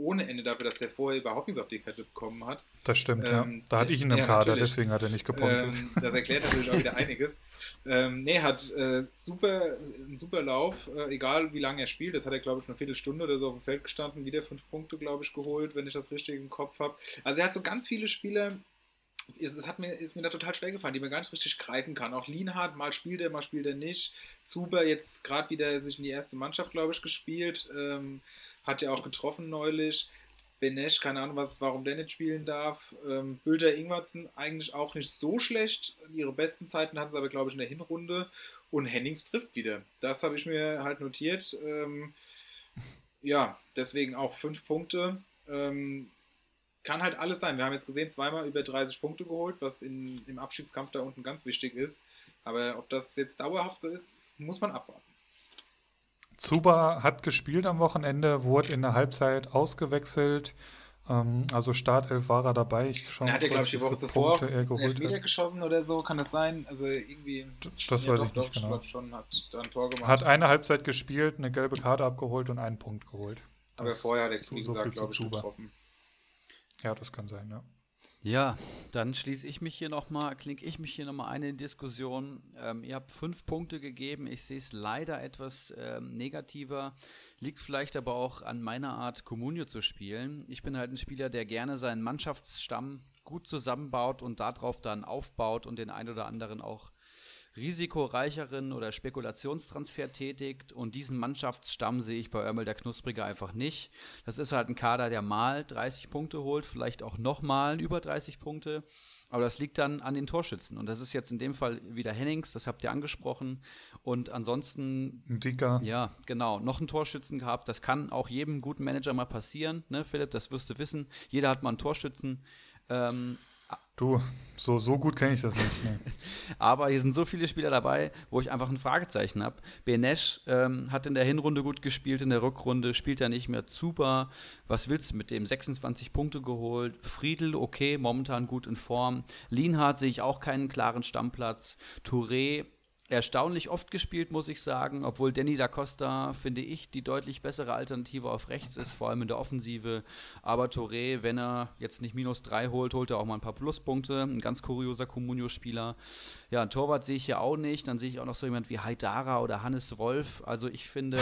ohne Ende dafür, dass der vorher überhaupt nichts auf die Kette bekommen hat. Das stimmt, ähm, ja. Da hatte ich ihn im ja, Kader, deswegen hat er nicht gepunktet. Ähm, das erklärt natürlich auch wieder einiges. Ähm, nee, hat äh, super, einen super Lauf, äh, egal wie lange er spielt. Das hat er, glaube ich, eine Viertelstunde oder so auf dem Feld gestanden, wieder fünf Punkte, glaube ich, geholt, wenn ich das richtig im Kopf habe. Also er hat so ganz viele Spieler, es, hat mir, ist mir da total schwer gefallen, die man gar nicht richtig greifen kann. Auch Lienhardt, mal spielt er, mal spielt er nicht. Zuber jetzt gerade wieder sich in die erste Mannschaft, glaube ich, gespielt. Ähm, hat ja auch getroffen neulich. Benesch, keine Ahnung, was, warum der nicht spielen darf. Ähm, Bülter Ingwertsen eigentlich auch nicht so schlecht. Ihre besten Zeiten hatten sie aber, glaube ich, in der Hinrunde. Und Hennings trifft wieder. Das habe ich mir halt notiert. Ähm, ja, deswegen auch fünf Punkte. Ähm, kann halt alles sein. Wir haben jetzt gesehen, zweimal über 30 Punkte geholt, was in, im Abstiegskampf da unten ganz wichtig ist. Aber ob das jetzt dauerhaft so ist, muss man abwarten. Zuba hat gespielt am Wochenende, wurde in der Halbzeit ausgewechselt. Ähm, also Startelf war er dabei. Ich schaue er hat ja, glaube ich, die Woche zuvor Punkte er geholt wieder geschossen oder so, kann das sein? Also irgendwie. Das weiß ich nicht genau. Schon, hat, ein Tor gemacht. hat eine Halbzeit gespielt, eine gelbe Karte abgeholt und einen Punkt geholt. Aber das vorher hat er, so gesagt, glaube ich, getroffen. Ja, das kann sein, ja. Ja, dann schließe ich mich hier nochmal, klinke ich mich hier nochmal ein in die Diskussion. Ähm, ihr habt fünf Punkte gegeben. Ich sehe es leider etwas ähm, negativer. Liegt vielleicht aber auch an meiner Art, Comunio zu spielen. Ich bin halt ein Spieler, der gerne seinen Mannschaftsstamm gut zusammenbaut und darauf dann aufbaut und den ein oder anderen auch risikoreicheren oder Spekulationstransfer tätigt und diesen Mannschaftsstamm sehe ich bei Örmel der Knusprige einfach nicht. Das ist halt ein Kader, der mal 30 Punkte holt, vielleicht auch nochmal über 30 Punkte, aber das liegt dann an den Torschützen und das ist jetzt in dem Fall wieder Hennings, das habt ihr angesprochen und ansonsten Dicker. Ja, genau, noch einen Torschützen gehabt, das kann auch jedem guten Manager mal passieren, ne, Philipp, das wirst du wissen. Jeder hat mal einen Torschützen. Ähm, Du, so, so gut kenne ich das nicht. Nee. Aber hier sind so viele Spieler dabei, wo ich einfach ein Fragezeichen habe. Benesch ähm, hat in der Hinrunde gut gespielt, in der Rückrunde spielt er nicht mehr. Zuba, was willst du mit dem? 26 Punkte geholt. Friedel, okay, momentan gut in Form. Lienhardt sehe ich auch keinen klaren Stammplatz. Touré erstaunlich oft gespielt, muss ich sagen, obwohl Danny da Costa, finde ich, die deutlich bessere Alternative auf rechts ist, vor allem in der Offensive. Aber Touré, wenn er jetzt nicht minus drei holt, holt er auch mal ein paar Pluspunkte. Ein ganz kurioser Comunio-Spieler. Ja, ein Torwart sehe ich ja auch nicht. Dann sehe ich auch noch so jemand wie Haidara oder Hannes Wolf. Also ich finde.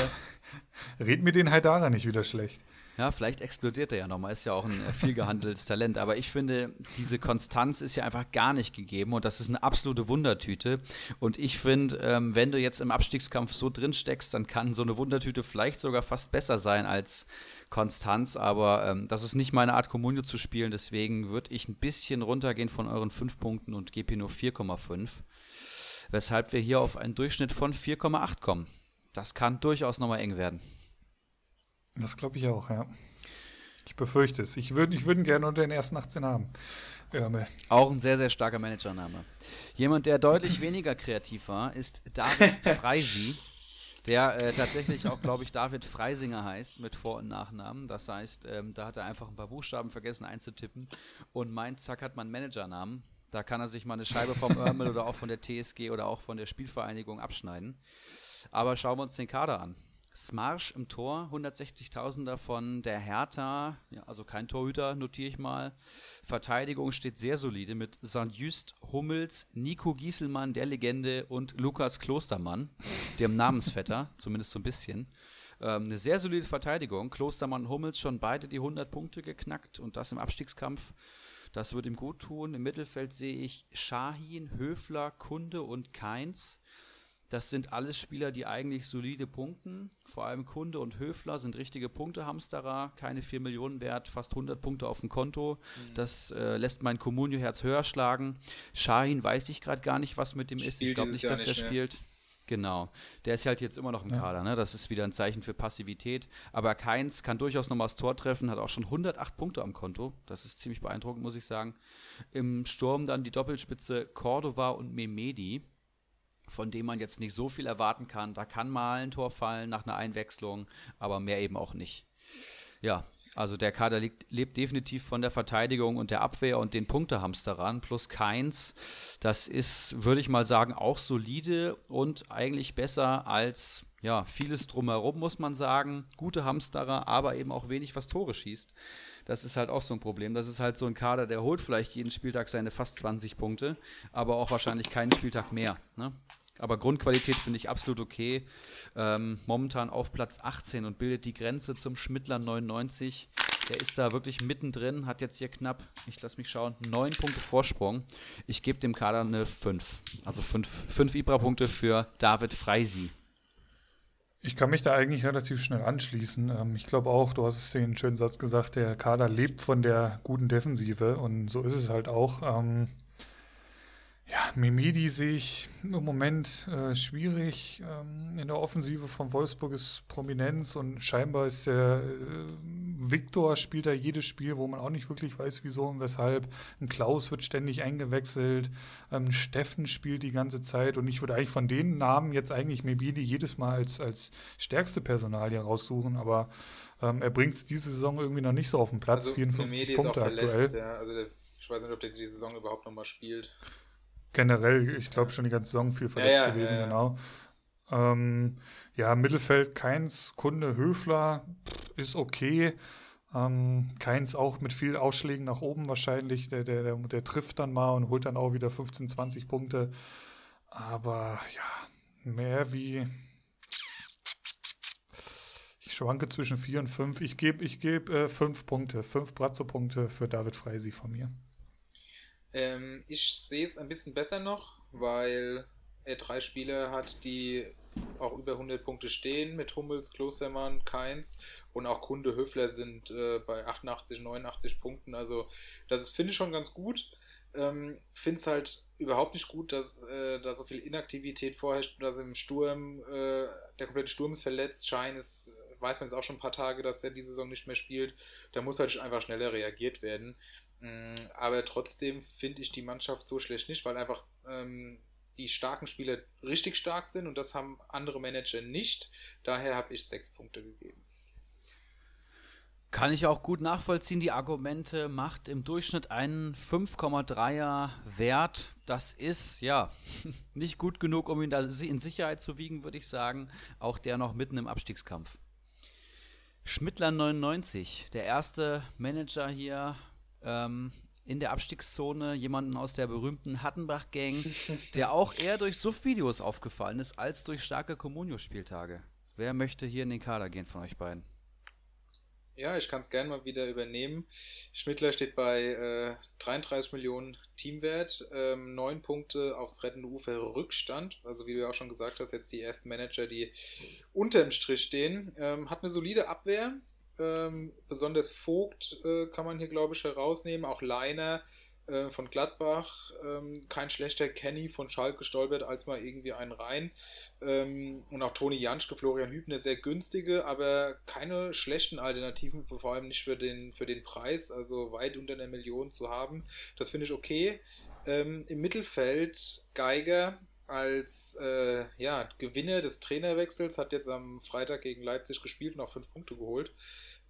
Red mir den Haidara nicht wieder schlecht. Ja, vielleicht explodiert er ja nochmal. Ist ja auch ein äh, viel gehandeltes Talent. Aber ich finde, diese Konstanz ist ja einfach gar nicht gegeben und das ist eine absolute Wundertüte. Und ich finde, ähm, wenn du jetzt im Abstiegskampf so drin steckst, dann kann so eine Wundertüte vielleicht sogar fast besser sein als Konstanz. Aber ähm, das ist nicht meine Art, Kommune zu spielen. Deswegen würde ich ein bisschen runtergehen von euren fünf Punkten und gebe hier nur 4,5. Weshalb wir hier auf einen Durchschnitt von 4,8 kommen. Das kann durchaus nochmal eng werden. Das glaube ich auch, ja. Ich befürchte es. Ich würde ich würd ihn gerne unter den ersten 18 haben. Örmel. Auch ein sehr, sehr starker Managername. Jemand, der deutlich weniger kreativ war, ist David Freisi, der äh, tatsächlich auch, glaube ich, David Freisinger heißt mit Vor- und Nachnamen. Das heißt, ähm, da hat er einfach ein paar Buchstaben vergessen einzutippen und meint, zack, hat man Managernamen. Da kann er sich mal eine Scheibe vom Örmel oder auch von der TSG oder auch von der Spielvereinigung abschneiden. Aber schauen wir uns den Kader an. Smarsch im Tor, 160.000 von der Hertha, ja, also kein Torhüter, notiere ich mal. Verteidigung steht sehr solide mit St. Just, Hummels, Nico Gieselmann, der Legende und Lukas Klostermann, dem Namensvetter, zumindest so ein bisschen. Ähm, eine sehr solide Verteidigung. Klostermann und Hummels schon beide die 100 Punkte geknackt und das im Abstiegskampf. Das wird ihm gut tun. Im Mittelfeld sehe ich Shahin, Höfler, Kunde und Keins. Das sind alles Spieler, die eigentlich solide punkten. Vor allem Kunde und Höfler sind richtige Punktehamsterer, keine 4 Millionen wert, fast 100 Punkte auf dem Konto. Mhm. Das äh, lässt mein Comunio-Herz höher schlagen. Shahin weiß ich gerade gar nicht, was mit dem Spielt ist. Ich glaube nicht, dass der spielt. Genau. Der ist halt jetzt immer noch im ja. Kader. Ne? Das ist wieder ein Zeichen für Passivität. Aber Keins kann durchaus nochmal das Tor treffen, hat auch schon 108 Punkte am Konto. Das ist ziemlich beeindruckend, muss ich sagen. Im Sturm dann die Doppelspitze Cordova und Memedi von dem man jetzt nicht so viel erwarten kann. Da kann mal ein Tor fallen nach einer Einwechslung, aber mehr eben auch nicht. Ja, also der Kader liegt, lebt definitiv von der Verteidigung und der Abwehr und den Punktehamsterern plus keins. Das ist, würde ich mal sagen, auch solide und eigentlich besser als ja, vieles drumherum, muss man sagen. Gute Hamsterer, aber eben auch wenig, was Tore schießt. Das ist halt auch so ein Problem. Das ist halt so ein Kader, der holt vielleicht jeden Spieltag seine fast 20 Punkte, aber auch wahrscheinlich keinen Spieltag mehr. Ne? Aber Grundqualität finde ich absolut okay. Ähm, momentan auf Platz 18 und bildet die Grenze zum Schmittler 99. Der ist da wirklich mittendrin, hat jetzt hier knapp, ich lasse mich schauen, 9 Punkte Vorsprung. Ich gebe dem Kader eine 5. Also 5 Ibra-Punkte für David Freisi. Ich kann mich da eigentlich relativ schnell anschließen. Ähm, ich glaube auch, du hast den schönen Satz gesagt, der Kader lebt von der guten Defensive und so ist es halt auch. Ja, Memedi sehe ich im Moment äh, schwierig. Ähm, in der Offensive von Wolfsburg ist Prominenz und scheinbar ist der äh, Viktor spielt da jedes Spiel, wo man auch nicht wirklich weiß, wieso und weshalb. Ein Klaus wird ständig eingewechselt. Ähm, Steffen spielt die ganze Zeit und ich würde eigentlich von den Namen jetzt eigentlich Memedi jedes Mal als, als stärkste Personalie raussuchen, aber ähm, er bringt es diese Saison irgendwie noch nicht so auf den Platz. Also 54 Memedi Punkte aktuell. Ja. Also der, ich weiß nicht, ob der die Saison überhaupt nochmal spielt generell, ich glaube schon die ganze Saison viel verletzt ja, ja, gewesen, ja, genau. Ähm, ja, Mittelfeld Keins, Kunde Höfler ist okay. Ähm, Keins auch mit viel Ausschlägen nach oben wahrscheinlich. Der, der, der, der, trifft dann mal und holt dann auch wieder 15, 20 Punkte. Aber ja, mehr wie. Ich schwanke zwischen 4 und 5. Ich gebe ich geb, äh, 5 Punkte, 5 Brazzo-Punkte für David Freisi von mir. Ähm, ich sehe es ein bisschen besser noch, weil er drei Spieler hat, die auch über 100 Punkte stehen mit Hummels, Klostermann, Keins und auch Kunde Höfler sind äh, bei 88, 89 Punkten. Also das finde ich schon ganz gut. Ähm, finde es halt überhaupt nicht gut, dass äh, da so viel Inaktivität vorherrscht, dass im Sturm äh, der komplette Sturm ist verletzt. Schein ist, weiß man jetzt auch schon ein paar Tage, dass der diese Saison nicht mehr spielt. Da muss halt einfach schneller reagiert werden. Mm, aber trotzdem finde ich die Mannschaft so schlecht nicht, weil einfach ähm, die starken Spieler richtig stark sind und das haben andere Manager nicht. Daher habe ich sechs Punkte gegeben. Kann ich auch gut nachvollziehen. Die Argumente macht im Durchschnitt einen 5,3er Wert. Das ist ja nicht gut genug, um ihn da in Sicherheit zu wiegen, würde ich sagen. Auch der noch mitten im Abstiegskampf. Schmittler 99, der erste Manager hier ähm, in der Abstiegszone jemanden aus der berühmten Hattenbach-Gang, der auch eher durch Suff-Videos aufgefallen ist, als durch starke Comunio-Spieltage. Wer möchte hier in den Kader gehen von euch beiden? Ja, ich kann es gerne mal wieder übernehmen. Schmittler steht bei äh, 33 Millionen Teamwert, ähm, 9 Punkte aufs rettende Ufer Rückstand. Also wie du auch schon gesagt hast, jetzt die ersten Manager, die unterm Strich stehen. Ähm, hat eine solide Abwehr, ähm, besonders Vogt äh, kann man hier, glaube ich, herausnehmen. Auch Leiner äh, von Gladbach. Ähm, kein schlechter Kenny von Schalke stolpert als mal irgendwie einen rein. Ähm, und auch Toni Janschke, Florian Hübner, sehr günstige, aber keine schlechten Alternativen, vor allem nicht für den, für den Preis, also weit unter einer Million zu haben. Das finde ich okay. Ähm, Im Mittelfeld Geiger, als äh, ja, Gewinner des Trainerwechsels, hat jetzt am Freitag gegen Leipzig gespielt und auch fünf Punkte geholt.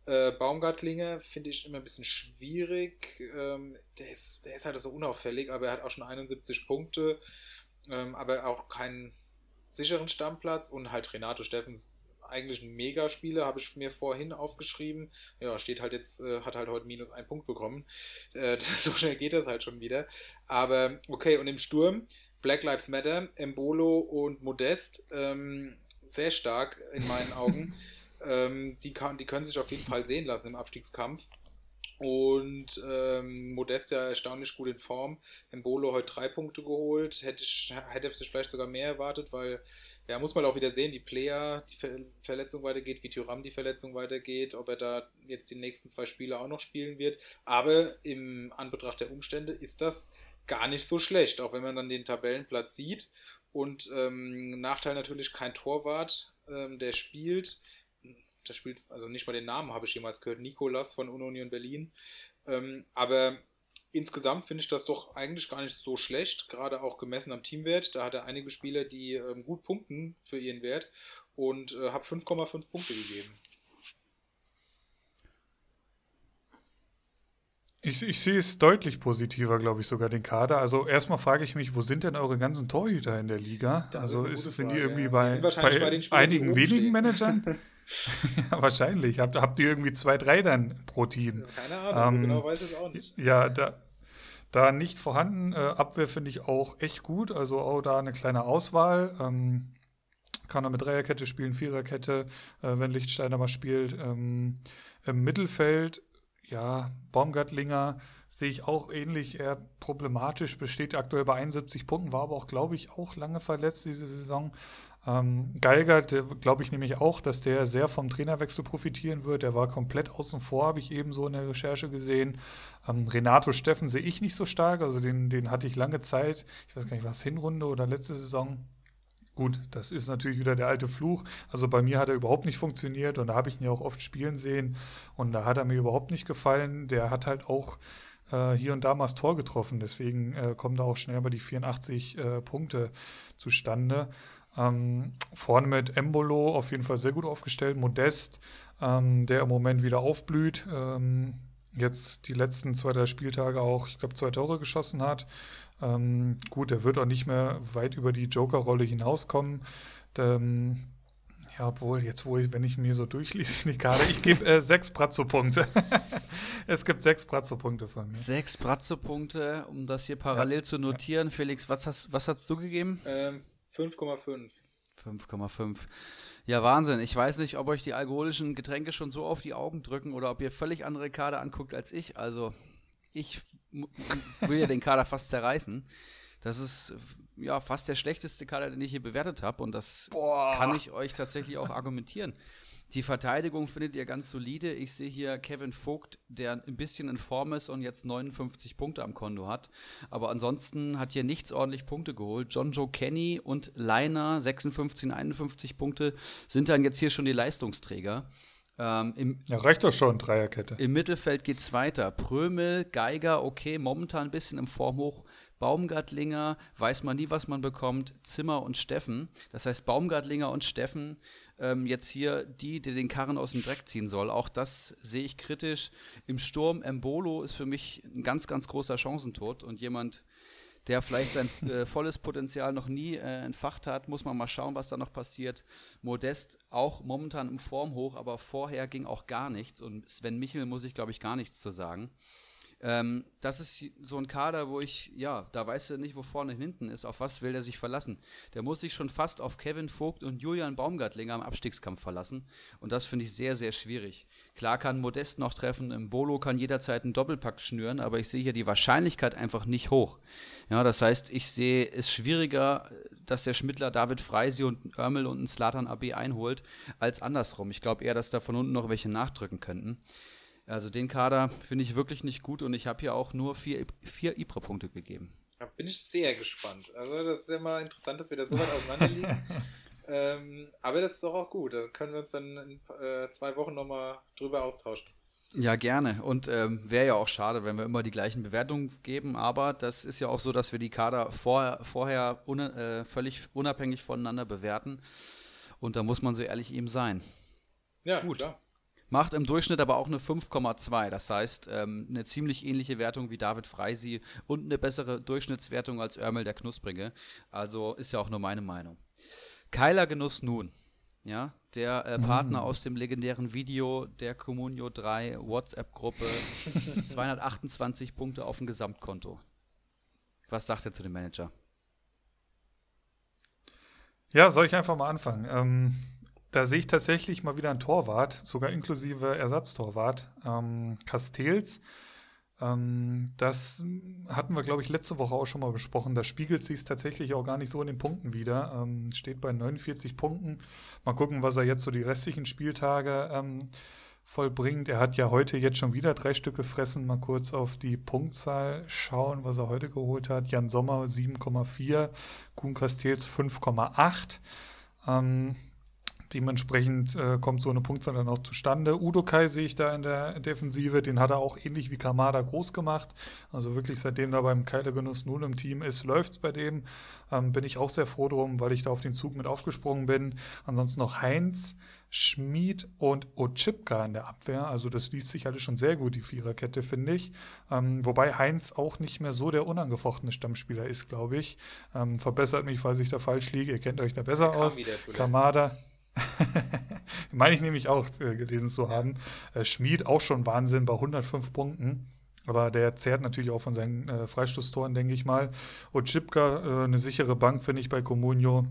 Äh, Baumgartlinger finde ich immer ein bisschen schwierig. Ähm, der, ist, der ist halt so unauffällig, aber er hat auch schon 71 Punkte, ähm, aber auch keinen sicheren Stammplatz und halt Renato Steffens eigentlich ein Megaspieler, habe ich mir vorhin aufgeschrieben. Ja, steht halt jetzt, äh, hat halt heute minus einen Punkt bekommen. Äh, so schnell geht das halt schon wieder. Aber okay, und im Sturm Black Lives Matter, Embolo und Modest, ähm, sehr stark in meinen Augen. Ähm, die, kann, die können sich auf jeden Fall sehen lassen im Abstiegskampf. Und ähm, Modest ja erstaunlich gut in Form. Embolo heute drei Punkte geholt. Hätte ich hätte sich vielleicht sogar mehr erwartet, weil ja, muss man auch wieder sehen, die Player, die Ver Verletzung weitergeht, wie Thuram die Verletzung weitergeht, ob er da jetzt die nächsten zwei Spiele auch noch spielen wird. Aber im Anbetracht der Umstände ist das gar nicht so schlecht, auch wenn man dann den Tabellenplatz sieht. Und ähm, Nachteil natürlich kein Torwart, ähm, der spielt. Der spielt, also nicht mal den Namen habe ich jemals gehört, Nikolas von Union Berlin. Ähm, aber insgesamt finde ich das doch eigentlich gar nicht so schlecht, gerade auch gemessen am Teamwert. Da hat er einige Spieler, die ähm, gut punkten für ihren Wert und äh, habe 5,5 Punkte gegeben. Ich, ich sehe es deutlich positiver, glaube ich, sogar den Kader. Also erstmal frage ich mich, wo sind denn eure ganzen Torhüter in der Liga? Das also ist, ist sind die irgendwie ja. bei, bei, bei einigen wenigen Managern? ja, wahrscheinlich. Habt, habt ihr irgendwie zwei, drei dann pro Team? Keine Ahnung, ähm, genau weiß ich es auch nicht. Ja, da, da nicht vorhanden. Äh, Abwehr finde ich auch echt gut. Also auch da eine kleine Auswahl. Ähm, kann er mit Dreierkette spielen, Viererkette, äh, wenn Lichtsteiner mal spielt. Ähm, Im Mittelfeld ja, Baumgartlinger sehe ich auch ähnlich eher problematisch, besteht aktuell bei 71 Punkten, war aber auch, glaube ich, auch lange verletzt diese Saison. Ähm, Geiger, glaube ich nämlich auch, dass der sehr vom Trainerwechsel profitieren wird. Der war komplett außen vor, habe ich eben so in der Recherche gesehen. Ähm, Renato Steffen sehe ich nicht so stark, also den, den hatte ich lange Zeit. Ich weiß gar nicht, was Hinrunde oder letzte Saison. Gut, das ist natürlich wieder der alte Fluch. Also bei mir hat er überhaupt nicht funktioniert und da habe ich ihn ja auch oft spielen sehen und da hat er mir überhaupt nicht gefallen. Der hat halt auch äh, hier und da mal das Tor getroffen, deswegen äh, kommen da auch schnell bei die 84 äh, Punkte zustande. Ähm, vorne mit Embolo auf jeden Fall sehr gut aufgestellt. Modest, ähm, der im Moment wieder aufblüht. Ähm, jetzt die letzten zwei, drei Spieltage auch, ich glaube, zwei Tore geschossen hat. Ähm, gut, er wird auch nicht mehr weit über die Joker-Rolle hinauskommen. Ähm, ja, obwohl, jetzt, wo ich, wenn ich mir so durchlese in die Karte, ich gebe äh, sechs Brazzo-Punkte. es gibt sechs Brazzo-Punkte von mir. Sechs Brazzo-Punkte, um das hier parallel ja. zu notieren. Ja. Felix, was hast, was hast du gegeben? Ähm, 5,5. 5,5. Ja, Wahnsinn. Ich weiß nicht, ob euch die alkoholischen Getränke schon so auf die Augen drücken oder ob ihr völlig andere Kader anguckt als ich. Also, ich will ja den Kader fast zerreißen. Das ist ja fast der schlechteste Kader, den ich hier bewertet habe. Und das Boah. kann ich euch tatsächlich auch argumentieren. Die Verteidigung findet ihr ganz solide. Ich sehe hier Kevin Vogt, der ein bisschen in Form ist und jetzt 59 Punkte am Konto hat. Aber ansonsten hat hier nichts ordentlich Punkte geholt. John Joe Kenny und Leiner, 56 und 51 Punkte, sind dann jetzt hier schon die Leistungsträger. Ähm, im, ja, reicht doch schon, Dreierkette. Im Mittelfeld geht es weiter. Prömel, Geiger, okay, momentan ein bisschen im Formhoch. Baumgartlinger, weiß man nie, was man bekommt, Zimmer und Steffen. Das heißt, Baumgartlinger und Steffen ähm, jetzt hier die, die den Karren aus dem Dreck ziehen soll. Auch das sehe ich kritisch. Im Sturm, Embolo ist für mich ein ganz, ganz großer Chancentod und jemand, der vielleicht sein äh, volles Potenzial noch nie äh, entfacht hat. Muss man mal schauen, was da noch passiert. Modest auch momentan im Form hoch, aber vorher ging auch gar nichts. Und Sven Michel muss ich, glaube ich, gar nichts zu sagen. Ähm, das ist so ein Kader, wo ich, ja, da weiß er nicht, wo vorne und hinten ist. Auf was will er sich verlassen? Der muss sich schon fast auf Kevin Vogt und Julian Baumgartlinger im Abstiegskampf verlassen. Und das finde ich sehr, sehr schwierig. Klar kann Modest noch treffen, im Bolo kann jederzeit einen Doppelpack schnüren, aber ich sehe hier die Wahrscheinlichkeit einfach nicht hoch. Ja, das heißt, ich sehe es schwieriger, dass der Schmittler David Freisi und Örmel und einen Slatan AB einholt, als andersrum. Ich glaube eher, dass da von unten noch welche nachdrücken könnten. Also den Kader finde ich wirklich nicht gut und ich habe hier auch nur vier, vier IPRA-Punkte gegeben. Da bin ich sehr gespannt. Also das ist ja mal interessant, dass wir da so weit auseinander liegen. ähm, aber das ist doch auch gut. Da können wir uns dann in äh, zwei Wochen nochmal drüber austauschen. Ja, gerne. Und ähm, wäre ja auch schade, wenn wir immer die gleichen Bewertungen geben. Aber das ist ja auch so, dass wir die Kader vor, vorher un, äh, völlig unabhängig voneinander bewerten. Und da muss man so ehrlich eben sein. Ja, gut. Klar macht im Durchschnitt aber auch eine 5,2. Das heißt, ähm, eine ziemlich ähnliche Wertung wie David Freisi und eine bessere Durchschnittswertung als Örmel der Knusprige. Also ist ja auch nur meine Meinung. Keiler Genuss nun. Ja, der äh, Partner mm. aus dem legendären Video der Communio 3 WhatsApp-Gruppe. 228 Punkte auf dem Gesamtkonto. Was sagt er zu dem Manager? Ja, soll ich einfach mal anfangen? Ähm, da sehe ich tatsächlich mal wieder einen Torwart, sogar inklusive Ersatztorwart. Ähm, Castells. Ähm, das hatten wir, glaube ich, letzte Woche auch schon mal besprochen. Da spiegelt sich tatsächlich auch gar nicht so in den Punkten wieder. Ähm, steht bei 49 Punkten. Mal gucken, was er jetzt so die restlichen Spieltage ähm, vollbringt. Er hat ja heute jetzt schon wieder drei Stück gefressen. Mal kurz auf die Punktzahl schauen, was er heute geholt hat. Jan Sommer 7,4, Kuhn Castells 5,8. Ähm, Dementsprechend äh, kommt so eine Punktzahl dann auch zustande. Udo Kai sehe ich da in der Defensive, den hat er auch ähnlich wie Kamada groß gemacht. Also wirklich seitdem da beim Keilergenuss null im Team ist, läuft es bei dem. Ähm, bin ich auch sehr froh drum, weil ich da auf den Zug mit aufgesprungen bin. Ansonsten noch Heinz, Schmid und Ochipka in der Abwehr. Also das liest sich alles schon sehr gut, die Viererkette, finde ich. Ähm, wobei Heinz auch nicht mehr so der unangefochtene Stammspieler ist, glaube ich. Ähm, verbessert mich, falls ich da falsch liege. Ihr kennt euch da besser aus. Kamada. Meine ich nämlich auch äh, gelesen zu haben. Äh, Schmied auch schon Wahnsinn bei 105 Punkten. Aber der zehrt natürlich auch von seinen äh, Freistoßtoren, denke ich mal. Und Chipka, äh, eine sichere Bank, finde ich bei Comunio.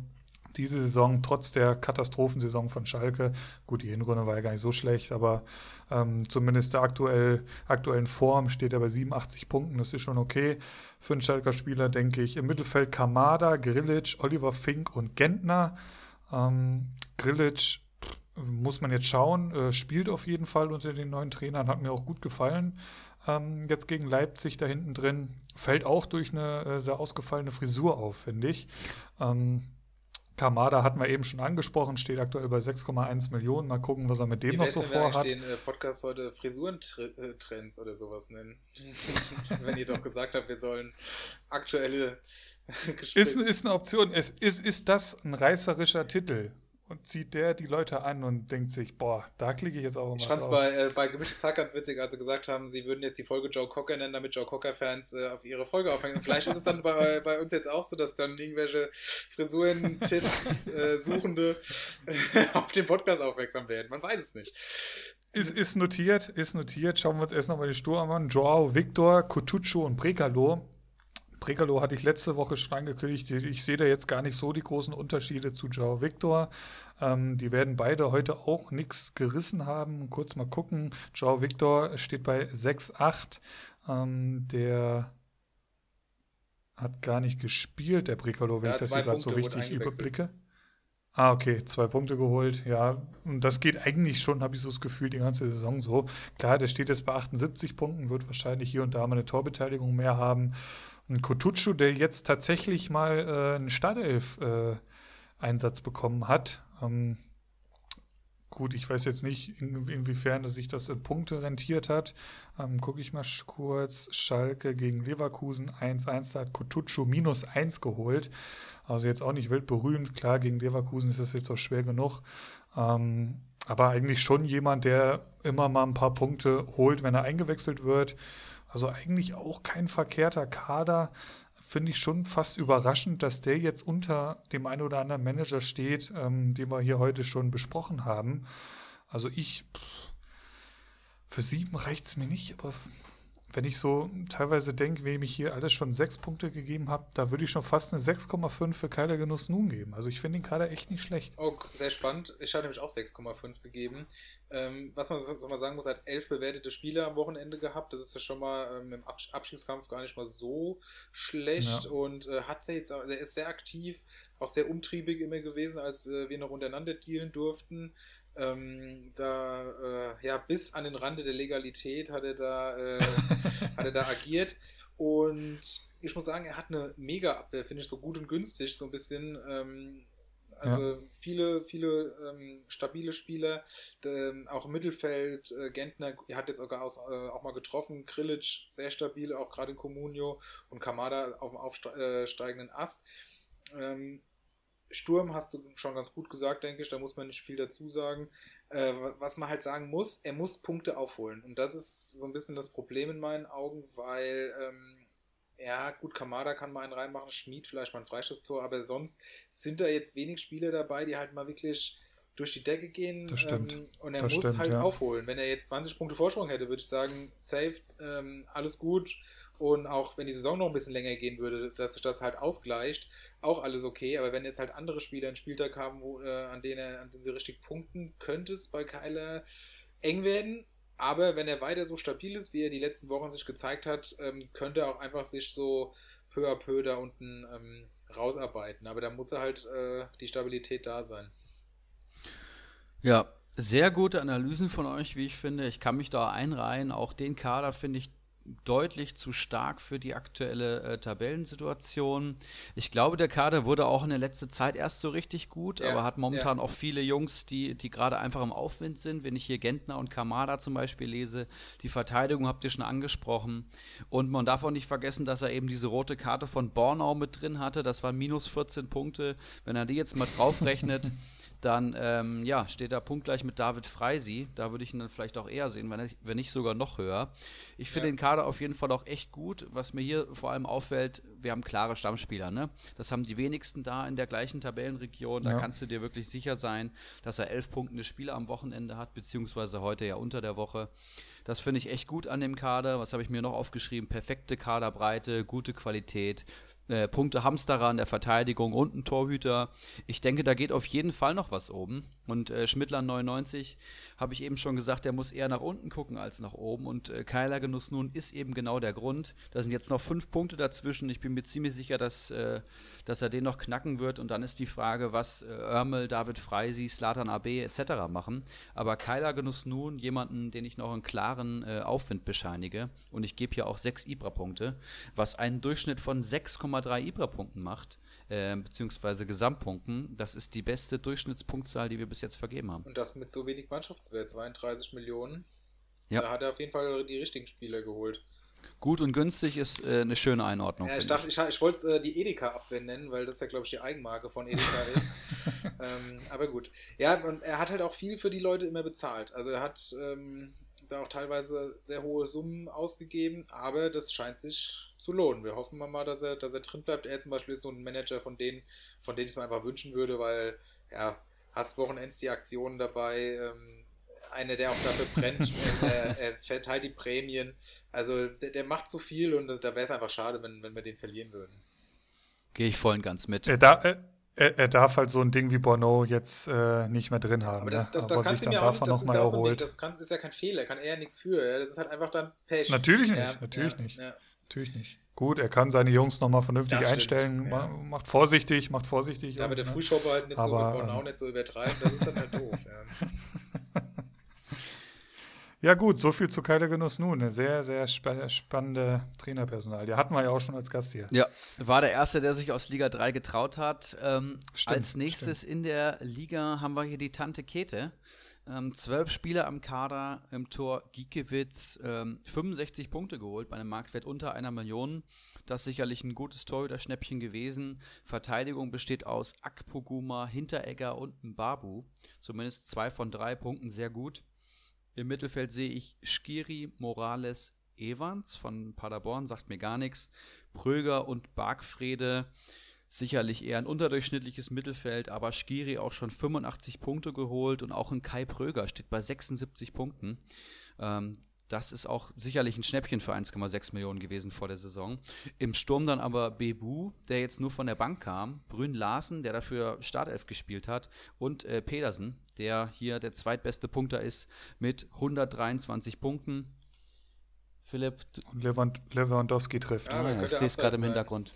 Diese Saison, trotz der Katastrophensaison von Schalke, gut, die Hinrunde war ja gar nicht so schlecht, aber ähm, zumindest der aktuell, aktuellen Form steht er bei 87 Punkten. Das ist schon okay für einen Schalker Spieler, denke ich. Im Mittelfeld Kamada, Grilic, Oliver Fink und Gentner. Ähm, Grilic muss man jetzt schauen, äh, spielt auf jeden Fall unter den neuen Trainern, hat mir auch gut gefallen. Ähm, jetzt gegen Leipzig da hinten drin, fällt auch durch eine äh, sehr ausgefallene Frisur auf, finde ich. Ähm, Kamada hatten wir eben schon angesprochen, steht aktuell bei 6,1 Millionen. Mal gucken, was er mit dem noch so vorhat. Ich den äh, Podcast heute Frisurentrends oder sowas nennen. Wenn ihr doch gesagt habt, wir sollen aktuelle ist, ist eine Option. Es ist, ist das ein reißerischer Titel? Und zieht der die Leute an und denkt sich, boah, da klicke ich jetzt auch mal Ich fand es bei, äh, bei Gemischtes Hack ganz witzig, als sie gesagt haben, sie würden jetzt die Folge Joe Cocker nennen, damit Joe Cocker-Fans äh, auf ihre Folge aufhängen. Vielleicht ist es dann bei, bei uns jetzt auch so, dass dann irgendwelche Frisuren-Tipps äh, Suchende auf den Podcast aufmerksam werden. Man weiß es nicht. Ist, ist notiert, ist notiert. Schauen wir uns erst nochmal die Sturm an. Joao, Victor, Cotuccio und Prekalo Pregalo hatte ich letzte Woche schon angekündigt. Ich sehe da jetzt gar nicht so die großen Unterschiede zu Joao Victor. Ähm, die werden beide heute auch nichts gerissen haben. Kurz mal gucken. Joao Victor steht bei 6,8. Ähm, der hat gar nicht gespielt, der Pregalo, wenn ja, ich das hier gerade so richtig überblicke. Ah, okay, zwei Punkte geholt. Ja, und das geht eigentlich schon, habe ich so das Gefühl, die ganze Saison so. Klar, der steht jetzt bei 78 Punkten, wird wahrscheinlich hier und da mal eine Torbeteiligung mehr haben. Und Kotucu, der jetzt tatsächlich mal äh, einen Startelf-Einsatz äh, bekommen hat. Ähm, gut, ich weiß jetzt nicht, in, inwiefern sich das in Punkte rentiert hat. Ähm, Gucke ich mal kurz. Schalke gegen Leverkusen 1-1, da hat Kotucu minus 1 geholt. Also jetzt auch nicht weltberühmt. Klar, gegen Leverkusen ist es jetzt auch schwer genug. Ähm, aber eigentlich schon jemand, der immer mal ein paar Punkte holt, wenn er eingewechselt wird. Also eigentlich auch kein verkehrter Kader. Finde ich schon fast überraschend, dass der jetzt unter dem einen oder anderen Manager steht, ähm, den wir hier heute schon besprochen haben. Also ich, für sieben reicht es mir nicht, aber wenn ich so teilweise denke, wem ich hier alles schon sechs Punkte gegeben habe, da würde ich schon fast eine 6,5 für Keiler Genuss nun geben. Also ich finde den Kader echt nicht schlecht. Oh, sehr spannend. Ich habe nämlich auch 6,5 gegeben. Ähm, was man so mal sagen muss, hat elf bewertete Spieler am Wochenende gehabt. Das ist ja schon mal ähm, im Abs Abstiegskampf gar nicht mal so schlecht ja. und äh, hat er jetzt, er ist sehr aktiv, auch sehr umtriebig immer gewesen, als äh, wir noch untereinander dealen durften. Ähm, da, äh, ja, bis an den Rande der Legalität hat er da, äh, hat er da agiert. Und ich muss sagen, er hat eine Mega-Abwehr, finde ich, so gut und günstig, so ein bisschen. Ähm, also ja. viele, viele ähm, stabile Spieler, ähm, auch im Mittelfeld, äh, Gentner, er hat jetzt sogar aus, äh, auch mal getroffen, Krilic sehr stabil, auch gerade in Comunio und Kamada auf dem aufsteigenden Ast. Ähm, Sturm hast du schon ganz gut gesagt, denke ich, da muss man nicht viel dazu sagen. Äh, was man halt sagen muss, er muss Punkte aufholen. Und das ist so ein bisschen das Problem in meinen Augen, weil, ähm, ja, gut, Kamada kann mal einen reinmachen, Schmied vielleicht mal ein Freistoßtor, aber sonst sind da jetzt wenig Spieler dabei, die halt mal wirklich durch die Decke gehen. Das stimmt. Ähm, und er das muss stimmt, halt ja. aufholen. Wenn er jetzt 20 Punkte Vorsprung hätte, würde ich sagen, safe, ähm, alles gut und auch wenn die Saison noch ein bisschen länger gehen würde, dass sich das halt ausgleicht, auch alles okay. Aber wenn jetzt halt andere Spieler einen Spieltag haben, wo, äh, an, denen an denen sie richtig punkten, könnte es bei Keiler eng werden. Aber wenn er weiter so stabil ist, wie er die letzten Wochen sich gezeigt hat, ähm, könnte er auch einfach sich so peu à peu da unten ähm, rausarbeiten. Aber da muss er halt äh, die Stabilität da sein. Ja, sehr gute Analysen von euch, wie ich finde. Ich kann mich da einreihen. Auch den Kader finde ich deutlich zu stark für die aktuelle äh, Tabellensituation. Ich glaube, der Kader wurde auch in der letzten Zeit erst so richtig gut, ja, aber hat momentan ja. auch viele Jungs, die, die gerade einfach im Aufwind sind. Wenn ich hier Gentner und Kamada zum Beispiel lese, die Verteidigung habt ihr schon angesprochen. Und man darf auch nicht vergessen, dass er eben diese rote Karte von Bornau mit drin hatte. Das waren minus 14 Punkte. Wenn er die jetzt mal draufrechnet, dann ähm, ja, steht er punktgleich mit David Freisi. Da würde ich ihn dann vielleicht auch eher sehen, wenn, wenn nicht sogar noch höher. Ich finde ja. den Kader auf jeden Fall auch echt gut. Was mir hier vor allem auffällt, wir haben klare Stammspieler. Ne? Das haben die wenigsten da in der gleichen Tabellenregion. Da ja. kannst du dir wirklich sicher sein, dass er elf Punkte Spieler am Wochenende hat, beziehungsweise heute ja unter der Woche. Das finde ich echt gut an dem Kader. Was habe ich mir noch aufgeschrieben? Perfekte Kaderbreite, gute Qualität äh, Punkte Hamsterer in der Verteidigung und ein Torhüter. Ich denke, da geht auf jeden Fall noch was oben. Und äh, Schmidtler 99, habe ich eben schon gesagt, der muss eher nach unten gucken als nach oben. Und äh, Keiler Genuss nun ist eben genau der Grund. Da sind jetzt noch fünf Punkte dazwischen. Ich bin mir ziemlich sicher, dass, äh, dass er den noch knacken wird. Und dann ist die Frage, was äh, Örmel, David Freisi, Slatan AB etc. machen. Aber Keiler Genuss nun, jemanden, den ich noch einen klaren äh, Aufwind bescheinige. Und ich gebe hier auch sechs Ibra-Punkte, was einen Durchschnitt von 6,3 6,3 Ibra-Punkten macht, äh, beziehungsweise Gesamtpunkten. Das ist die beste Durchschnittspunktzahl, die wir bis jetzt vergeben haben. Und das mit so wenig Mannschaftswert, 32 Millionen. Ja. Da hat er auf jeden Fall die richtigen Spieler geholt. Gut und günstig ist äh, eine schöne Einordnung. Ja, ich, dachte, ich, ich wollte äh, die Edeka-Abwehr nennen, weil das ja, glaube ich, die Eigenmarke von Edeka ist. ähm, aber gut. Ja, und er hat halt auch viel für die Leute immer bezahlt. Also er hat ähm, da auch teilweise sehr hohe Summen ausgegeben, aber das scheint sich zu lohnen. Wir hoffen mal, dass er, dass er drin bleibt. Er zum Beispiel ist so ein Manager, von denen, von denen ich es mir einfach wünschen würde, weil, ja, hast Wochenends die Aktionen dabei, ähm, einer, der auch dafür brennt, er, er, verteilt die Prämien. Also der, der macht so viel und da wäre es einfach schade, wenn, wenn wir den verlieren würden. Gehe ich voll und ganz mit. Er, da, er, er, darf halt so ein Ding wie Bono jetzt äh, nicht mehr drin haben. Aber das, das, ne? das, das sich dann davon nochmal ja erholt. Das, kann, das ist ja kein Fehler, kann er ja nichts für. Ja? Das ist halt einfach dann Pech. Natürlich nicht, ja, natürlich ja, nicht. Natürlich nicht. Gut, er kann seine Jungs nochmal vernünftig das einstellen. Stimmt, ja. Macht vorsichtig, macht vorsichtig. Ja, aber der ne? Frühschauber halt nicht aber, so, auch nicht so übertreiben, das ist dann halt doof. Ja. ja, gut, so viel zu Keiler Genuss nun. Eine sehr, sehr sp spannende Trainerpersonal. Die hatten wir ja auch schon als Gast hier. Ja, war der Erste, der sich aus Liga 3 getraut hat. Ähm, stimmt, als nächstes stimmt. in der Liga haben wir hier die Tante Kete. Ähm, zwölf Spieler am Kader im Tor Giekewitz, ähm, 65 Punkte geholt bei einem Marktwert unter einer Million. Das ist sicherlich ein gutes Torhüter-Schnäppchen gewesen. Verteidigung besteht aus Akpoguma, Hinteregger und Mbabu. Zumindest zwei von drei Punkten sehr gut. Im Mittelfeld sehe ich Skiri, Morales, Evans von Paderborn, sagt mir gar nichts. Pröger und Bargfrede sicherlich eher ein unterdurchschnittliches Mittelfeld, aber Skiri auch schon 85 Punkte geholt und auch ein Kai Pröger steht bei 76 Punkten. Ähm, das ist auch sicherlich ein Schnäppchen für 1,6 Millionen gewesen vor der Saison. Im Sturm dann aber Bebu, der jetzt nur von der Bank kam, Brün Larsen, der dafür Startelf gespielt hat, und äh, Pedersen, der hier der zweitbeste Punkter ist mit 123 Punkten. Philipp. Und Lewand Lewandowski trifft. Ja, ja, ich sehe es gerade im Hintergrund.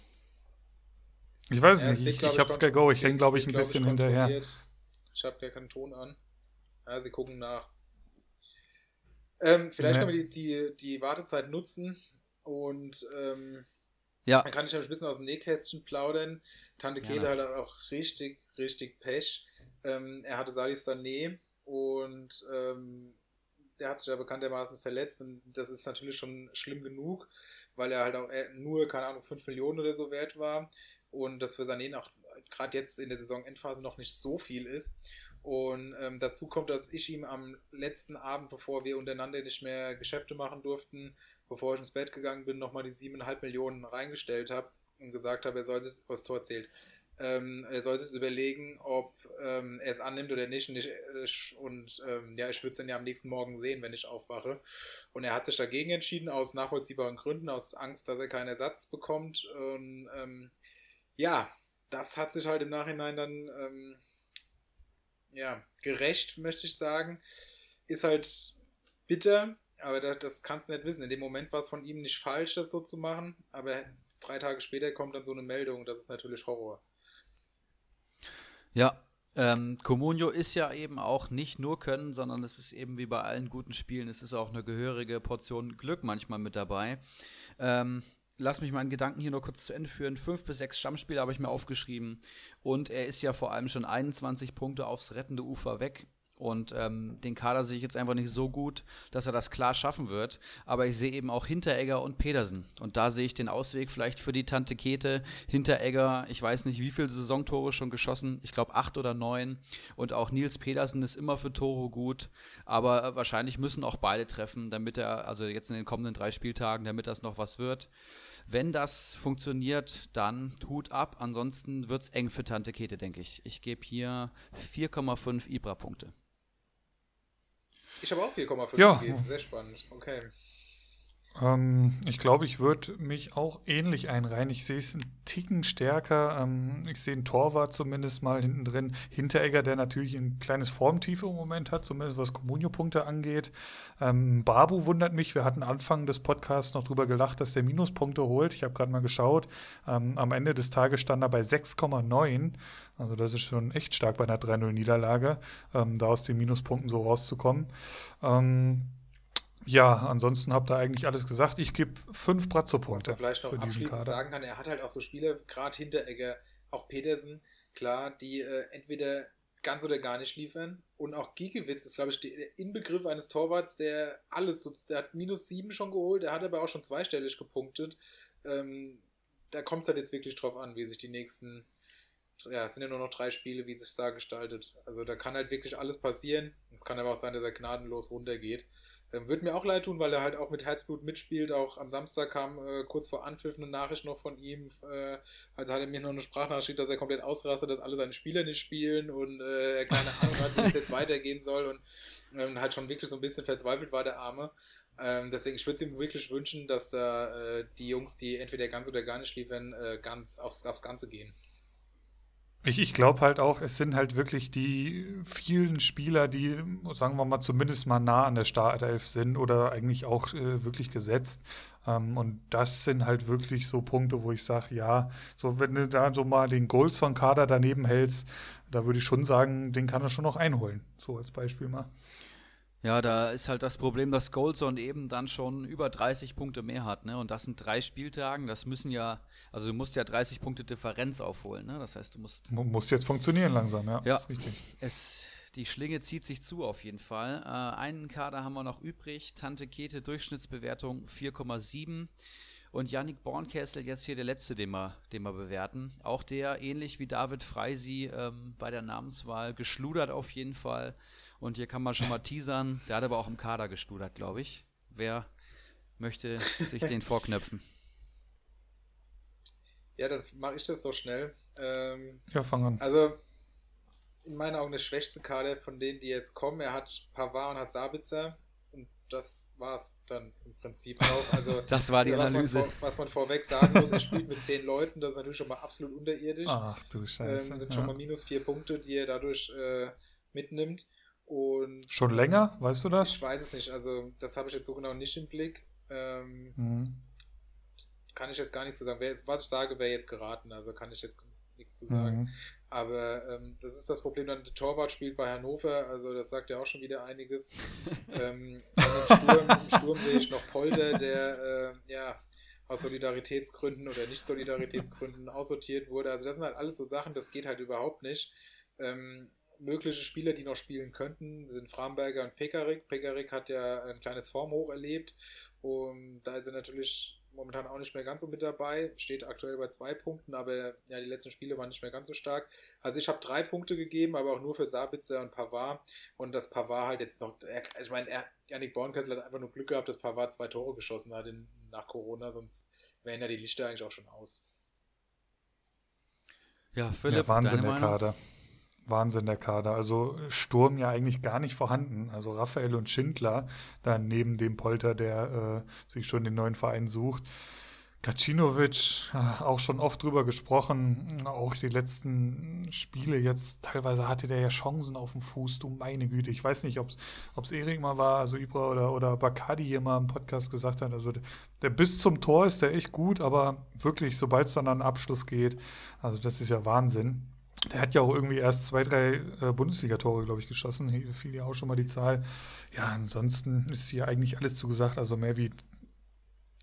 Ich weiß es nicht, ich, ich, habe Sky Go, ich hänge, glaube ich, ein bisschen hinterher. Ich habe gar keinen Ton an. Ja, sie gucken nach. Ähm, vielleicht nee. können wir die, die, die Wartezeit nutzen und ähm, ja. dann kann ich ein bisschen aus dem Nähkästchen plaudern. Tante Kete ja. hat auch richtig, richtig Pech. Ähm, er hatte Salih Sané und ähm, der hat sich ja bekanntermaßen verletzt und das ist natürlich schon schlimm genug, weil er halt auch nur, keine Ahnung, 5 Millionen oder so wert war und das für Sané auch gerade jetzt in der Saison-Endphase noch nicht so viel ist. Und ähm, dazu kommt, dass ich ihm am letzten Abend, bevor wir untereinander nicht mehr Geschäfte machen durften, bevor ich ins Bett gegangen bin, nochmal die 7,5 Millionen reingestellt habe und gesagt habe, er soll sich, was Tor zählt, ähm, er soll sich überlegen, ob ähm, er es annimmt oder nicht. Und, ich, ich und ähm, ja, ich würde es dann ja am nächsten Morgen sehen, wenn ich aufwache. Und er hat sich dagegen entschieden, aus nachvollziehbaren Gründen, aus Angst, dass er keinen Ersatz bekommt. Und ähm, ja, das hat sich halt im Nachhinein dann ähm, ja, gerecht, möchte ich sagen. Ist halt bitter, aber das, das kannst du nicht wissen. In dem Moment war es von ihm nicht falsch, das so zu machen, aber drei Tage später kommt dann so eine Meldung, das ist natürlich Horror. Ja, ähm, Comunio ist ja eben auch nicht nur Können, sondern es ist eben wie bei allen guten Spielen, es ist auch eine gehörige Portion Glück manchmal mit dabei. Ähm, lass mich meinen Gedanken hier nur kurz zu Ende führen. Fünf bis sechs Stammspiele habe ich mir aufgeschrieben. Und er ist ja vor allem schon 21 Punkte aufs rettende Ufer weg. Und ähm, den Kader sehe ich jetzt einfach nicht so gut, dass er das klar schaffen wird. Aber ich sehe eben auch Hinteregger und Pedersen. Und da sehe ich den Ausweg vielleicht für die Tante Kete. Hinteregger, ich weiß nicht, wie viele Saisontore schon geschossen. Ich glaube acht oder neun. Und auch Nils Pedersen ist immer für Tore gut. Aber äh, wahrscheinlich müssen auch beide treffen, damit er, also jetzt in den kommenden drei Spieltagen, damit das noch was wird. Wenn das funktioniert, dann Hut ab. Ansonsten wird es eng für Tante Kete, denke ich. Ich gebe hier 4,5 Ibra-Punkte. Ich habe auch 4,5 ja. gegeben. Sehr spannend. Okay. Ähm, ich glaube, ich würde mich auch ähnlich einreihen. Ich sehe es einen Ticken stärker. Ähm, ich sehe einen Torwart zumindest mal hinten drin. Hinteregger, der natürlich ein kleines Formtief im Moment hat, zumindest was Comunio-Punkte angeht. Ähm, Babu wundert mich. Wir hatten Anfang des Podcasts noch drüber gelacht, dass der Minuspunkte holt. Ich habe gerade mal geschaut. Ähm, am Ende des Tages stand er bei 6,9. Also das ist schon echt stark bei einer 3-0-Niederlage, ähm, da aus den Minuspunkten so rauszukommen. Ähm, ja, ansonsten habt ihr eigentlich alles gesagt. Ich gebe fünf Brazzo-Punkte. Vielleicht noch abschließend sagen kann, er hat halt auch so Spieler, gerade Hinteregger, auch Petersen, klar, die äh, entweder ganz oder gar nicht liefern. Und auch Giekewitz ist, glaube ich, der Inbegriff eines Torwarts, der alles, der hat minus sieben schon geholt, der hat aber auch schon zweistellig gepunktet. Ähm, da kommt es halt jetzt wirklich drauf an, wie sich die nächsten, ja, es sind ja nur noch drei Spiele, wie sich da gestaltet. Also da kann halt wirklich alles passieren. Es kann aber auch sein, dass er gnadenlos runtergeht. Ähm, Würde mir auch leid tun, weil er halt auch mit Herzblut mitspielt. Auch am Samstag kam äh, kurz vor Anpfiff eine Nachricht noch von ihm. Äh, also hat er mir noch eine Sprachnachricht, dass er komplett ausrastet, dass alle seine Spieler nicht spielen und äh, er keine Ahnung hat, wie es jetzt weitergehen soll und ähm, halt schon wirklich so ein bisschen verzweifelt war der Arme. Ähm, deswegen, ich würde es ihm wirklich wünschen, dass da äh, die Jungs, die entweder ganz oder gar nicht liefern, äh, ganz aufs, aufs Ganze gehen. Ich, ich glaube halt auch, es sind halt wirklich die vielen Spieler, die, sagen wir mal, zumindest mal nah an der Startelf sind oder eigentlich auch äh, wirklich gesetzt. Ähm, und das sind halt wirklich so Punkte, wo ich sage, ja, so wenn du da so mal den Goldson-Kader daneben hältst, da würde ich schon sagen, den kann er schon noch einholen. So als Beispiel mal. Ja, da ist halt das Problem, dass Goldson eben dann schon über 30 Punkte mehr hat, ne? Und das sind drei Spieltagen, das müssen ja, also du musst ja 30 Punkte Differenz aufholen, ne? Das heißt, du musst. Muss jetzt funktionieren langsam, ja. Ja, ist richtig. Es, die Schlinge zieht sich zu auf jeden Fall. Äh, einen Kader haben wir noch übrig. Tante Kete Durchschnittsbewertung 4,7. Und Yannick Bornkessel jetzt hier der letzte, den wir, den wir bewerten. Auch der, ähnlich wie David Freisi ähm, bei der Namenswahl, geschludert auf jeden Fall. Und hier kann man schon mal teasern. Der hat aber auch im Kader gestudert, glaube ich. Wer möchte sich den vorknöpfen? Ja, dann mache ich das doch schnell. Ähm, ja, fang an. Also, in meinen Augen der schwächste Kader von denen, die jetzt kommen. Er hat Pavard und hat Sabitzer. Und das war es dann im Prinzip auch. Also, das war die was Analyse. Man vor, was man vorweg sagen muss, er spielt mit zehn Leuten. Das ist natürlich schon mal absolut unterirdisch. Ach du Scheiße. Ähm, sind schon mal minus vier Punkte, die er dadurch äh, mitnimmt. Und Schon länger, weißt du das? ich weiß es nicht, also das habe ich jetzt so genau nicht im Blick. Ähm, Mhm. kann ich jetzt gar nichts zu sagen. Jetzt, was ich sage, wäre jetzt geraten, also kann ich jetzt nichts zu sagen. Mhm. Aber ähm, das ist das Problem, dann der Torwart spielt bei Hannover, also das sagt ja auch schon wieder einiges. ähm, im, Sturm, Im Sturm sehe ich noch Polter, der äh, ja aus Solidaritätsgründen oder Nicht-Solidaritätsgründen aussortiert wurde. Also das sind halt alles so Sachen, das geht halt überhaupt nicht. Ähm, mögliche Spieler, die noch spielen könnten, sind Framberger und Pekarik. Pekarik hat ja ein kleines Formhoch erlebt und da ist er natürlich momentan auch nicht mehr ganz so mit dabei. Steht aktuell bei zwei Punkten, aber ja, die letzten Spiele waren nicht mehr ganz so stark. Also ich habe drei Punkte gegeben, aber auch nur für Sabitzer und Pavard. Und dass Pavard halt jetzt noch, er, ich meine, Janik Bornkessel hat einfach nur Glück gehabt, dass Pavard zwei Tore geschossen hat in, nach Corona, sonst wären ja die Lichter eigentlich auch schon aus. Ja, Philipp, Ja, Wahnsinn deine der Meinung? Kader. Wahnsinn der Kader. Also Sturm ja eigentlich gar nicht vorhanden. Also Raphael und Schindler, dann neben dem Polter, der äh, sich schon den neuen Verein sucht. Kacinovic, äh, auch schon oft drüber gesprochen, auch die letzten Spiele jetzt, teilweise hatte der ja Chancen auf dem Fuß, du meine Güte. Ich weiß nicht, ob es Erik mal war, also Ibra oder, oder Bakadi hier mal im Podcast gesagt hat, also der, der bis zum Tor ist der echt gut, aber wirklich, sobald es dann an Abschluss geht, also das ist ja Wahnsinn. Der hat ja auch irgendwie erst zwei, drei äh, Bundesligatore, glaube ich, geschossen. Hier fiel ja auch schon mal die Zahl. Ja, ansonsten ist hier eigentlich alles zugesagt. Also mehr wie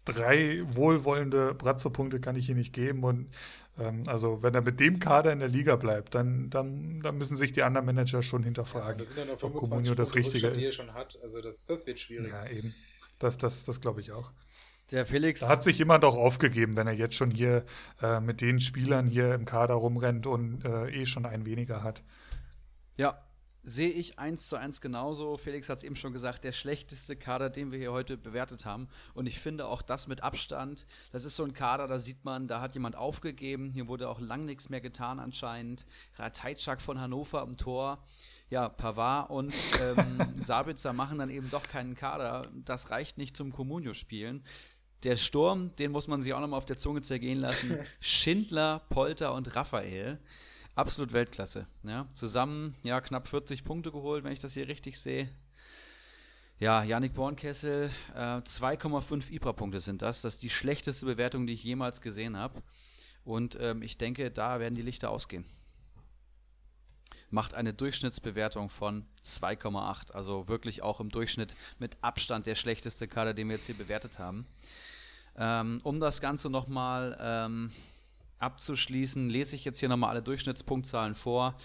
drei wohlwollende Bratzo-Punkte kann ich hier nicht geben. Und ähm, also wenn er mit dem Kader in der Liga bleibt, dann, dann, dann müssen sich die anderen Manager schon hinterfragen, ja ob 25 Comunio das Richtige ist. schon hat. Also das, das wird schwierig. Ja, eben. Das, das, das glaube ich auch. Der Felix, Da hat sich jemand auch aufgegeben, wenn er jetzt schon hier äh, mit den Spielern hier im Kader rumrennt und äh, eh schon einen weniger hat. ja, Sehe ich eins zu eins genauso. Felix hat es eben schon gesagt, der schlechteste Kader, den wir hier heute bewertet haben. Und ich finde auch das mit Abstand. Das ist so ein Kader, da sieht man, da hat jemand aufgegeben. Hier wurde auch lang nichts mehr getan anscheinend. Rateitschak von Hannover am Tor. Ja, Pavard und ähm, Sabitzer machen dann eben doch keinen Kader. Das reicht nicht zum Comunio-Spielen. Der Sturm, den muss man sich auch nochmal auf der Zunge zergehen lassen. Schindler, Polter und Raphael absolut Weltklasse. Ja. Zusammen ja knapp 40 Punkte geholt, wenn ich das hier richtig sehe. Ja, Yannick Bornkessel, äh, 2,5 IBRA-Punkte sind das. Das ist die schlechteste Bewertung, die ich jemals gesehen habe. Und ähm, ich denke, da werden die Lichter ausgehen. Macht eine Durchschnittsbewertung von 2,8. Also wirklich auch im Durchschnitt mit Abstand der schlechteste Kader, den wir jetzt hier bewertet haben. Ähm, um das Ganze nochmal ähm, abzuschließen, lese ich jetzt hier nochmal alle Durchschnittspunktzahlen vor.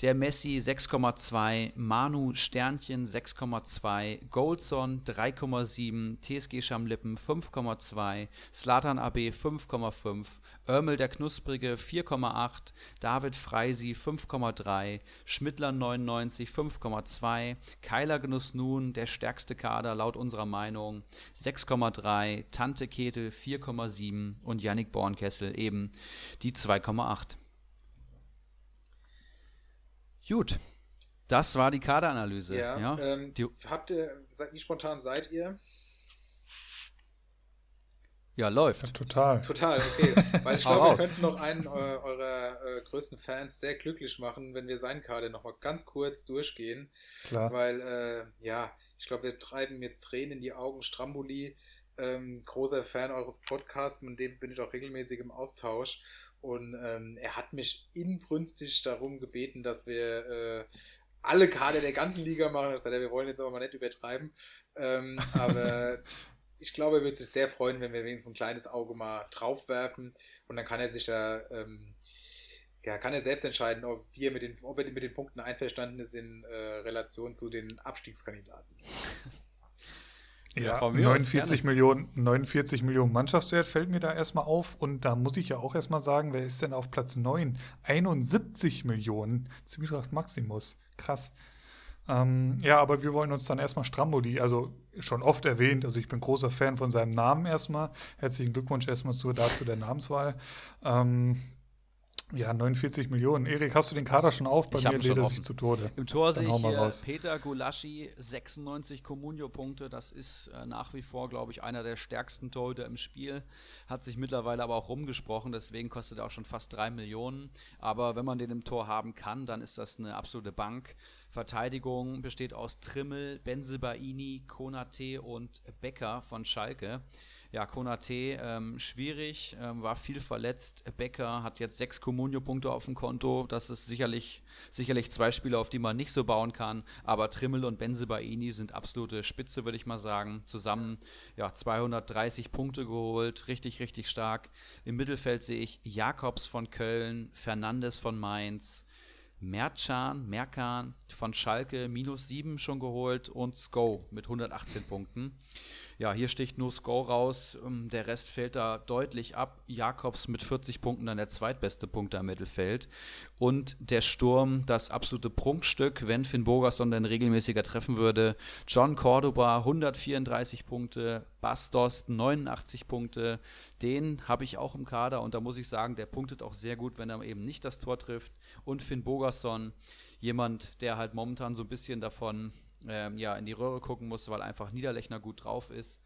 Der Messi 6,2, Manu Sternchen 6,2, Goldson 3,7, TSG Schamlippen 5,2, Slatan AB 5,5, Örmel der Knusprige 4,8, David Freisi 5,3, Schmidtler 99 5,2, Keiler Genuss Nun der stärkste Kader laut unserer Meinung 6,3, Tante Ketel 4,7 und Yannick Bornkessel eben die 2,8. Gut, das war die Kaderanalyse. Ja, ja. Ähm, habt ihr, wie spontan seid ihr? Ja, läuft. Ja, total. Total, okay. Weil ich glaube, wir könnten noch einen äh, eurer äh, größten Fans sehr glücklich machen, wenn wir seinen Kader nochmal ganz kurz durchgehen. Klar. Weil, äh, ja, ich glaube, wir treiben jetzt Tränen in die Augen. Stramboli ähm, großer Fan eures Podcasts, mit dem bin ich auch regelmäßig im Austausch. Und ähm, er hat mich inbrünstig darum gebeten, dass wir äh, alle Kader der ganzen Liga machen. Das heißt, wir wollen jetzt aber mal nicht übertreiben. Ähm, aber ich glaube, er würde sich sehr freuen, wenn wir wenigstens ein kleines Auge mal drauf werfen. Und dann kann er sich da, ähm, ja, kann er selbst entscheiden, ob, wir mit den, ob er mit den Punkten einverstanden ist in äh, Relation zu den Abstiegskandidaten. Ja, 49 Millionen, 49 Millionen Mannschaftswert fällt mir da erstmal auf. Und da muss ich ja auch erstmal sagen, wer ist denn auf Platz 9? 71 Millionen. Zwietracht Maximus. Krass. Ähm, ja, aber wir wollen uns dann erstmal Stramboli, also schon oft erwähnt, also ich bin großer Fan von seinem Namen erstmal. Herzlichen Glückwunsch erstmal zu, dazu der Namenswahl. Ähm, ja, 49 Millionen. Erik, hast du den Kader schon auf? Bei ich mir lädt er sich zu Tode. Im Tor sehe ich hier Peter Gulaschi, 96 Comunio-Punkte. Das ist äh, nach wie vor, glaube ich, einer der stärksten Torhüter im Spiel. Hat sich mittlerweile aber auch rumgesprochen, deswegen kostet er auch schon fast 3 Millionen. Aber wenn man den im Tor haben kann, dann ist das eine absolute Bank. Verteidigung besteht aus Trimmel, Benzebaini, Konate und Becker von Schalke. Ja, Konate ähm, schwierig, ähm, war viel verletzt. Becker hat jetzt sechs Comunio-Punkte auf dem Konto. Das ist sicherlich, sicherlich zwei Spieler, auf die man nicht so bauen kann. Aber Trimmel und Benzebaini sind absolute Spitze, würde ich mal sagen. Zusammen ja, 230 Punkte geholt, richtig, richtig stark. Im Mittelfeld sehe ich Jakobs von Köln, Fernandes von Mainz, Mercan, Merkan von Schalke minus 7 schon geholt und Sko mit 118 Punkten. Ja, hier sticht nur Sko raus. Ähm, der Rest fällt da deutlich ab. Jakobs mit 40 Punkten dann der zweitbeste Punkt im Mittelfeld. Und der Sturm, das absolute Prunkstück, wenn Finn Bogerson dann regelmäßiger treffen würde. John Cordoba 134 Punkte, Bastos 89 Punkte. Den habe ich auch im Kader und da muss ich sagen, der punktet auch sehr gut, wenn er eben nicht das Tor trifft. Und Finn Bogerson, jemand, der halt momentan so ein bisschen davon ähm, ja, in die Röhre gucken musste, weil einfach Niederlechner gut drauf ist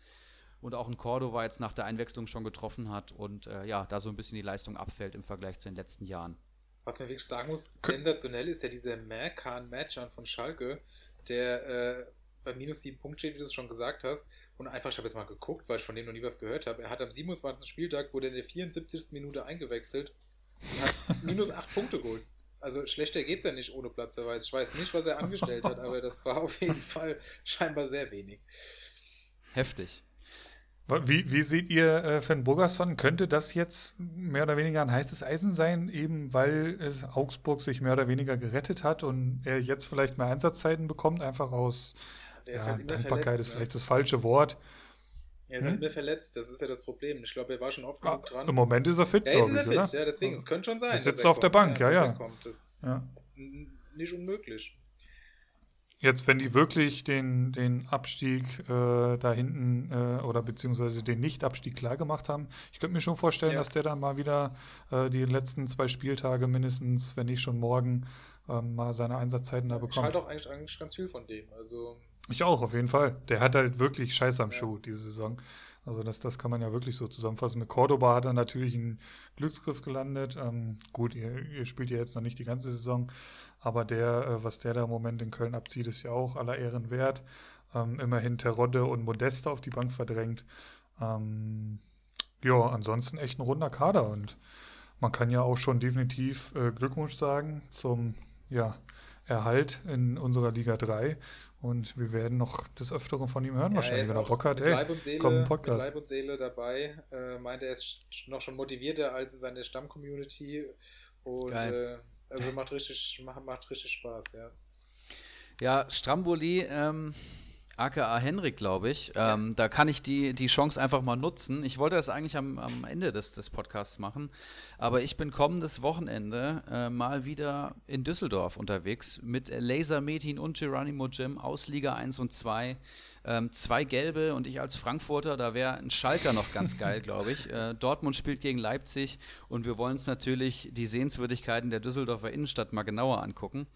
und auch ein Cordova jetzt nach der Einwechslung schon getroffen hat und äh, ja, da so ein bisschen die Leistung abfällt im Vergleich zu den letzten Jahren. Was man wirklich sagen muss, sensationell ist ja dieser Merkan Matchan von Schalke, der äh, bei minus sieben Punkten steht, wie du es schon gesagt hast. Und einfach, ich habe jetzt mal geguckt, weil ich von dem noch nie was gehört habe. Er hat am 27. Spieltag, wurde in der 74. Minute eingewechselt und hat minus acht Punkte geholt also schlechter geht es ja nicht ohne Platzverweis. Ich weiß nicht, was er angestellt hat, aber das war auf jeden Fall scheinbar sehr wenig. Heftig. Wie, wie seht ihr äh, Finn Burgerson? Könnte das jetzt mehr oder weniger ein heißes Eisen sein, eben weil es Augsburg sich mehr oder weniger gerettet hat und er jetzt vielleicht mehr Einsatzzeiten bekommt, einfach aus ja, halt Dankbarkeit ist ne? vielleicht das falsche Wort. Er ist hm? halt mehr verletzt, das ist ja das Problem. Ich glaube, er war schon oft ah, genug dran. Im Moment ist er fit, ja, glaube ich, fit, oder? Ja, deswegen, es könnte schon sein. Er sitzt auf der Bank, ja, ja. ja. Nicht unmöglich. Jetzt, wenn die wirklich den, den Abstieg äh, da hinten äh, oder beziehungsweise den Nicht-Abstieg klar gemacht haben, ich könnte mir schon vorstellen, ja. dass der dann mal wieder äh, die letzten zwei Spieltage mindestens, wenn nicht schon morgen, ähm, mal seine Einsatzzeiten da bekommt. Ich halte auch eigentlich, eigentlich ganz viel von dem. Also ich auch, auf jeden Fall. Der hat halt wirklich Scheiß am. Schuh diese Saison. Also das, das kann man ja wirklich so zusammenfassen. Mit Cordoba hat er natürlich einen Glücksgriff gelandet. Ähm, gut, ihr, ihr, spielt ja jetzt noch nicht die ganze Saison, aber der, äh, was der da im Moment in Köln abzieht, ist ja auch aller Ehren wert. Ähm, immerhin Terodde und Modeste auf die Bank verdrängt. Ähm, ja, ansonsten echt ein runder Kader und man kann ja auch schon definitiv äh, Glückwunsch sagen zum ja, Erhalt in unserer Liga 3. Und wir werden noch des Öfteren von ihm hören, ja, wahrscheinlich, wenn er Bock hat. Ey, Seele, komm, Podcast. Mit Leib und Seele dabei. Äh, meint, er ist noch schon motivierter als in seiner Stammcommunity. Und äh, also macht richtig, macht, macht richtig Spaß, ja. Ja, Stramboli, ähm, aka Henrik, glaube ich. Ähm, Da kann ich die, die Chance einfach mal nutzen. Ich wollte das eigentlich am, am Ende des, des Podcasts machen, aber ich bin kommendes Wochenende äh, mal wieder in Düsseldorf unterwegs mit Laser Metin und Geronimo Jim aus Liga 1 und 2. Ähm, zwei gelbe und ich als Frankfurter, da wäre ein Schalker noch ganz geil, glaube ich. Äh, Dortmund spielt gegen Leipzig und wir wollen uns natürlich die Sehenswürdigkeiten der Düsseldorfer Innenstadt mal genauer angucken.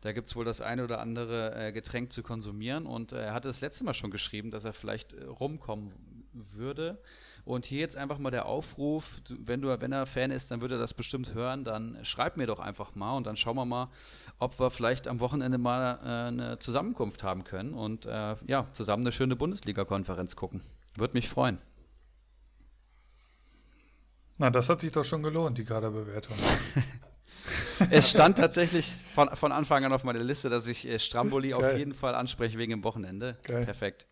Da gibt es wohl das eine oder andere äh, Getränk zu konsumieren. Und äh, er hatte das letzte Mal schon geschrieben, dass er vielleicht äh, rumkommen würde. Und hier jetzt einfach mal der Aufruf, wenn du, wenn er Fan ist, dann würde er das bestimmt hören, dann schreib mir doch einfach mal und dann schauen wir mal, ob wir vielleicht am Wochenende mal äh, eine Zusammenkunft haben können und äh, ja, zusammen eine schöne Bundesliga-Konferenz gucken. Würde mich freuen. Na, das hat sich doch schon gelohnt, die Kaderbewertung. es stand tatsächlich von, von Anfang an auf meiner Liste, dass ich äh, Stramboli Geil. auf jeden Fall anspreche wegen dem Wochenende. Geil. Perfekt.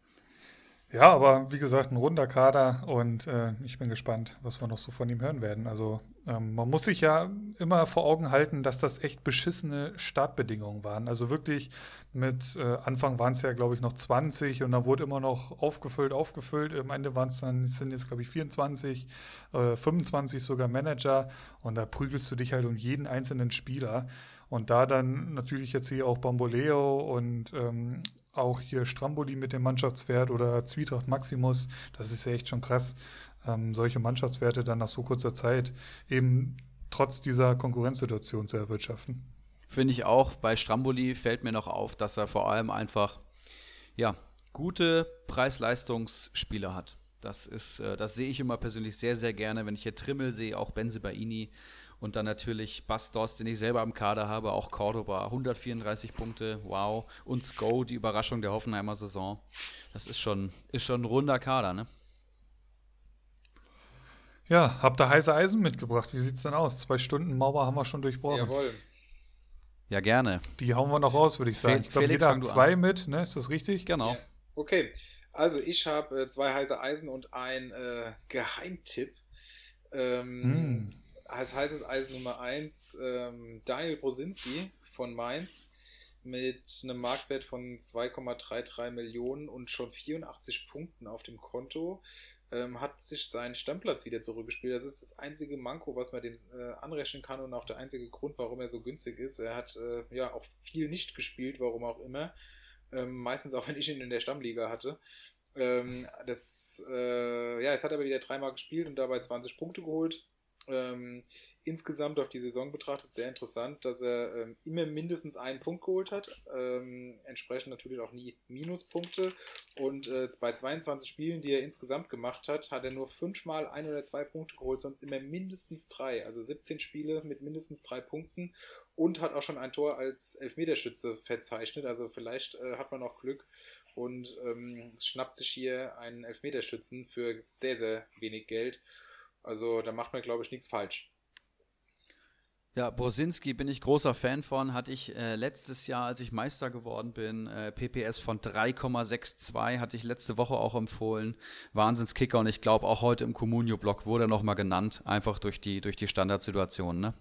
Ja, aber wie gesagt, ein runder Kader und äh, ich bin gespannt, was wir noch so von ihm hören werden. Also ähm, man muss sich ja immer vor Augen halten, dass das echt beschissene Startbedingungen waren. Also wirklich mit äh, Anfang waren es ja, glaube ich, noch 20 und dann wurde immer noch aufgefüllt, aufgefüllt. Am Ende waren es dann, sind jetzt, glaube ich, 24, äh, 25 sogar Manager und da prügelst du dich halt um jeden einzelnen Spieler. Und da dann natürlich jetzt hier auch Bamboleo und ähm, auch hier Stramboli mit dem Mannschaftswert oder Zwietracht Maximus, das ist ja echt schon krass, ähm, solche Mannschaftswerte dann nach so kurzer Zeit eben trotz dieser Konkurrenzsituation zu erwirtschaften. Finde ich auch. Bei Stramboli fällt mir noch auf, dass er vor allem einfach ja, gute Preis-Leistungsspieler hat. Das ist, äh, das sehe ich immer persönlich sehr, sehr gerne, wenn ich hier Trimmel sehe, auch Benze Baini und dann natürlich Bastos, den ich selber am Kader habe, auch Cordoba, 134 Punkte, wow. Und Sko, die Überraschung der Hoffenheimer Saison. Das ist schon, ist schon ein runder Kader, ne? Ja, habt ihr heiße Eisen mitgebracht? Wie sieht's denn aus? Zwei Stunden Mauer haben wir schon durchbrochen. Jawohl. Ja, gerne. Die hauen wir noch raus, würde ich sagen. Felix, ich glaube, jeder hat zwei an. mit, ne? Ist das richtig? Genau. Okay. Also ich habe äh, zwei heiße Eisen und ein äh, Geheimtipp. Ähm, mm als heißes Eisen Nummer 1 ähm, Daniel Brosinski von Mainz mit einem Marktwert von 2,33 Millionen und schon 84 Punkten auf dem Konto. Ähm, hat sich seinen Stammplatz wieder zurückgespielt. Das ist das einzige Manko, was man dem äh, anrechnen kann und auch der einzige Grund, warum er so günstig ist. Er hat äh, ja auch viel nicht gespielt, warum auch immer. Ähm, meistens auch, wenn ich ihn in der Stammliga hatte. Ähm, das, äh, ja, es hat aber wieder dreimal gespielt und dabei 20 Punkte geholt. Ähm, insgesamt auf die Saison betrachtet sehr interessant, dass er ähm, immer mindestens einen Punkt geholt hat, ähm, entsprechend natürlich auch nie Minuspunkte. Und äh, bei 22 Spielen, die er insgesamt gemacht hat, hat er nur fünfmal ein oder zwei Punkte geholt, sonst immer mindestens drei. Also 17 Spiele mit mindestens drei Punkten und hat auch schon ein Tor als Elfmeterschütze verzeichnet. Also vielleicht äh, hat man auch Glück und ähm, schnappt sich hier einen Elfmeterschützen für sehr, sehr wenig Geld. Also da macht man, glaube ich, nichts falsch. Ja, Bosinski bin ich großer Fan von. Hatte ich äh, letztes Jahr, als ich Meister geworden bin, äh, PPS von 3,62, hatte ich letzte Woche auch empfohlen. Wahnsinnskicker und ich glaube auch heute im Comunio-Blog wurde er nochmal genannt, einfach durch die, durch die Standardsituation. Ne?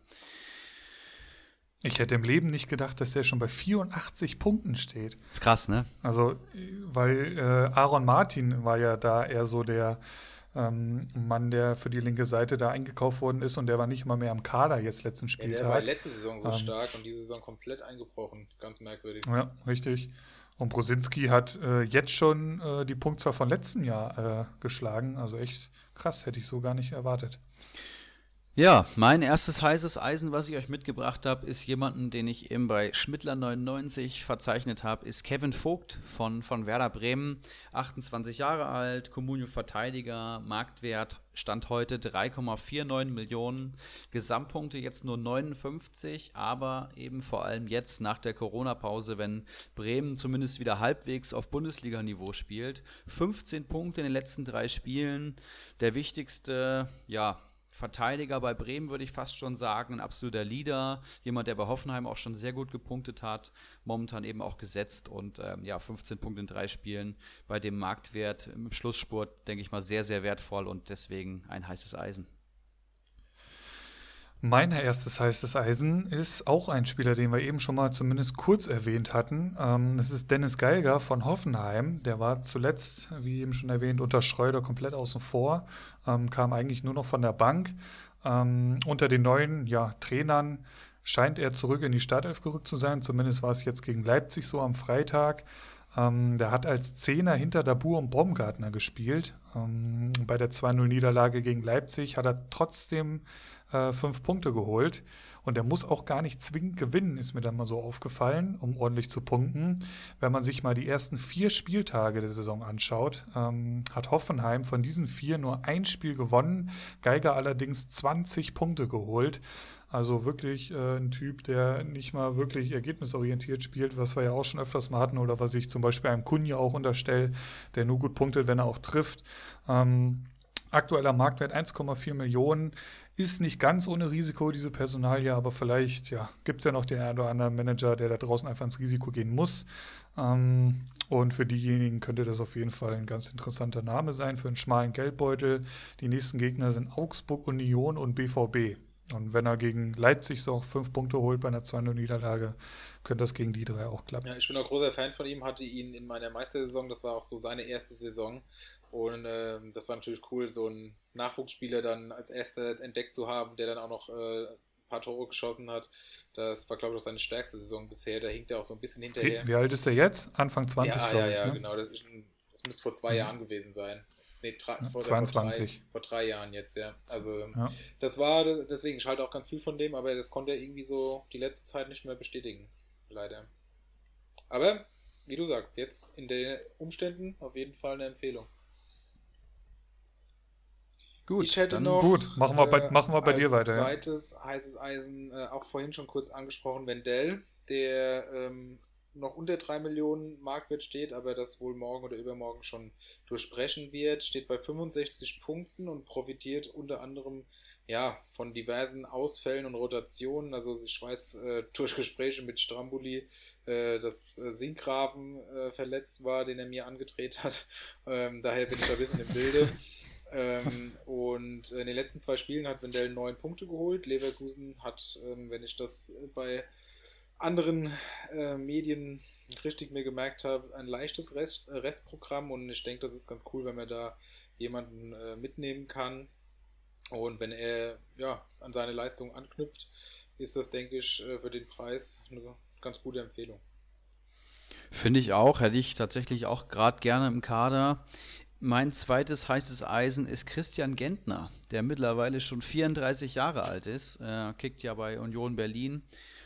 Ich hätte im Leben nicht gedacht, dass der schon bei 84 Punkten steht. Ist krass, ne? Also, weil äh, Aaron Martin war ja da eher so der ähm, Mann, der für die linke Seite da eingekauft worden ist und der war nicht mal mehr am Kader jetzt letzten Spieltag. Ja, der war letzte Saison so ähm, stark und diese Saison komplett eingebrochen. Ganz merkwürdig. Ja, richtig. Und Brosinski hat äh, jetzt schon äh, die Punktzahl von letztem Jahr äh, geschlagen. Also echt krass, hätte ich so gar nicht erwartet. Ja, mein erstes heißes Eisen, was ich euch mitgebracht habe, ist jemanden, den ich eben bei Schmittler99 verzeichnet habe, ist Kevin Vogt von, von Werder Bremen, 28 Jahre alt, Kommunio-Verteidiger, Marktwert Stand heute 3,49 Millionen, Gesamtpunkte jetzt nur 59, aber eben vor allem jetzt nach der Corona-Pause, wenn Bremen zumindest wieder halbwegs auf Bundesliga-Niveau spielt, 15 Punkte in den letzten drei Spielen, der wichtigste, ja, Verteidiger bei Bremen, würde ich fast schon sagen. Ein absoluter Leader. Jemand, der bei Hoffenheim auch schon sehr gut gepunktet hat. Momentan eben auch gesetzt und ähm, ja, 15 Punkte in drei Spielen. Bei dem Marktwert im Schlussspurt, denke ich mal, sehr, sehr wertvoll und deswegen ein heißes Eisen. Mein erstes heißes Eisen ist auch ein Spieler, den wir eben schon mal zumindest kurz erwähnt hatten. Ähm, das ist Dennis Geiger von Hoffenheim. Der war zuletzt, wie eben schon erwähnt, unter Schreuder komplett außen vor, ähm, kam eigentlich nur noch von der Bank. Ähm, unter den neuen ja, Trainern scheint er zurück in die Startelf gerückt zu sein. Zumindest war es jetzt gegen Leipzig so am Freitag. Ähm, der hat als Zehner hinter Dabur und Baumgartner gespielt. Ähm, bei der 2-0-Niederlage gegen Leipzig hat er trotzdem äh, fünf Punkte geholt. Und er muss auch gar nicht zwingend gewinnen, ist mir dann mal so aufgefallen, um ordentlich zu punkten. Wenn man sich mal die ersten vier Spieltage der Saison anschaut, ähm, hat Hoffenheim von diesen vier nur ein Spiel gewonnen, Geiger allerdings 20 Punkte geholt. Also wirklich äh, ein Typ, der nicht mal wirklich ergebnisorientiert spielt, was wir ja auch schon öfters mal hatten oder was ich zum Beispiel einem Kunja auch unterstelle, der nur gut punktet, wenn er auch trifft. Ähm, aktueller Marktwert 1,4 Millionen ist nicht ganz ohne Risiko, diese Personalie, aber vielleicht ja, gibt es ja noch den einen oder anderen Manager, der da draußen einfach ins Risiko gehen muss. Ähm, und für diejenigen könnte das auf jeden Fall ein ganz interessanter Name sein für einen schmalen Geldbeutel. Die nächsten Gegner sind Augsburg, Union und BVB. Und wenn er gegen Leipzig so auch fünf Punkte holt bei einer 2-0-Niederlage, könnte das gegen die drei auch klappen. Ja, ich bin auch großer Fan von ihm, hatte ihn in meiner Meistersaison, das war auch so seine erste Saison. Und äh, das war natürlich cool, so einen Nachwuchsspieler dann als erster entdeckt zu haben, der dann auch noch äh, ein paar Tore geschossen hat. Das war, glaube ich, auch seine stärkste Saison bisher. Da hinkt er auch so ein bisschen hinterher. Wie, alt ist er jetzt? Anfang 20, ja, glaube ja, ich. Ja, ne? genau. Das, ist, das müsste vor zwei mhm. Jahren gewesen sein. Nee, ja, vor, 22. Vor drei, vor drei, Jahren jetzt, ja. Also ja. das war, deswegen, ich halte auch ganz viel von dem, aber das konnte er irgendwie so die letzte Zeit nicht mehr bestätigen. Leider. Aber, wie du sagst, jetzt in den Umständen auf jeden Fall eine Empfehlung. Gut, ich hätte noch, gut. Machen wir bei, äh, machen wir bei dir weiter. Zweites ja. heißes Eisen, äh, auch vorhin schon kurz angesprochen, Wendell, der ähm, noch unter 3 Millionen Marktwert steht, aber das wohl morgen oder übermorgen schon durchbrechen wird, steht bei 65 Punkten und profitiert unter anderem ja, von diversen Ausfällen und Rotationen. Also ich weiß äh, durch Gespräche mit Strambuli, äh, dass äh, Sinkgraven äh, verletzt war, den er mir angedreht hat. Ähm, daher bin ich da ein bisschen im Bilde. Ähm, und in den letzten zwei Spielen hat Wendell neun Punkte geholt. Leverkusen hat, ähm, wenn ich das bei anderen äh, Medien richtig mir gemerkt habe, ein leichtes Rest, äh, Restprogramm und ich denke, das ist ganz cool, wenn man da jemanden äh, mitnehmen kann. Und wenn er ja, an seine Leistung anknüpft, ist das, denke ich, äh, für den Preis eine ganz gute Empfehlung. Finde ich auch, hätte ich tatsächlich auch gerade gerne im Kader. Mein zweites heißes Eisen ist Christian Gentner, der mittlerweile schon 34 Jahre alt ist. Er kickt ja bei Union Berlin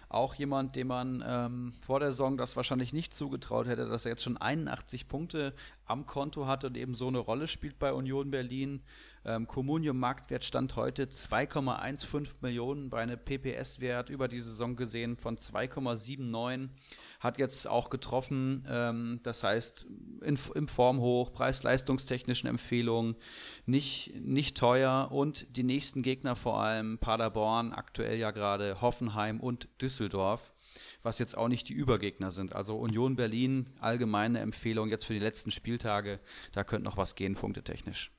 auch jemand, dem man ähm, vor der Saison das wahrscheinlich nicht zugetraut hätte, dass er jetzt schon 81 Punkte am Konto hat und eben so eine Rolle spielt bei Union Berlin. Ähm, Communium Marktwert stand heute 2,15 Millionen bei einem PPS-Wert über die Saison gesehen von 2,79 hat jetzt auch getroffen. Ähm, das heißt, in, im Formhoch, preis-leistungstechnischen Empfehlungen, nicht, nicht teuer und die nächsten Gegner vor allem Paderborn, aktuell ja gerade Hoffenheim und Düsseldorf was jetzt auch nicht die Übergegner sind. Also Union Berlin, allgemeine Empfehlung jetzt für die letzten Spieltage, da könnte noch was gehen, punktetechnisch.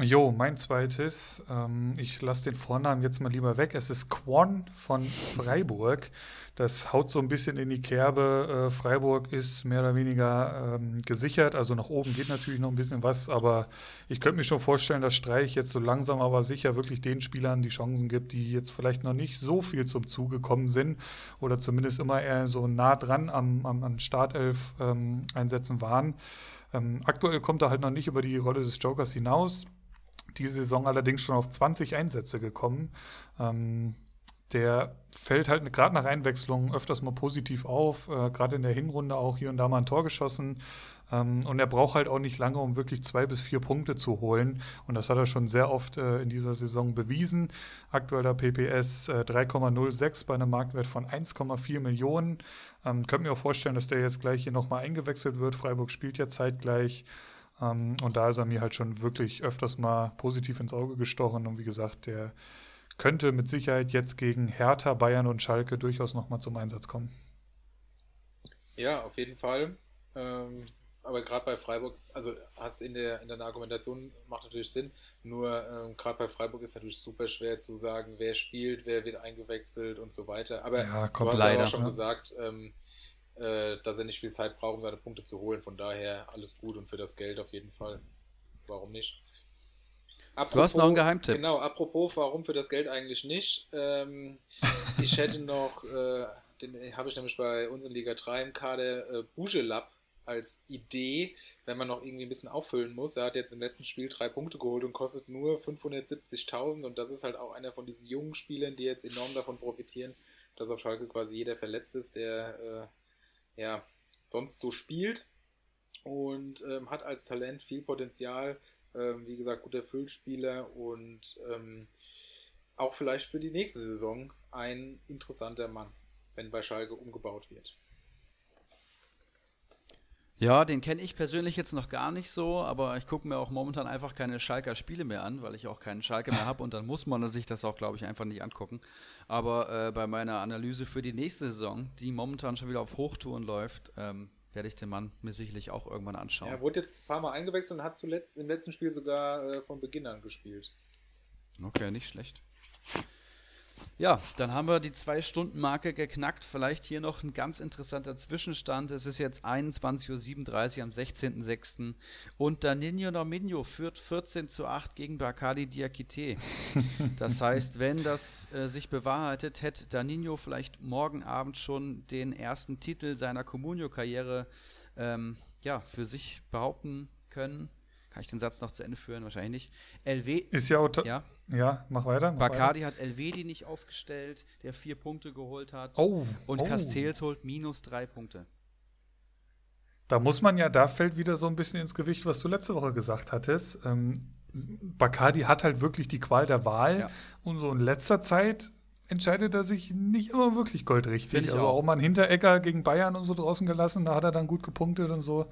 Jo, mein zweites. Ähm, ich lasse den Vornamen jetzt mal lieber weg. Es ist Quan von Freiburg. Das haut so ein bisschen in die Kerbe. Äh, Freiburg ist mehr oder weniger ähm, gesichert. Also nach oben geht natürlich noch ein bisschen was. Aber ich könnte mir schon vorstellen, dass Streich jetzt so langsam aber sicher wirklich den Spielern die Chancen gibt, die jetzt vielleicht noch nicht so viel zum Zuge gekommen sind. Oder zumindest immer eher so nah dran am, am, an Startelf-Einsätzen ähm, waren. Ähm, aktuell kommt er halt noch nicht über die Rolle des Jokers hinaus diese Saison allerdings schon auf 20 Einsätze gekommen. Ähm, der fällt halt gerade nach Einwechslung öfters mal positiv auf, äh, gerade in der Hinrunde auch hier und da mal ein Tor geschossen. Ähm, und er braucht halt auch nicht lange, um wirklich zwei bis vier Punkte zu holen. Und das hat er schon sehr oft äh, in dieser Saison bewiesen. Aktueller PPS äh, 3,06 bei einem Marktwert von 1,4 Millionen. Ähm, könnt mir auch vorstellen, dass der jetzt gleich hier nochmal eingewechselt wird. Freiburg spielt ja zeitgleich. Ähm, und da ist er mir halt schon wirklich öfters mal positiv ins Auge gestochen. Und wie gesagt, der könnte mit Sicherheit jetzt gegen Hertha, Bayern und Schalke durchaus nochmal zum Einsatz kommen. Ja, auf jeden Fall. Ähm, aber gerade bei Freiburg, also hast in der in deiner Argumentation macht natürlich Sinn. Nur ähm, gerade bei Freiburg ist natürlich super schwer zu sagen, wer spielt, wer wird eingewechselt und so weiter. Aber ja, du hast leider, auch schon ja. gesagt, ähm, äh, dass er nicht viel Zeit braucht, um seine Punkte zu holen. Von daher alles gut und für das Geld auf jeden Fall. Warum nicht? Apropos, du hast noch einen Geheimtipp. Genau, apropos, warum für das Geld eigentlich nicht? Ähm, ich hätte noch, äh, den habe ich nämlich bei uns in Liga 3 im Kader, äh, Bujelab als Idee, wenn man noch irgendwie ein bisschen auffüllen muss. Er hat jetzt im letzten Spiel drei Punkte geholt und kostet nur 570.000 und das ist halt auch einer von diesen jungen Spielern, die jetzt enorm davon profitieren, dass auf Schalke quasi jeder verletzt ist, der äh, ja, sonst so spielt und ähm, hat als Talent viel Potenzial. Ähm, wie gesagt, guter Füllspieler und ähm, auch vielleicht für die nächste Saison ein interessanter Mann, wenn bei Schalke umgebaut wird. Ja, den kenne ich persönlich jetzt noch gar nicht so, aber ich gucke mir auch momentan einfach keine Schalker Spiele mehr an, weil ich auch keinen Schalke mehr habe und dann muss man sich das auch, glaube ich, einfach nicht angucken. Aber äh, bei meiner Analyse für die nächste Saison, die momentan schon wieder auf Hochtouren läuft, ähm, werde ich den Mann mir sicherlich auch irgendwann anschauen. Er wurde jetzt ein paar Mal eingewechselt und hat zuletzt im letzten Spiel sogar äh, von Beginn an gespielt. Okay, nicht schlecht. Ja, dann haben wir die Zwei-Stunden-Marke geknackt. Vielleicht hier noch ein ganz interessanter Zwischenstand. Es ist jetzt 21.37 Uhr am 16.06. Und Danilo Nominio führt 14 zu 8 gegen Bakadi Diakite. Das heißt, wenn das äh, sich bewahrheitet, hätte Danilo vielleicht morgen Abend schon den ersten Titel seiner Comunio-Karriere ähm, ja, für sich behaupten können. Kann ich den Satz noch zu Ende führen? Wahrscheinlich nicht. LW. Ist ja, ja. Ja, mach weiter. Mach Bacardi weiter. hat Elvedi nicht aufgestellt, der vier Punkte geholt hat. Oh, und oh. Castells holt minus drei Punkte. Da muss man ja, da fällt wieder so ein bisschen ins Gewicht, was du letzte Woche gesagt hattest. Ähm, Bacardi hat halt wirklich die Qual der Wahl ja. und so in letzter Zeit entscheidet er sich nicht immer wirklich goldrichtig. Also auch. auch mal ein Hinteregger gegen Bayern und so draußen gelassen, da hat er dann gut gepunktet und so.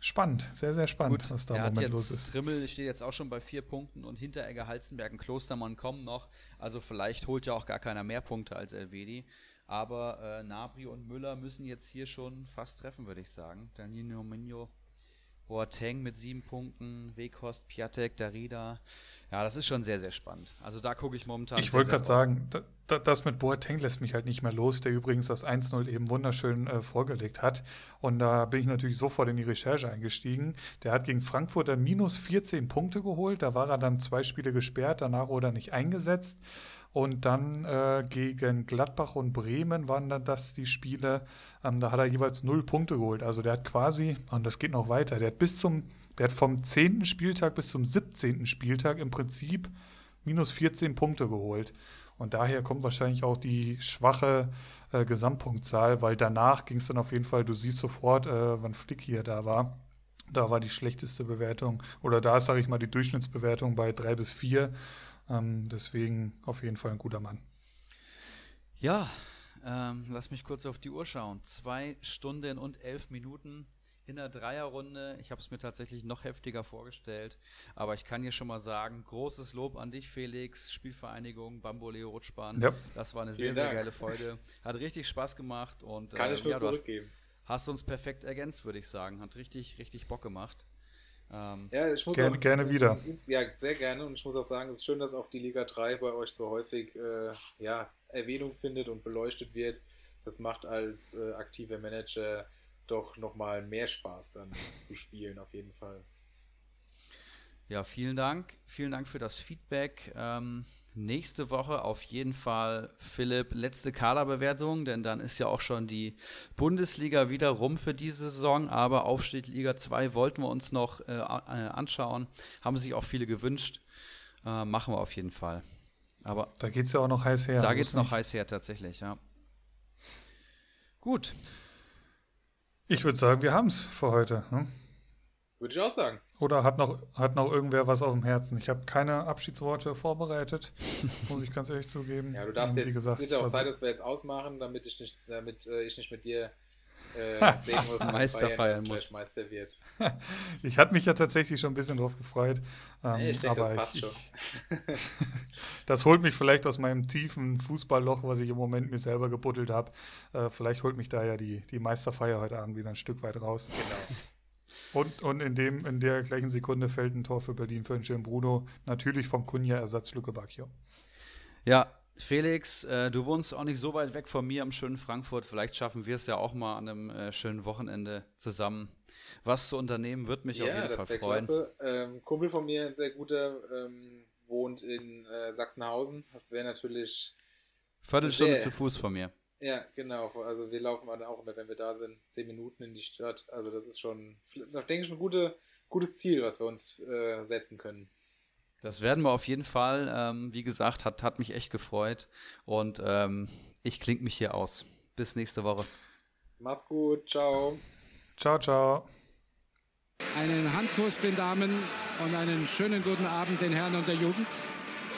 Spannend, sehr, sehr spannend, Gut, was da im Moment jetzt, los ist. Trimmel steht jetzt auch schon bei vier Punkten und Hinteregger, Halzenberg und Klostermann kommen noch. Also vielleicht holt ja auch gar keiner mehr Punkte als Elvedi. Aber äh, Nabri und Müller müssen jetzt hier schon fast treffen, würde ich sagen. Danilo Minho, Boateng mit sieben Punkten, Wekost, Piatek, Darida. Ja, das ist schon sehr, sehr spannend. Also da gucke ich momentan. Ich wollte gerade sagen, da, da, das mit Boateng lässt mich halt nicht mehr los, der übrigens das 1-0 eben wunderschön äh, vorgelegt hat. Und da bin ich natürlich sofort in die Recherche eingestiegen. Der hat gegen Frankfurt dann minus 14 Punkte geholt. Da war er dann zwei Spiele gesperrt, danach wurde er nicht eingesetzt. Und dann äh, gegen Gladbach und Bremen waren dann das die Spiele. Ähm, da hat er jeweils null Punkte geholt. Also der hat quasi, und das geht noch weiter, der hat bis zum, der hat vom 10. Spieltag bis zum 17. Spieltag im Prinzip minus 14 Punkte geholt. Und daher kommt wahrscheinlich auch die schwache äh, Gesamtpunktzahl, weil danach ging es dann auf jeden Fall, du siehst sofort, äh, wann Flick hier da war. Da war die schlechteste Bewertung, oder da ist, sage ich mal, die Durchschnittsbewertung bei 3 bis 4. Ähm, deswegen auf jeden Fall ein guter Mann. Ja, ähm, lass mich kurz auf die Uhr schauen. Zwei Stunden und elf Minuten in der Dreierrunde. Ich habe es mir tatsächlich noch heftiger vorgestellt, aber ich kann hier schon mal sagen, großes Lob an dich, Felix, Spielvereinigung Bamboleo Rutschbahn. Ja. Das war eine sehr, sehr geile Folge. Hat richtig Spaß gemacht und kann äh, ich nur ja, zurückgeben. Hast, hast uns perfekt ergänzt, würde ich sagen. Hat richtig, richtig Bock gemacht. Ähm, ja, ich muss gerne, auch, gerne wieder. Ja, sehr gerne. Und ich muss auch sagen, es ist schön, dass auch die Liga 3 bei euch so häufig äh, ja, Erwähnung findet und beleuchtet wird. Das macht als äh, aktiver Manager doch nochmal mehr Spaß dann zu spielen, auf jeden Fall. Ja, vielen Dank. Vielen Dank für das Feedback. Ähm, nächste Woche auf jeden Fall, Philipp, letzte Kaderbewertung, denn dann ist ja auch schon die Bundesliga wieder rum für diese Saison. Aber Aufstieg Liga 2 wollten wir uns noch äh, äh, anschauen. Haben sich auch viele gewünscht. Äh, machen wir auf jeden Fall. Aber da geht es ja auch noch heiß her. Da geht es noch heiß her, tatsächlich, ja. Gut. Ich würde sagen, wir haben es für heute. Ne? Würde ich auch sagen. Oder hat noch, hat noch irgendwer was auf dem Herzen? Ich habe keine Abschiedsworte vorbereitet, muss ich ganz ehrlich zugeben. Ja, du darfst ähm, jetzt, gesagt, es wird ja auch Zeit, dass wir jetzt ausmachen, damit ich nicht, damit äh, ich nicht mit dir äh, sehen muss, Meister feiern muss. Meister wird. ich hatte mich ja tatsächlich schon ein bisschen drauf gefreut. Ähm, nee, ich denke, aber das passt ich, schon. das holt mich vielleicht aus meinem tiefen Fußballloch, was ich im Moment mir selber gebuddelt habe. Äh, vielleicht holt mich da ja die, die Meisterfeier heute Abend wieder ein Stück weit raus. Genau. Und, und in, dem, in der gleichen Sekunde fällt ein Tor für Berlin für den schönen Bruno. Natürlich vom Kunja-Ersatz Luke Bacchio. Ja, Felix, äh, du wohnst auch nicht so weit weg von mir am schönen Frankfurt. Vielleicht schaffen wir es ja auch mal an einem äh, schönen Wochenende zusammen. Was zu unternehmen, wird mich ja, auf jeden Fall freuen. Klasse. Ähm, Kumpel von mir, ein sehr guter, ähm, wohnt in äh, Sachsenhausen. Das wäre natürlich. Viertelstunde sehr, zu Fuß von mir. Ja, genau. Also wir laufen auch immer, wenn wir da sind, zehn Minuten in die Stadt. Also das ist schon, denke ich, ein gute, gutes Ziel, was wir uns äh, setzen können. Das werden wir auf jeden Fall. Ähm, wie gesagt, hat, hat mich echt gefreut. Und ähm, ich klinge mich hier aus. Bis nächste Woche. Mach's gut. Ciao. Ciao, ciao. Einen Handkuss den Damen und einen schönen guten Abend den Herren und der Jugend.